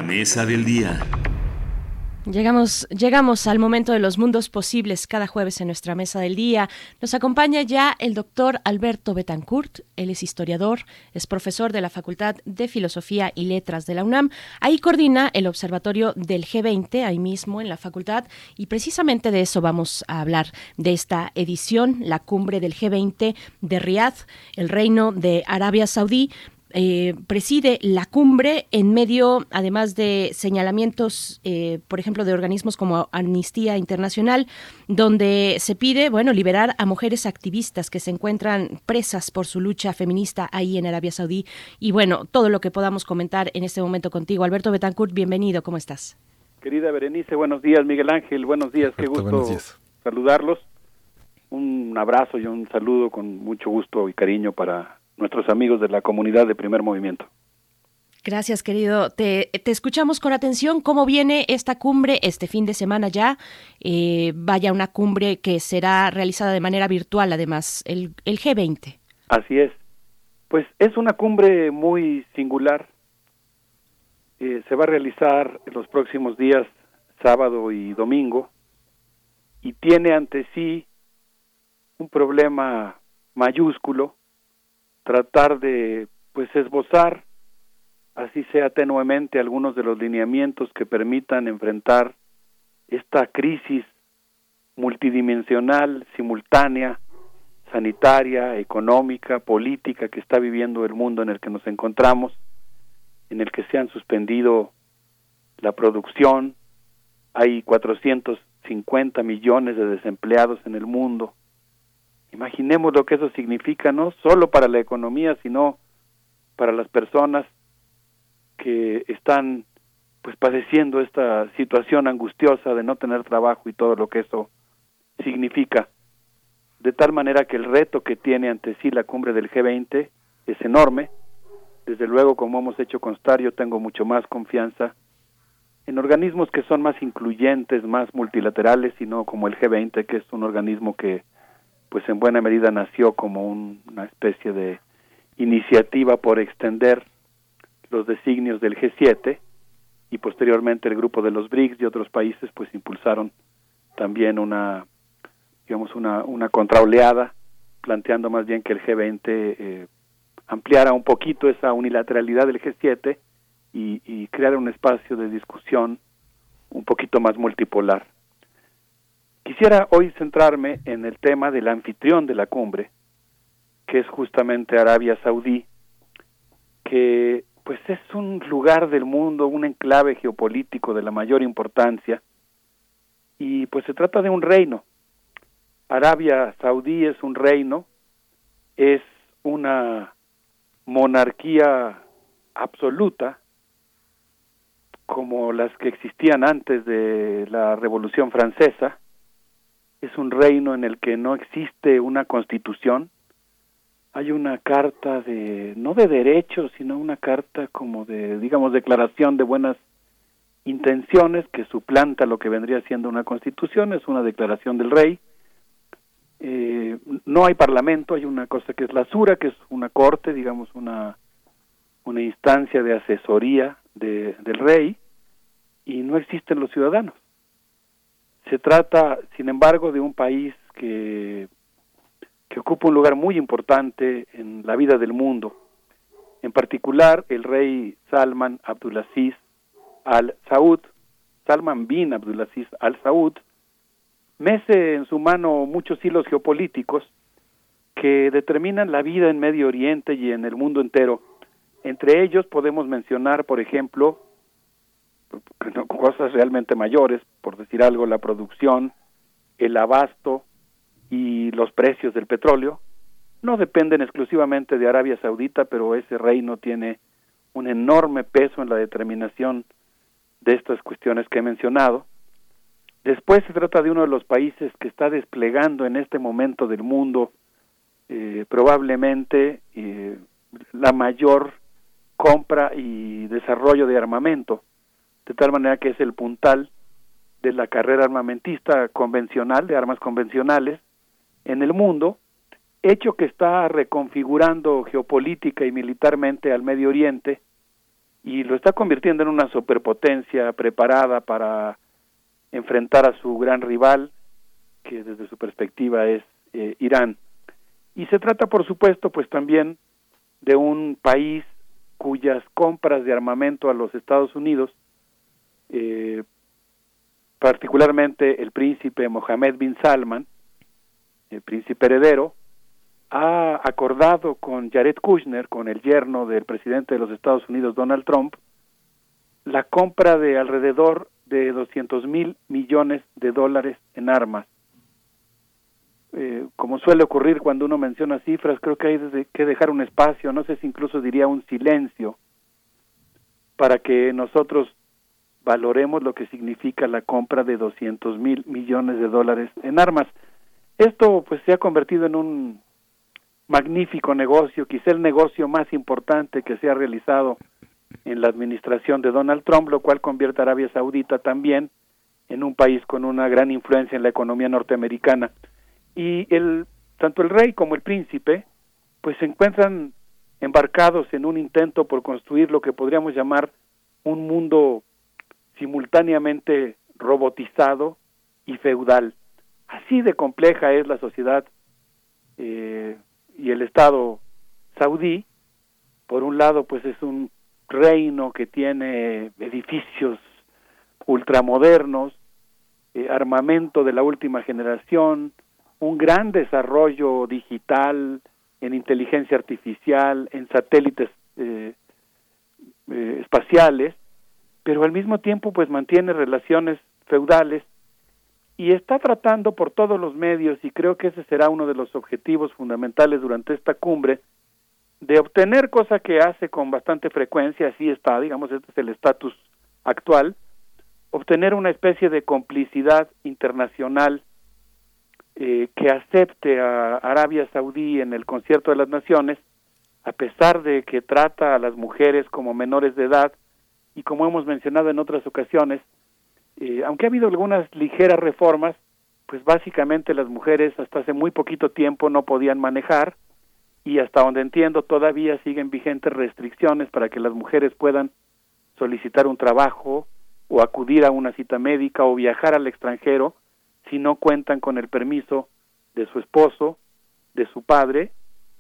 mesa del día. Llegamos, llegamos al momento de los mundos posibles cada jueves en nuestra mesa del día. Nos acompaña ya el doctor Alberto Betancourt. Él es historiador, es profesor de la Facultad de Filosofía y Letras de la UNAM. Ahí coordina el observatorio del G20, ahí mismo en la facultad. Y precisamente de eso vamos a hablar, de esta edición, la cumbre del G20 de Riad, el reino de Arabia Saudí eh, preside la cumbre en medio, además de señalamientos, eh, por ejemplo, de organismos como Amnistía Internacional, donde se pide, bueno, liberar a mujeres activistas que se encuentran presas por su lucha feminista ahí en Arabia Saudí. Y bueno, todo lo que podamos comentar en este momento contigo. Alberto Betancourt, bienvenido, ¿cómo estás? Querida Berenice, buenos días, Miguel Ángel, buenos días, qué gusto buenos días. saludarlos. Un abrazo y un saludo con mucho gusto y cariño para nuestros amigos de la comunidad de primer movimiento. Gracias, querido. Te, te escuchamos con atención. ¿Cómo viene esta cumbre este fin de semana ya? Eh, vaya, una cumbre que será realizada de manera virtual, además, el, el G20. Así es. Pues es una cumbre muy singular. Eh, se va a realizar en los próximos días, sábado y domingo, y tiene ante sí un problema mayúsculo, tratar de pues esbozar así sea tenuemente algunos de los lineamientos que permitan enfrentar esta crisis multidimensional, simultánea, sanitaria, económica, política que está viviendo el mundo en el que nos encontramos, en el que se han suspendido la producción, hay 450 millones de desempleados en el mundo. Imaginemos lo que eso significa no solo para la economía, sino para las personas que están pues padeciendo esta situación angustiosa de no tener trabajo y todo lo que eso significa. De tal manera que el reto que tiene ante sí la cumbre del G20 es enorme. Desde luego, como hemos hecho constar, yo tengo mucho más confianza en organismos que son más incluyentes, más multilaterales, y no como el G20, que es un organismo que pues en buena medida nació como un, una especie de iniciativa por extender los designios del G7 y posteriormente el grupo de los BRICS y otros países pues impulsaron también una digamos una una contraoleada planteando más bien que el G20 eh, ampliara un poquito esa unilateralidad del G7 y, y creara un espacio de discusión un poquito más multipolar. Quisiera hoy centrarme en el tema del anfitrión de la cumbre, que es justamente Arabia Saudí, que pues es un lugar del mundo, un enclave geopolítico de la mayor importancia, y pues se trata de un reino. Arabia Saudí es un reino, es una monarquía absoluta, como las que existían antes de la Revolución Francesa, es un reino en el que no existe una constitución, hay una carta de no de derechos sino una carta como de digamos declaración de buenas intenciones que suplanta lo que vendría siendo una constitución es una declaración del rey eh, no hay parlamento hay una cosa que es la sura que es una corte digamos una una instancia de asesoría de, del rey y no existen los ciudadanos. Se trata, sin embargo, de un país que, ocupa un lugar muy importante en la vida del mundo. En particular, el rey Salman Abdulaziz al Saud, Salman bin Abdulaziz al Saud, mece en su mano muchos hilos geopolíticos que determinan la vida en Medio Oriente y en el mundo entero. Entre ellos podemos mencionar, por ejemplo, cosas realmente mayores, por decir algo, la producción, el abasto y los precios del petróleo. No dependen exclusivamente de Arabia Saudita, pero ese reino tiene un enorme peso en la determinación de estas cuestiones que he mencionado. Después se trata de uno de los países que está desplegando en este momento del mundo eh, probablemente eh, la mayor compra y desarrollo de armamento, de tal manera que es el puntal de la carrera armamentista convencional, de armas convencionales, en el mundo, hecho que está reconfigurando geopolítica y militarmente al Medio Oriente y lo está convirtiendo en una superpotencia preparada para enfrentar a su gran rival, que desde su perspectiva es eh, Irán. Y se trata, por supuesto, pues también de un país cuyas compras de armamento a los Estados Unidos, eh, particularmente el príncipe Mohammed bin Salman, el príncipe heredero, ha acordado con Jared Kushner, con el yerno del presidente de los Estados Unidos, Donald Trump, la compra de alrededor de 200 mil millones de dólares en armas. Eh, como suele ocurrir cuando uno menciona cifras, creo que hay que dejar un espacio, no sé si incluso diría un silencio, para que nosotros valoremos lo que significa la compra de 200 mil millones de dólares en armas. Esto pues se ha convertido en un magnífico negocio, quizá el negocio más importante que se ha realizado en la administración de Donald Trump, lo cual convierte a Arabia Saudita también en un país con una gran influencia en la economía norteamericana. Y el, tanto el rey como el príncipe, pues se encuentran embarcados en un intento por construir lo que podríamos llamar un mundo simultáneamente robotizado y feudal. Así de compleja es la sociedad eh, y el Estado saudí. Por un lado, pues es un reino que tiene edificios ultramodernos, eh, armamento de la última generación, un gran desarrollo digital en inteligencia artificial, en satélites eh, eh, espaciales, pero al mismo tiempo pues mantiene relaciones feudales y está tratando por todos los medios, y creo que ese será uno de los objetivos fundamentales durante esta cumbre, de obtener cosa que hace con bastante frecuencia, así está, digamos, este es el estatus actual, obtener una especie de complicidad internacional eh, que acepte a Arabia Saudí en el concierto de las naciones, a pesar de que trata a las mujeres como menores de edad y como hemos mencionado en otras ocasiones, eh, aunque ha habido algunas ligeras reformas, pues básicamente las mujeres hasta hace muy poquito tiempo no podían manejar, y hasta donde entiendo todavía siguen vigentes restricciones para que las mujeres puedan solicitar un trabajo o acudir a una cita médica o viajar al extranjero si no cuentan con el permiso de su esposo, de su padre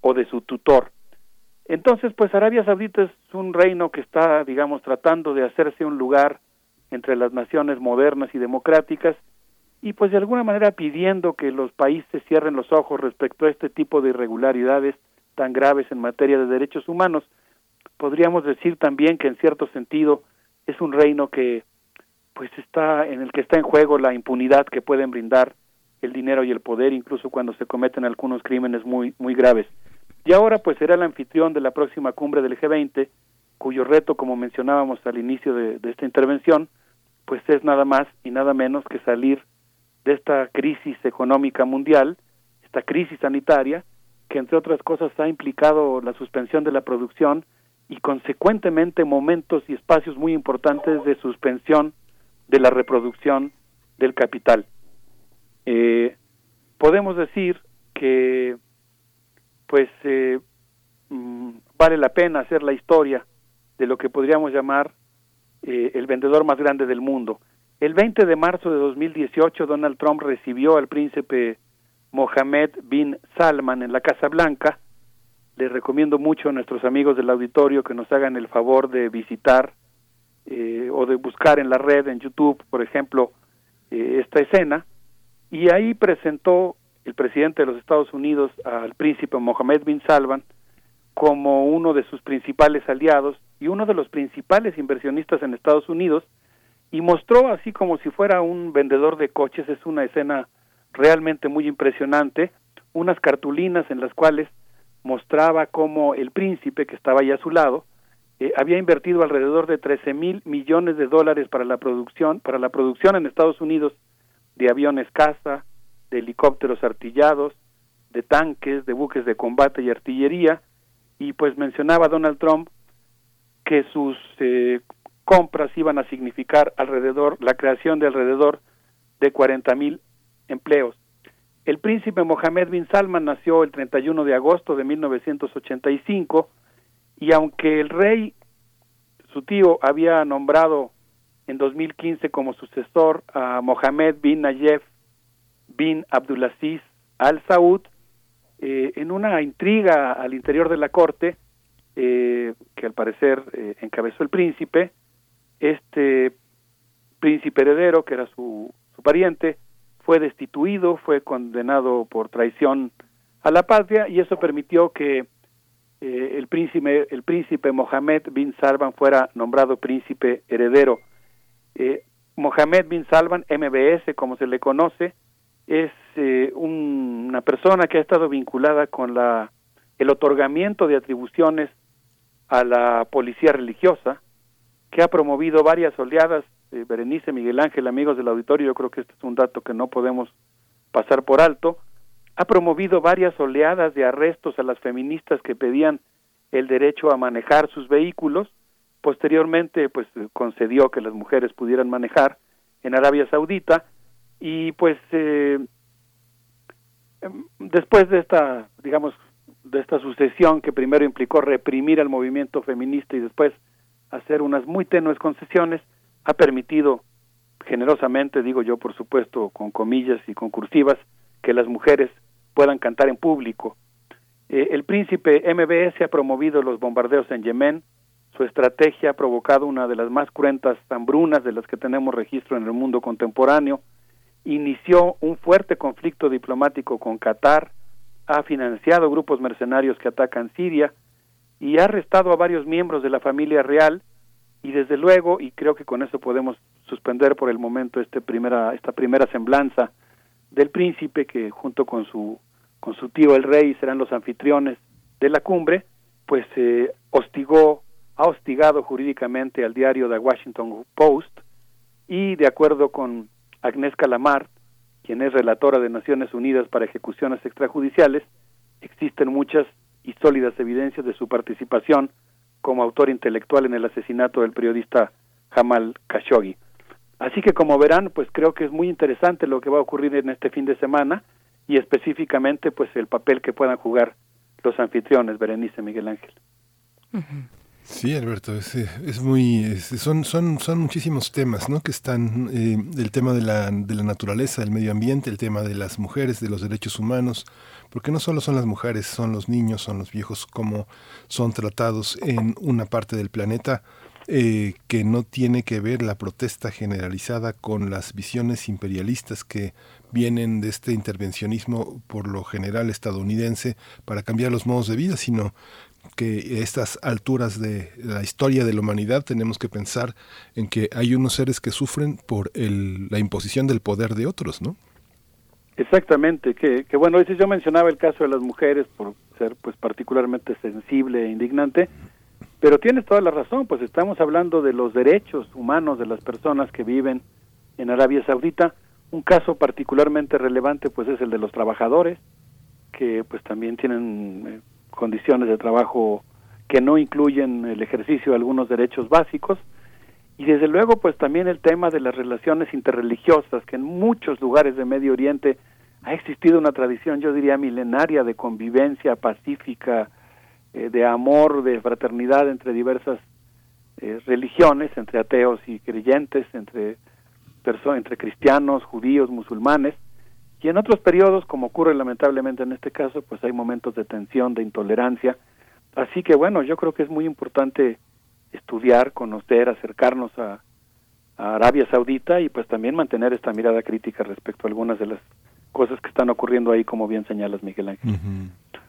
o de su tutor. Entonces, pues Arabia Saudita es un reino que está, digamos, tratando de hacerse un lugar entre las naciones modernas y democráticas y pues de alguna manera pidiendo que los países cierren los ojos respecto a este tipo de irregularidades tan graves en materia de derechos humanos. Podríamos decir también que en cierto sentido es un reino que pues está en el que está en juego la impunidad que pueden brindar el dinero y el poder incluso cuando se cometen algunos crímenes muy muy graves. Y ahora pues será el anfitrión de la próxima cumbre del G20, cuyo reto, como mencionábamos al inicio de, esta intervención, pues es nada más y nada menos que salir de esta crisis económica mundial, esta crisis sanitaria, que entre otras cosas ha implicado la suspensión de la producción y consecuentemente momentos y espacios muy importantes de suspensión de la reproducción del capital. Eh, podemos decir que pues eh, mm, vale la pena hacer la historia de lo que podríamos llamar eh, el vendedor más grande del mundo. El 20 de marzo de 2018, Donald Trump recibió al príncipe Mohammed bin Salman en la Casa Blanca. Les recomiendo mucho a nuestros amigos del auditorio que nos hagan el favor de visitar eh, o de buscar en la red, en YouTube, por ejemplo, eh, esta escena. Y ahí presentó el presidente de los Estados Unidos al príncipe Mohammed bin Salman como uno de sus principales aliados y uno de los principales inversionistas en Estados Unidos y mostró así como si fuera un vendedor de coches, es una escena realmente muy impresionante, unas cartulinas en las cuales mostraba cómo el príncipe que estaba ahí a su lado eh, había invertido alrededor de 13 mil millones de dólares para la producción para la producción en Estados Unidos de aviones caza, helicópteros artillados, de tanques, de buques de combate y artillería y pues mencionaba Donald Trump que sus eh, compras iban a significar alrededor la creación de alrededor de 40 mil empleos. El príncipe Mohammed bin Salman nació el 31 de agosto de 1985 y aunque el rey, su tío, había nombrado en 2015 como sucesor a Mohammed bin Nayef bin Abdulaziz al Saud, eh, en una intriga al interior de la corte, eh, que al parecer eh, encabezó el príncipe, este príncipe heredero, que era su, pariente, fue destituido, fue condenado por traición a la patria y eso permitió que el príncipe el príncipe Mohammed bin Salman fuera nombrado príncipe heredero. Mohammed bin Salman, MBS, como se le conoce, es eh, una persona que ha estado vinculada con la el otorgamiento de atribuciones a la policía religiosa, que ha promovido varias oleadas, eh, Berenice, Miguel Ángel, amigos del auditorio, yo creo que este es un dato que no podemos pasar por alto, ha promovido varias oleadas de arrestos a las feministas que pedían el derecho a manejar sus vehículos, posteriormente pues concedió que las mujeres pudieran manejar en Arabia Saudita, y pues eh, em, después de esta, digamos, de esta sucesión que primero implicó reprimir al movimiento feminista y después hacer unas muy tenues concesiones, ha permitido generosamente, digo yo por supuesto con comillas y con cursivas, que las mujeres puedan cantar en público. Eh, el príncipe MBS ha promovido los bombardeos en Yemen, su estrategia ha provocado una de las más cruentas hambrunas de las que tenemos registro en el mundo contemporáneo, inició un fuerte conflicto diplomático con Qatar, ha financiado grupos mercenarios que atacan Siria y ha arrestado a varios miembros de la familia real y desde luego, y creo que con eso podemos suspender por el momento este primera, esta primera semblanza del príncipe que junto con su, con su tío el rey serán los anfitriones de la cumbre, pues eh, hostigó, ha hostigado jurídicamente al diario The Washington Post y de acuerdo con Agnès Calamar, quien es relatora de Naciones Unidas para Ejecuciones Extrajudiciales, existen muchas y sólidas evidencias de su participación como autor intelectual en el asesinato del periodista Jamal Khashoggi. Así que como verán, pues creo que es muy interesante lo que va a ocurrir en este fin de semana y específicamente pues el papel que puedan jugar los anfitriones, Berenice Miguel Ángel. Sí, Alberto, es, es muy, son, son, son muchísimos temas, ¿no? Que están, eh, el tema de la, de la naturaleza, del medio ambiente, el tema de las mujeres, de los derechos humanos, porque no solo son las mujeres, son los niños, son los viejos, cómo son tratados en una parte del planeta eh, que no tiene que ver la protesta generalizada con las visiones imperialistas que vienen de este intervencionismo por lo general estadounidense para cambiar los modos de vida, sino que estas alturas de la historia de la humanidad tenemos que pensar en que hay unos seres que sufren por el, la imposición del poder de otros, ¿no? Exactamente, que, que bueno, yo mencionaba el caso de las mujeres por ser pues particularmente sensible e indignante, pero tienes toda la razón, pues estamos hablando de los derechos humanos de las personas que viven en Arabia Saudita. Un caso particularmente relevante pues es el de los trabajadores, que pues también tienen eh, condiciones de trabajo que no incluyen el ejercicio de algunos derechos básicos. Y desde luego pues también el tema de las relaciones interreligiosas que en muchos lugares de Medio Oriente ha existido una tradición yo diría milenaria de convivencia pacífica eh, de amor de fraternidad entre diversas eh, religiones, entre ateos y creyentes, entre, entre cristianos, judíos, musulmanes, y en otros periodos, como ocurre lamentablemente en este caso, pues hay momentos de tensión, de intolerancia. Así que bueno, yo creo que es muy importante estudiar, conocer, acercarnos a, Arabia Saudita y pues también mantener esta mirada crítica respecto a algunas de las cosas que están ocurriendo ahí, como bien señalas, Miguel Ángel.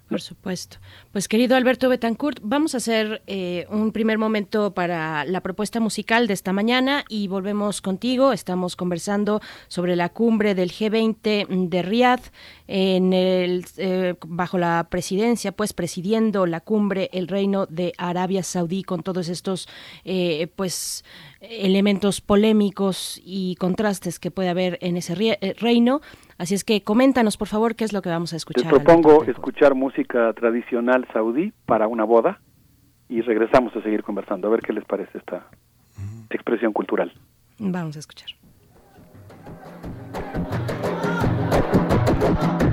Por supuesto. Pues querido Alberto Betancourt, vamos a hacer eh, un primer momento para la propuesta musical de esta mañana y volvemos contigo. Estamos conversando sobre la cumbre del G20 de Riyadh en el, eh, bajo la presidencia, pues presidiendo la cumbre el reino de Arabia Saudí con todos estos eh, pues elementos polémicos y contrastes que puede haber en ese reino. Así es que coméntanos, por favor, qué es lo que vamos a escuchar. Te propongo escuchar música tradicional saudí para una boda y regresamos a seguir conversando, a ver qué les parece esta expresión cultural. Vamos a escuchar. Thank you.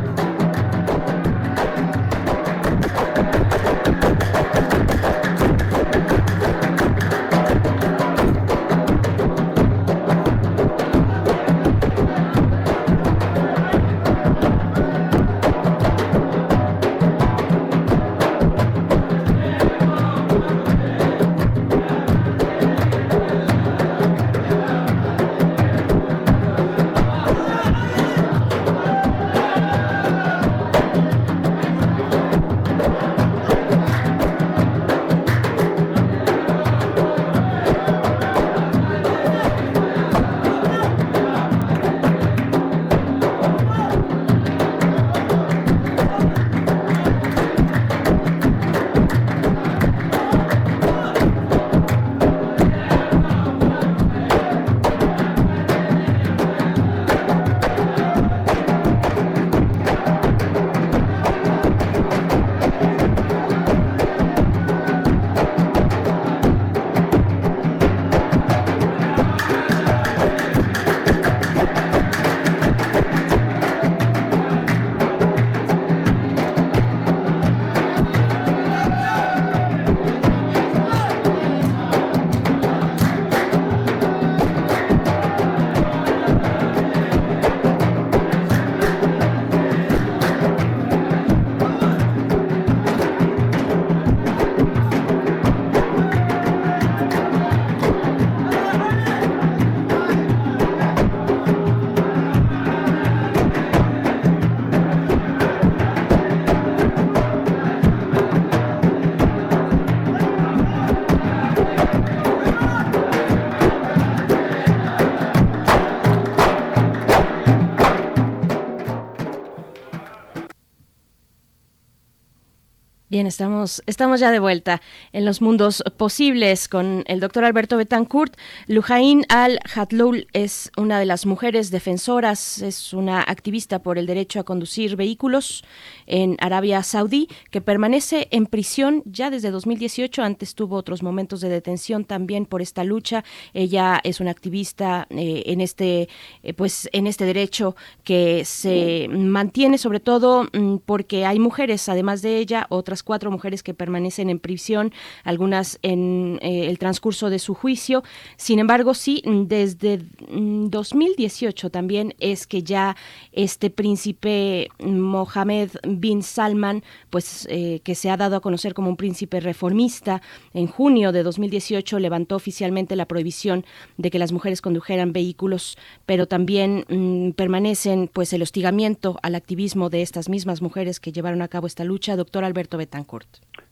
Bien, estamos, estamos ya de vuelta en los mundos posibles con el doctor Alberto Betancourt. Lujain al-Hatloul es una de las mujeres defensoras, es una activista por el derecho a conducir vehículos en Arabia Saudí, que permanece en prisión ya desde 2018. Antes tuvo otros momentos de detención también por esta lucha. Ella es una activista eh, en este, eh, pues, en este derecho que se mantiene sobre todo mm, porque hay mujeres, además de ella, otras cuatro mujeres que permanecen en prisión, algunas en eh, el transcurso de su juicio. Sin embargo, sí, desde 2018 mm, también es que ya este príncipe Mohammed bin Salman, pues eh, que se ha dado a conocer como un príncipe reformista, en junio de 2018 levantó oficialmente la prohibición de que las mujeres condujeran vehículos, pero también mm, permanecen pues el hostigamiento al activismo de estas mismas mujeres que llevaron a cabo esta lucha. Doctor Alberto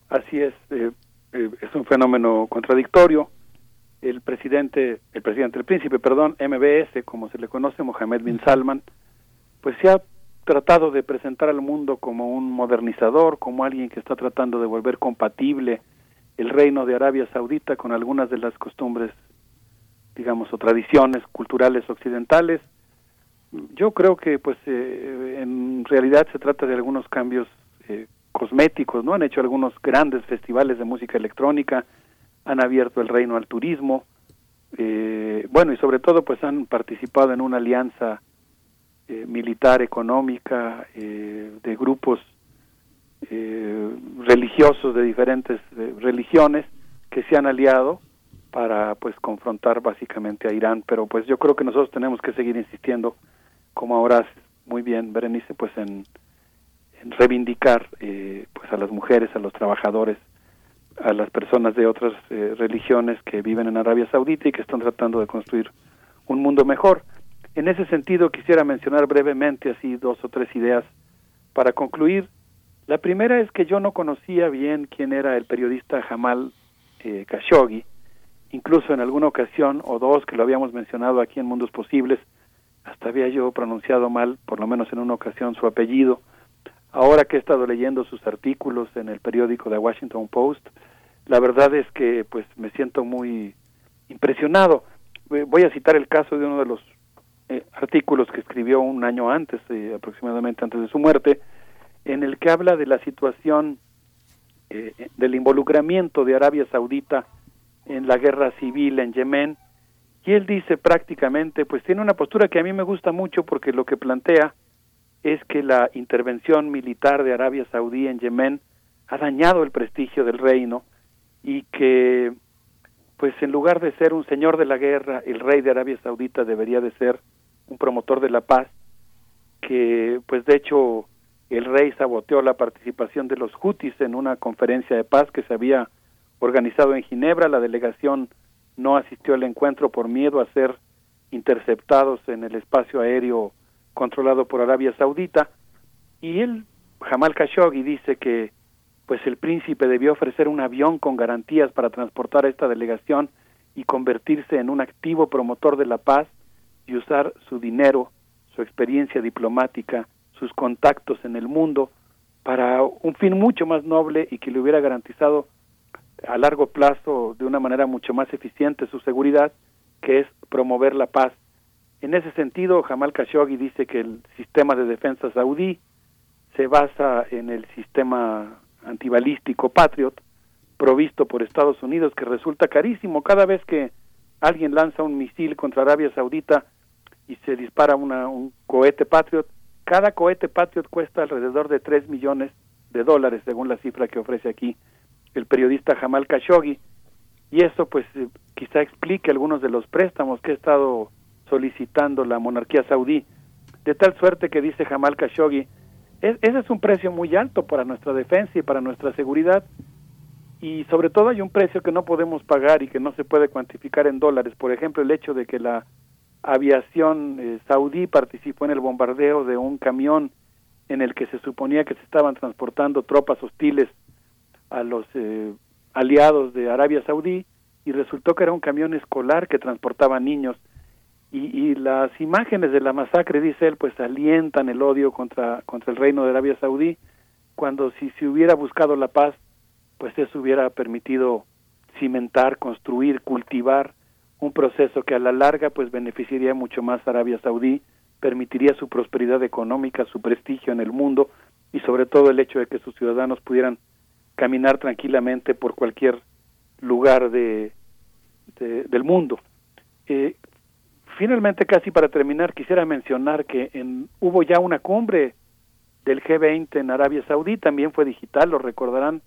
Así es, eh, eh, es un fenómeno contradictorio. El presidente, el presidente, el príncipe, perdón, MBS, como se le conoce, Mohammed bin Salman, pues se ha tratado de presentar al mundo como un modernizador, como alguien que está tratando de volver compatible el reino de Arabia Saudita con algunas de las costumbres, digamos, o tradiciones culturales occidentales. Yo creo que, pues, eh, en realidad se trata de algunos cambios eh, cosméticos, ¿no? Han hecho algunos grandes festivales de música electrónica, han abierto el reino al turismo, eh, bueno, y sobre todo pues han participado en una alianza eh, militar, económica, eh, de grupos religiosos de diferentes religiones que se han aliado para pues confrontar básicamente a Irán, pero pues yo creo que nosotros tenemos que seguir insistiendo, como ahora muy bien Berenice, pues en, reivindicar eh, pues a las mujeres, a los trabajadores, a las personas de otras eh, religiones que viven en Arabia Saudita y que están tratando de construir un mundo mejor. En ese sentido quisiera mencionar brevemente así dos o tres ideas para concluir. La primera es que yo no conocía bien quién era el periodista Jamal eh, Khashoggi, incluso en alguna ocasión o dos que lo habíamos mencionado aquí en Mundos Posibles, hasta había yo pronunciado mal, por lo menos en una ocasión, su apellido. Ahora que he estado leyendo sus artículos en el periódico The Washington Post, la verdad es que pues me siento muy impresionado. Voy a citar el caso de uno de los eh, artículos que escribió un año antes, eh, aproximadamente antes de su muerte, en el que habla de la situación eh, del involucramiento de Arabia Saudita en la guerra civil en Yemen y él dice prácticamente, pues tiene una postura que a mí me gusta mucho porque lo que plantea es que la intervención militar de Arabia Saudí en Yemen ha dañado el prestigio del reino y que pues en lugar de ser un señor de la guerra, el rey de Arabia Saudita debería de ser un promotor de la paz, que pues de hecho el rey saboteó la participación de los Houthis en una conferencia de paz que se había organizado en Ginebra, la delegación no asistió al encuentro por miedo a ser interceptados en el espacio aéreo controlado por Arabia Saudita y él Jamal Khashoggi dice que pues el príncipe debió ofrecer un avión con garantías para transportar a esta delegación y convertirse en un activo promotor de la paz y usar su dinero, su experiencia diplomática, sus contactos en el mundo para un fin mucho más noble y que le hubiera garantizado a largo plazo de una manera mucho más eficiente su seguridad, que es promover la paz. En ese sentido, Jamal Khashoggi dice que el sistema de defensa saudí se basa en el sistema antibalístico Patriot provisto por Estados Unidos que resulta carísimo. Cada vez que alguien lanza un misil contra Arabia Saudita y se dispara una, un cohete Patriot, cada cohete Patriot cuesta alrededor de 3 millones de dólares según la cifra que ofrece aquí el periodista Jamal Khashoggi. Y eso pues eh, quizá explique algunos de los préstamos que ha estado solicitando la monarquía saudí. De tal suerte que dice Jamal Khashoggi ese es un precio muy alto para nuestra defensa y para nuestra seguridad. Y sobre todo hay un precio que no podemos pagar y que no se puede cuantificar en dólares. Por ejemplo el hecho de que la aviación eh, saudí participó en el bombardeo de un camión en el que se suponía que se estaban transportando tropas hostiles a los eh, aliados de Arabia Saudí y resultó que era un camión escolar que transportaba niños y, y, las imágenes de la masacre, dice él, pues alientan el odio contra, contra el reino de Arabia Saudí, cuando si se hubiera buscado la paz, pues eso hubiera permitido cimentar, construir, cultivar un proceso que a la larga pues beneficiaría mucho más a Arabia Saudí, permitiría su prosperidad económica, su prestigio en el mundo y sobre todo el hecho de que sus ciudadanos pudieran caminar tranquilamente por cualquier lugar de, del mundo. Eh, finalmente, casi para terminar, quisiera mencionar que en, hubo ya una cumbre del G20 en Arabia Saudí, también fue digital, lo recordarán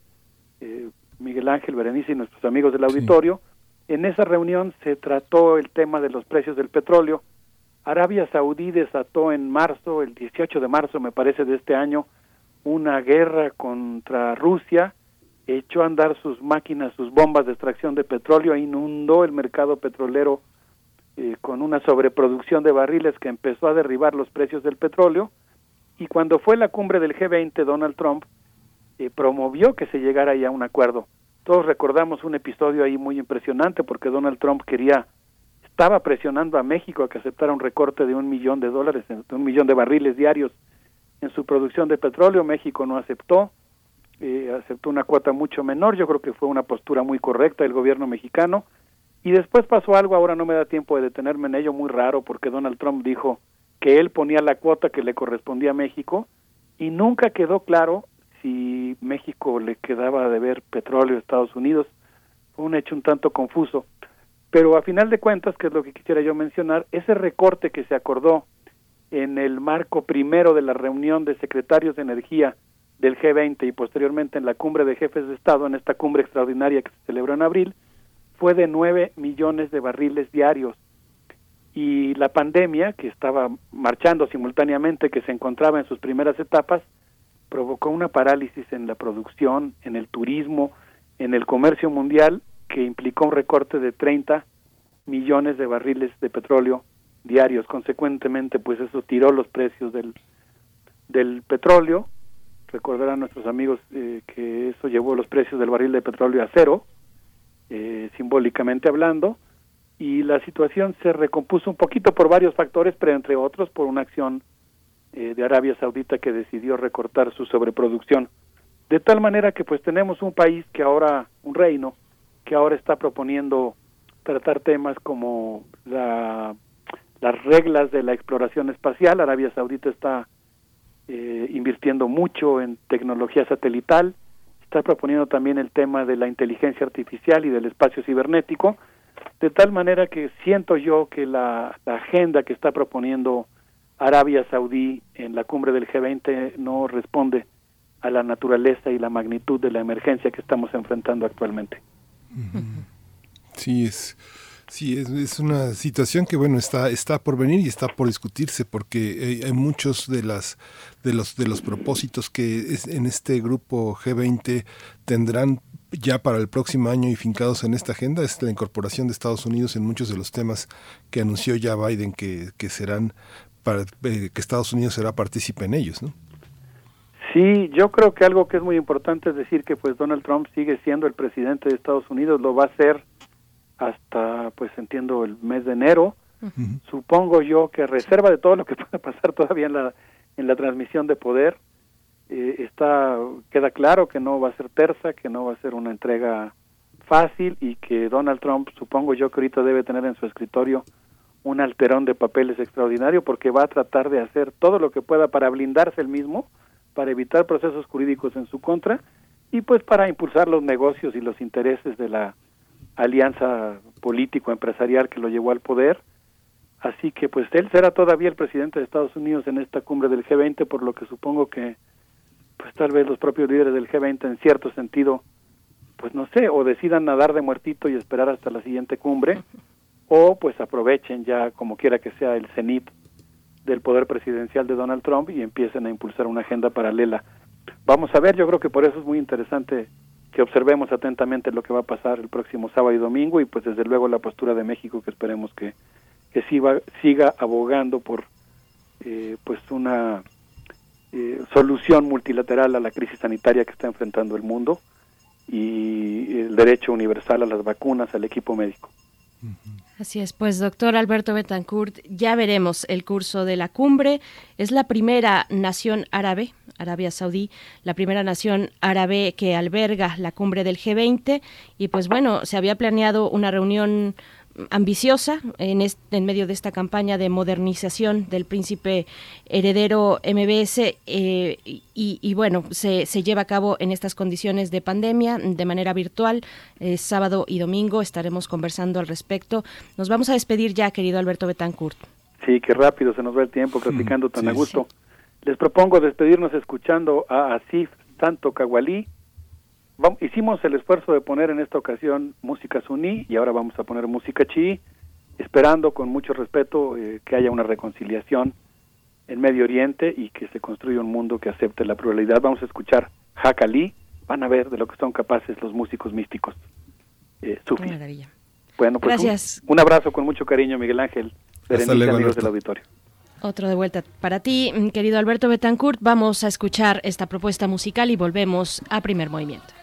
eh, Miguel Ángel, Berenice y nuestros amigos del auditorio. En esa reunión se trató el tema de los precios del petróleo. Arabia Saudí desató en marzo, el 18 de marzo me parece de este año, una guerra contra Rusia echó a andar sus máquinas, sus bombas de extracción de petróleo, e inundó el mercado petrolero eh, con una sobreproducción de barriles que empezó a derribar los precios del petróleo. Y cuando fue la cumbre del G20, Donald Trump eh, promovió que se llegara a un acuerdo. Todos recordamos un episodio ahí muy impresionante porque Donald Trump quería, estaba presionando a México a que aceptara un recorte de un millón de dólares, de un millón de barriles diarios en su producción de petróleo. México no aceptó eh, aceptó una cuota mucho menor, yo creo que fue una postura muy correcta del gobierno mexicano, y después pasó algo, ahora no me da tiempo de detenerme en ello, muy raro, porque Donald Trump dijo que él ponía la cuota que le correspondía a México, y nunca quedó claro si México le quedaba de ver petróleo a Estados Unidos, fue un hecho un tanto confuso, pero a final de cuentas, que es lo que quisiera yo mencionar, ese recorte que se acordó en el marco primero de la reunión de secretarios de energía del G20 y posteriormente en la cumbre de jefes de Estado, en esta cumbre extraordinaria que se celebró en abril, fue de 9 millones de barriles diarios. Y la pandemia, que estaba marchando simultáneamente, que se encontraba en sus primeras etapas, provocó una parálisis en la producción, en el turismo, en el comercio mundial, que implicó un recorte de 30 millones de barriles de petróleo diarios. Consecuentemente, pues eso tiró los precios del, del petróleo. Recordarán nuestros amigos eh, que eso llevó los precios del barril de petróleo a cero, eh, simbólicamente hablando, y la situación se recompuso un poquito por varios factores, pero entre otros por una acción eh, de Arabia Saudita que decidió recortar su sobreproducción. De tal manera que pues tenemos un país que ahora, un reino, que ahora está proponiendo tratar temas como la, las reglas de la exploración espacial. Arabia Saudita está eh, invirtiendo mucho en tecnología satelital, está proponiendo también el tema de la inteligencia artificial y del espacio cibernético, de tal manera que siento yo que la, agenda que está proponiendo Arabia Saudí en la cumbre del G20 no responde a la naturaleza y la magnitud de la emergencia que estamos enfrentando actualmente. Sí, es, sí, es, una situación que bueno está está por venir y está por discutirse porque hay, muchos de las de los de los propósitos que es, en este grupo G20 tendrán ya para el próximo año y fincados en esta agenda es la incorporación de Estados Unidos en muchos de los temas que anunció ya Biden que, que serán para eh, que Estados Unidos será partícipe en ellos, ¿no? Sí, yo creo que algo que es muy importante es decir que pues Donald Trump sigue siendo el presidente de Estados Unidos, lo va a ser hasta, pues entiendo, el mes de enero. Supongo yo que reserva de todo lo que pueda pasar todavía en la, en la transmisión de poder, eh, está queda claro que no va a ser terza, que no va a ser una entrega fácil y que Donald Trump, supongo yo que ahorita debe tener en su escritorio un alterón de papeles extraordinario porque va a tratar de hacer todo lo que pueda para blindarse el mismo, para evitar procesos jurídicos en su contra y pues para impulsar los negocios y los intereses de la alianza político-empresarial que lo llevó al poder. Así que pues él será todavía el presidente de Estados Unidos en esta cumbre del G20, por lo que supongo que pues tal vez los propios líderes del G20 en cierto sentido, pues no sé, o decidan nadar de muertito y esperar hasta la siguiente cumbre, o pues aprovechen ya como quiera que sea el cenit del poder presidencial de Donald Trump y empiecen a impulsar una agenda paralela. Vamos a ver, yo creo que por eso es muy interesante que observemos atentamente lo que va a pasar el próximo sábado y domingo y pues desde luego la postura de México que esperemos que, que siga, siga abogando por eh, pues una eh, solución multilateral a la crisis sanitaria que está enfrentando el mundo y el derecho universal a las vacunas, al equipo médico. Así es, pues doctor Alberto Betancourt, ya veremos el curso de la cumbre. Es la primera nación árabe, Arabia Saudí, la primera nación árabe que alberga la cumbre del G20 y pues bueno, se había planeado una reunión ambiciosa en, en medio de esta campaña de modernización del príncipe heredero MBS eh, y, bueno, se, se, lleva a cabo en estas condiciones de pandemia de manera virtual. Eh, sábado y domingo estaremos conversando al respecto. Nos vamos a despedir ya, querido Alberto Betancourt. Sí, qué rápido se nos va el tiempo platicando tan a gusto. Les propongo despedirnos escuchando a Asif Santo Cagualí hicimos el esfuerzo de poner en esta ocasión música suní y ahora vamos a poner música chi, esperando con mucho respeto eh, que haya una reconciliación en Medio Oriente y que se construya un mundo que acepte la pluralidad. Vamos a escuchar Hakali, van a ver de lo que son capaces los músicos místicos eh, Bueno, pues Gracias. Un, abrazo con mucho cariño, Miguel Ángel, Berenice, amigos del auditorio. Otro de vuelta para ti, querido Alberto Betancourt. Vamos a escuchar esta propuesta musical y volvemos a primer movimiento.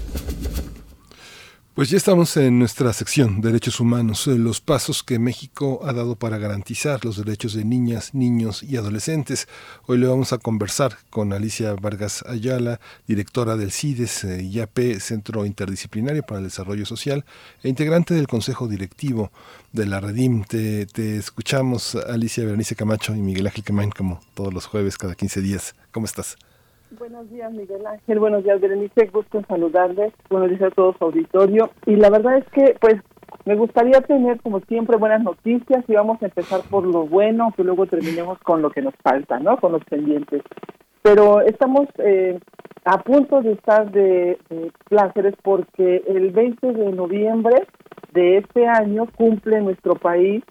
Pues ya estamos en nuestra sección Derechos Humanos, eh, los pasos que México ha dado para garantizar los derechos de niñas, niños y adolescentes. Hoy le vamos a conversar con Alicia Vargas Ayala, directora del CIDES eh, IAP, Centro Interdisciplinario para el Desarrollo Social, e integrante del Consejo Directivo de la Redim. Te, escuchamos, Alicia Berenice Camacho y Miguel Ángel Quemain, como todos los jueves, cada 15 días. ¿Cómo estás? Buenos días, Miguel Ángel. Buenos días, Berenice. Gusto en saludarles. Buenos días a todo su auditorio. Y la verdad es que, pues, me gustaría tener, como siempre, buenas noticias y vamos a empezar por lo bueno, que luego terminemos con lo que nos falta, ¿no? Con los pendientes. Pero estamos eh, a punto de estar de placeres porque el 20 de noviembre de este año cumple nuestro país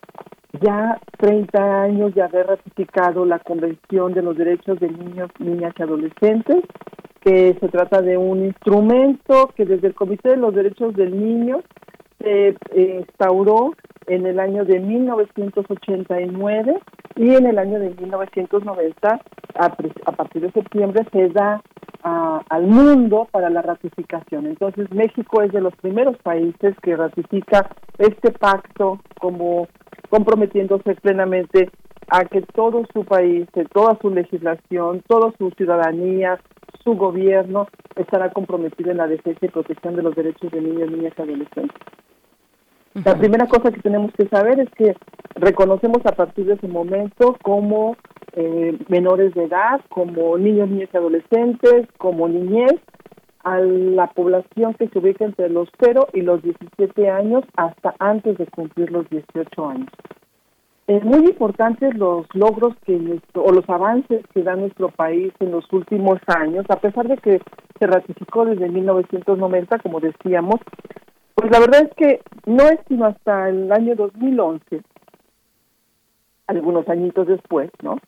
ya 30 años de haber ratificado la Convención de los Derechos de Niños, Niñas y Adolescentes, que se trata de un instrumento que desde el Comité de los Derechos del Niño se eh, instauró en el año de 1989 y en el año de 1990, a, a partir de septiembre, se da a, al mundo para la ratificación. Entonces, México es de los primeros países que ratifica este pacto como comprometiéndose plenamente a que todo su país, toda su legislación, toda su ciudadanía, su gobierno estará comprometido en la defensa y protección de los derechos de niños, niñas y adolescentes. La primera cosa que tenemos que saber es que reconocemos a partir de ese momento como eh, menores de edad, como niños, niñas y adolescentes, como niñez, a la población que se ubica entre los 0 y los 17 años hasta antes de cumplir los 18 años. Es muy importantes los logros que nuestro, o los avances que da nuestro país en los últimos años, a pesar de que se ratificó desde 1990, como decíamos, pues la verdad es que no es sino hasta el año 2011, algunos añitos después, ¿no?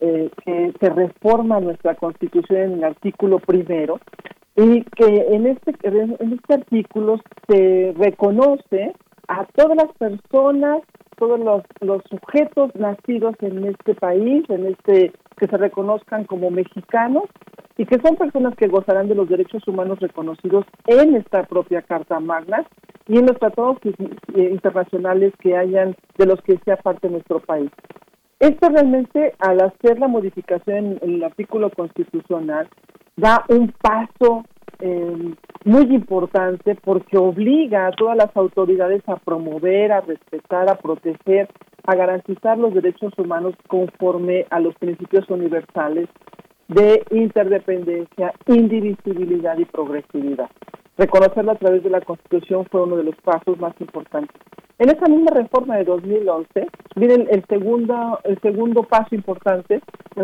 Eh, que se reforma nuestra constitución en el artículo primero y que en este en este artículo se reconoce a todas las personas todos los, los sujetos nacidos en este país en este que se reconozcan como mexicanos y que son personas que gozarán de los derechos humanos reconocidos en esta propia Carta Magna y en los tratados internacionales que hayan de los que sea parte nuestro país. Esto realmente, al hacer la modificación en el artículo constitucional, da un paso eh, muy importante porque obliga a todas las autoridades a promover, a respetar, a proteger, a garantizar los derechos humanos conforme a los principios universales de interdependencia, indivisibilidad y progresividad. Reconocerlo a través de la Constitución fue uno de los pasos más importantes. En esa misma reforma de 2011 viene el, el, segundo, el segundo paso importante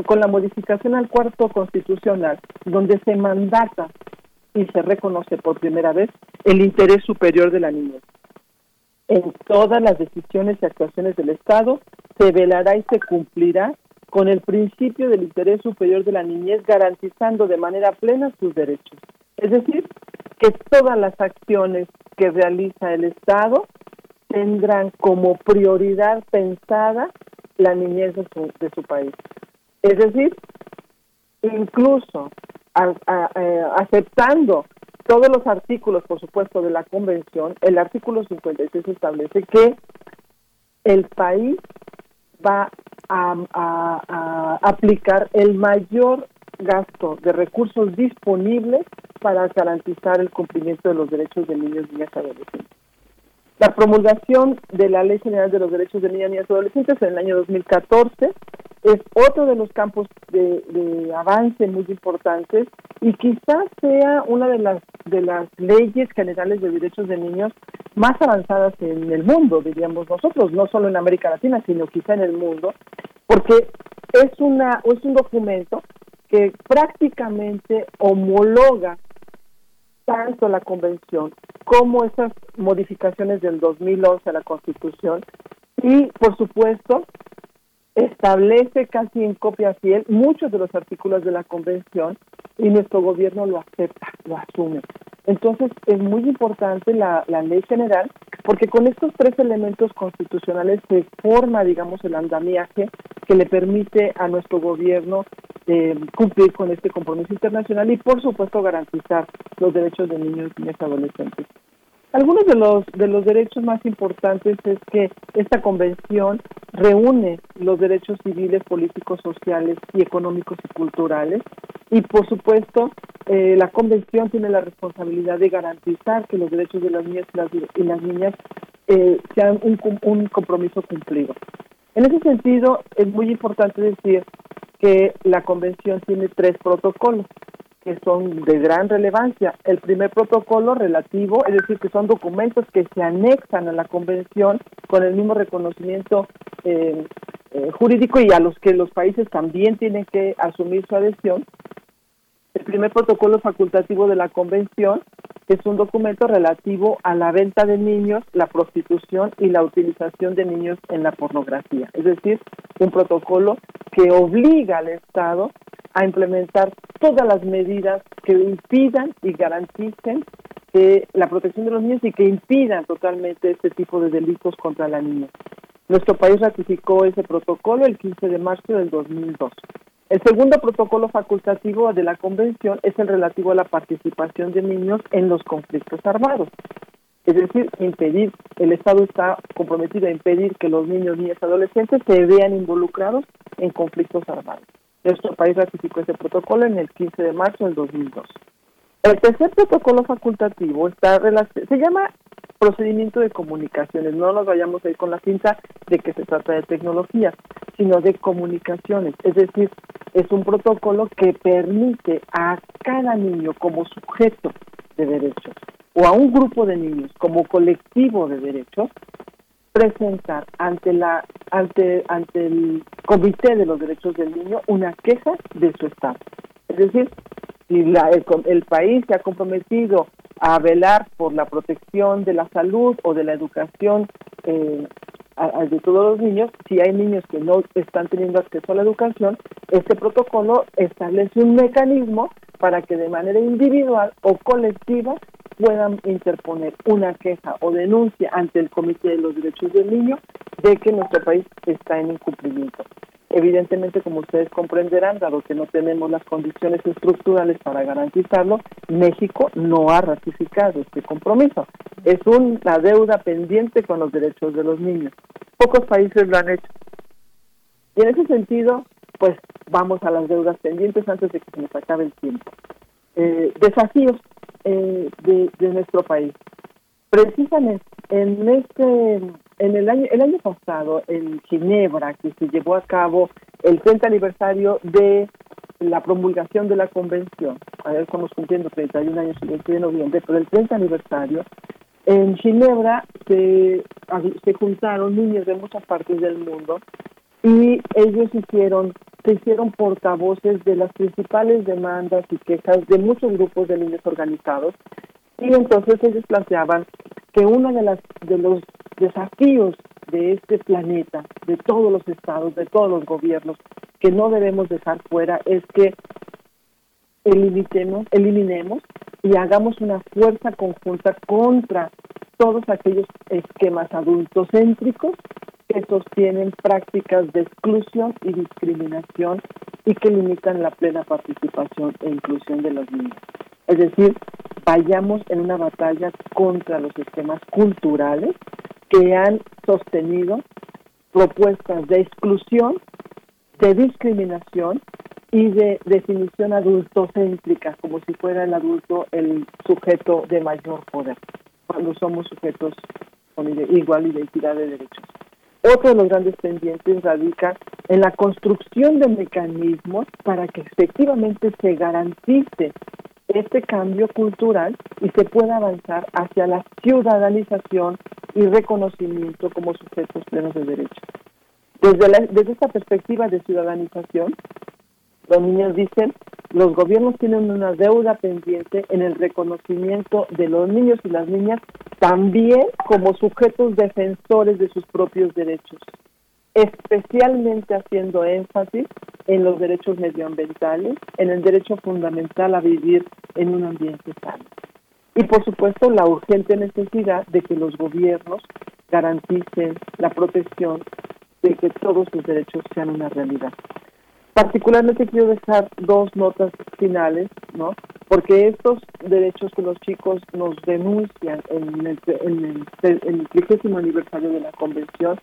con la modificación al cuarto constitucional, donde se mandata y se reconoce por primera vez el interés superior de la niñez. En todas las decisiones y actuaciones del Estado se velará y se cumplirá con el principio del interés superior de la niñez, garantizando de manera plena sus derechos. Es decir, que todas las acciones que realiza el Estado tendrán como prioridad pensada la niñez de su, de su país. Es decir, incluso a, aceptando todos los artículos, por supuesto, de la Convención, el artículo 56 establece que el país va a, aplicar el mayor gasto de recursos disponibles para garantizar el cumplimiento de los derechos de niños, niñas y adolescentes. La promulgación de la Ley General de los Derechos de Niñas, Niñas y Adolescentes en el año 2014 es otro de los campos de, de, avance muy importantes y quizás sea una de las de las leyes generales de derechos de niños más avanzadas en el mundo, diríamos nosotros, no solo en América Latina, sino quizá en el mundo, porque es una es un documento que prácticamente homologa tanto la convención como esas modificaciones del 2011 a la Constitución y, por supuesto, establece casi en copia fiel muchos de los artículos de la convención y nuestro gobierno lo acepta, lo asume. Entonces es muy importante la, la ley general porque con estos tres elementos constitucionales se forma, digamos, el andamiaje que le permite a nuestro gobierno eh, cumplir con este compromiso internacional y, por supuesto, garantizar los derechos de niños y niñas adolescentes. Algunos de los de los derechos más importantes es que esta convención reúne los derechos civiles, políticos, sociales y económicos y culturales y por supuesto eh, la convención tiene la responsabilidad de garantizar que los derechos de las niñas y las, y las niñas eh, sean un, un compromiso cumplido. En ese sentido es muy importante decir que la convención tiene tres protocolos que son de gran relevancia. El primer protocolo relativo, es decir, que son documentos que se anexan a la convención con el mismo reconocimiento eh, eh, jurídico y a los que los países también tienen que asumir su adhesión. El primer protocolo facultativo de la convención es un documento relativo a la venta de niños, la prostitución y la utilización de niños en la pornografía. Es decir, un protocolo que obliga al Estado a implementar todas las medidas que impidan y garanticen la protección de los niños y que impidan totalmente este tipo de delitos contra la niña. Nuestro país ratificó ese protocolo el 15 de marzo del 2002. El segundo protocolo facultativo de la Convención es el relativo a la participación de niños en los conflictos armados. Es decir, impedir, el Estado está comprometido a impedir que los niños, niñas adolescentes se vean involucrados en conflictos armados. Nuestro país ratificó ese protocolo en el 15 de marzo del 2002. El tercer protocolo facultativo está se llama procedimiento de comunicaciones. No nos vayamos a ir con la cinta de que se trata de tecnología, sino de comunicaciones. Es decir, es un protocolo que permite a cada niño como sujeto de derechos o a un grupo de niños como colectivo de derechos presentar ante la ante ante el Comité de los Derechos del Niño una queja de su estado. Es decir, si la, el, país se ha comprometido a velar por la protección de la salud o de la educación eh, de todos los niños, si hay niños que no están teniendo acceso a la educación, este protocolo establece un mecanismo para que de manera individual o colectiva puedan interponer una queja o denuncia ante el Comité de los Derechos del Niño de que nuestro país está en incumplimiento. Evidentemente, como ustedes comprenderán, dado que no tenemos las condiciones estructurales para garantizarlo, México no ha ratificado este compromiso. Es una deuda pendiente con los derechos de los niños. Pocos países lo han hecho. Y en ese sentido, pues vamos a las deudas pendientes antes de que se nos acabe el tiempo. Eh, desafíos eh, de, nuestro país. Precisamente en este, en el año, el año pasado en Ginebra, que se llevó a cabo el 30 aniversario de la promulgación de la convención, a ver, estamos cumpliendo 31 años el 20 de noviembre, pero el 30 aniversario, en Ginebra se, se juntaron niños de muchas partes del mundo y ellos hicieron se hicieron portavoces de las principales demandas y quejas de muchos grupos de niños organizados y entonces ellos planteaban que uno de las de los desafíos de este planeta, de todos los estados, de todos los gobiernos, que no debemos dejar fuera es que eliminemos, eliminemos y hagamos una fuerza conjunta contra todos aquellos esquemas adultocéntricos que sostienen prácticas de exclusión y discriminación y que limitan la plena participación e inclusión de los niños. Es decir, vayamos en una batalla contra los sistemas culturales que han sostenido propuestas de exclusión, de discriminación y de definición adultocéntrica, como si fuera el adulto el sujeto de mayor poder, cuando somos sujetos con igual identidad de derechos. Otro de los grandes pendientes radica en la construcción de mecanismos para que efectivamente se garantice este cambio cultural y se pueda avanzar hacia la ciudadanización y reconocimiento como sujetos plenos de derechos. Desde, desde esta perspectiva de ciudadanización, los niños dicen, los gobiernos tienen una deuda pendiente en el reconocimiento de los niños y las niñas también como sujetos defensores de sus propios derechos. especialmente haciendo énfasis en los derechos medioambientales, en el derecho fundamental a vivir en un ambiente sano. Y por supuesto la urgente necesidad de que los gobiernos garanticen la protección de que todos sus derechos sean una realidad. Particularmente quiero dejar dos notas finales, ¿no? Porque estos derechos que los chicos nos denuncian en el, en el, en el trigésimo aniversario de la Convención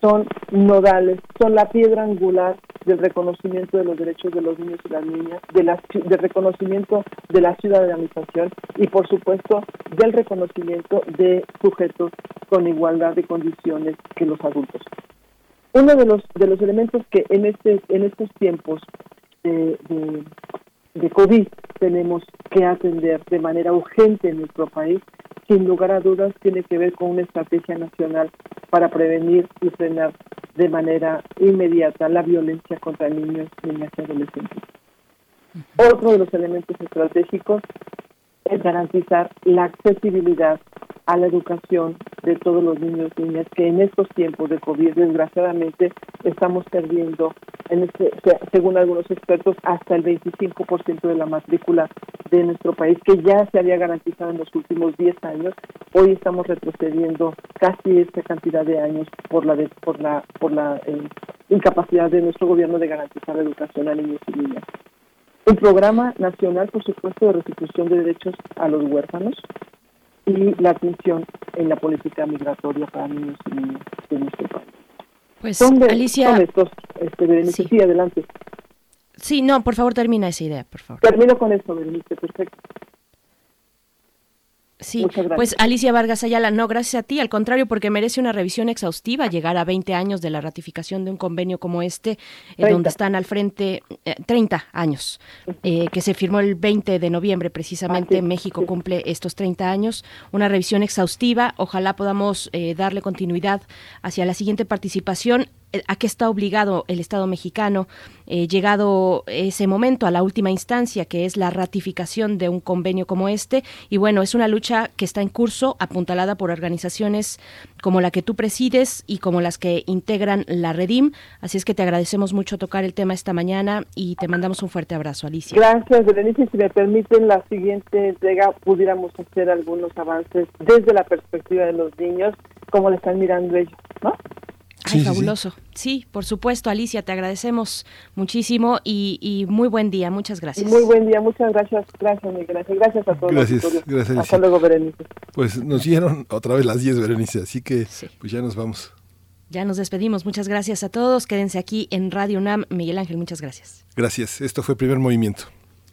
son nodales, son la piedra angular del reconocimiento de los derechos de los niños y las niñas, de la, del reconocimiento de la ciudadanización y por supuesto del reconocimiento de sujetos con igualdad de condiciones que los adultos. Uno de los de los elementos que en este en estos tiempos de, de, de COVID tenemos que atender de manera urgente en nuestro país, sin lugar a dudas, tiene que ver con una estrategia nacional para prevenir y frenar de manera inmediata la violencia contra niños, niñas y adolescentes. Otro de los elementos estratégicos es garantizar la accesibilidad a la educación de todos los niños y niñas que en estos tiempos de COVID desgraciadamente estamos perdiendo, en este, según algunos expertos, hasta el 25% de la matrícula de nuestro país, que ya se había garantizado en los últimos 10 años. Hoy estamos retrocediendo casi esta cantidad de años por la por la por la eh, incapacidad de nuestro gobierno de garantizar la educación a niños y niñas. Un programa nacional, por supuesto, de restitución de derechos a los huérfanos y la atención en la política migratoria para niños y niñas de nuestro país. Pues, Alicia... Son estos, este, sí. adelante. Sí, no, por favor, termina esa idea, por favor. Termino con esto, Berenice, perfecto. Sí, pues Alicia Vargas Ayala, no, gracias a ti, al contrario, porque merece una revisión exhaustiva llegar a 20 años de la ratificación de un convenio como este, eh, donde están al frente 30 eh, años, eh, que se firmó el 20 de noviembre precisamente, México cumple estos 30 años, una revisión exhaustiva, ojalá podamos darle continuidad hacia la siguiente participación a qué está obligado el Estado mexicano, eh, llegado ese momento a la última instancia, que es la ratificación de un convenio como este. Y bueno, es una lucha que está en curso, apuntalada por organizaciones como la que tú presides y como las que integran la Redim. Así es que te agradecemos mucho tocar el tema esta mañana y te mandamos un fuerte abrazo, Alicia. Gracias, Berenice. Si me permiten, la siguiente entrega pudiéramos hacer algunos avances desde la perspectiva de los niños, como le están mirando ellos, ¿no? Ay, fabuloso. Sí. por supuesto, Alicia, te agradecemos muchísimo y, muy buen día. Muchas gracias. muy buen día, muchas gracias. Gracias, Miguel Gracias a todos. Gracias, gracias. Hasta luego, Berenice. Pues nos dieron otra vez las 10, Berenice, así que pues ya nos vamos. Ya nos despedimos. Muchas gracias a todos. Quédense aquí en Radio UNAM. Miguel Ángel, muchas gracias. Gracias. Esto fue Primer Movimiento.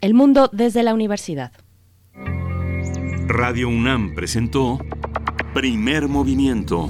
El mundo desde la universidad. Radio UNAM presentó Primer Movimiento.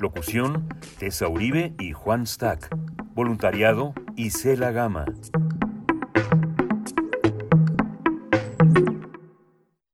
Locución, Tessa Uribe y Juan Stack. Voluntariado, Isela Gama.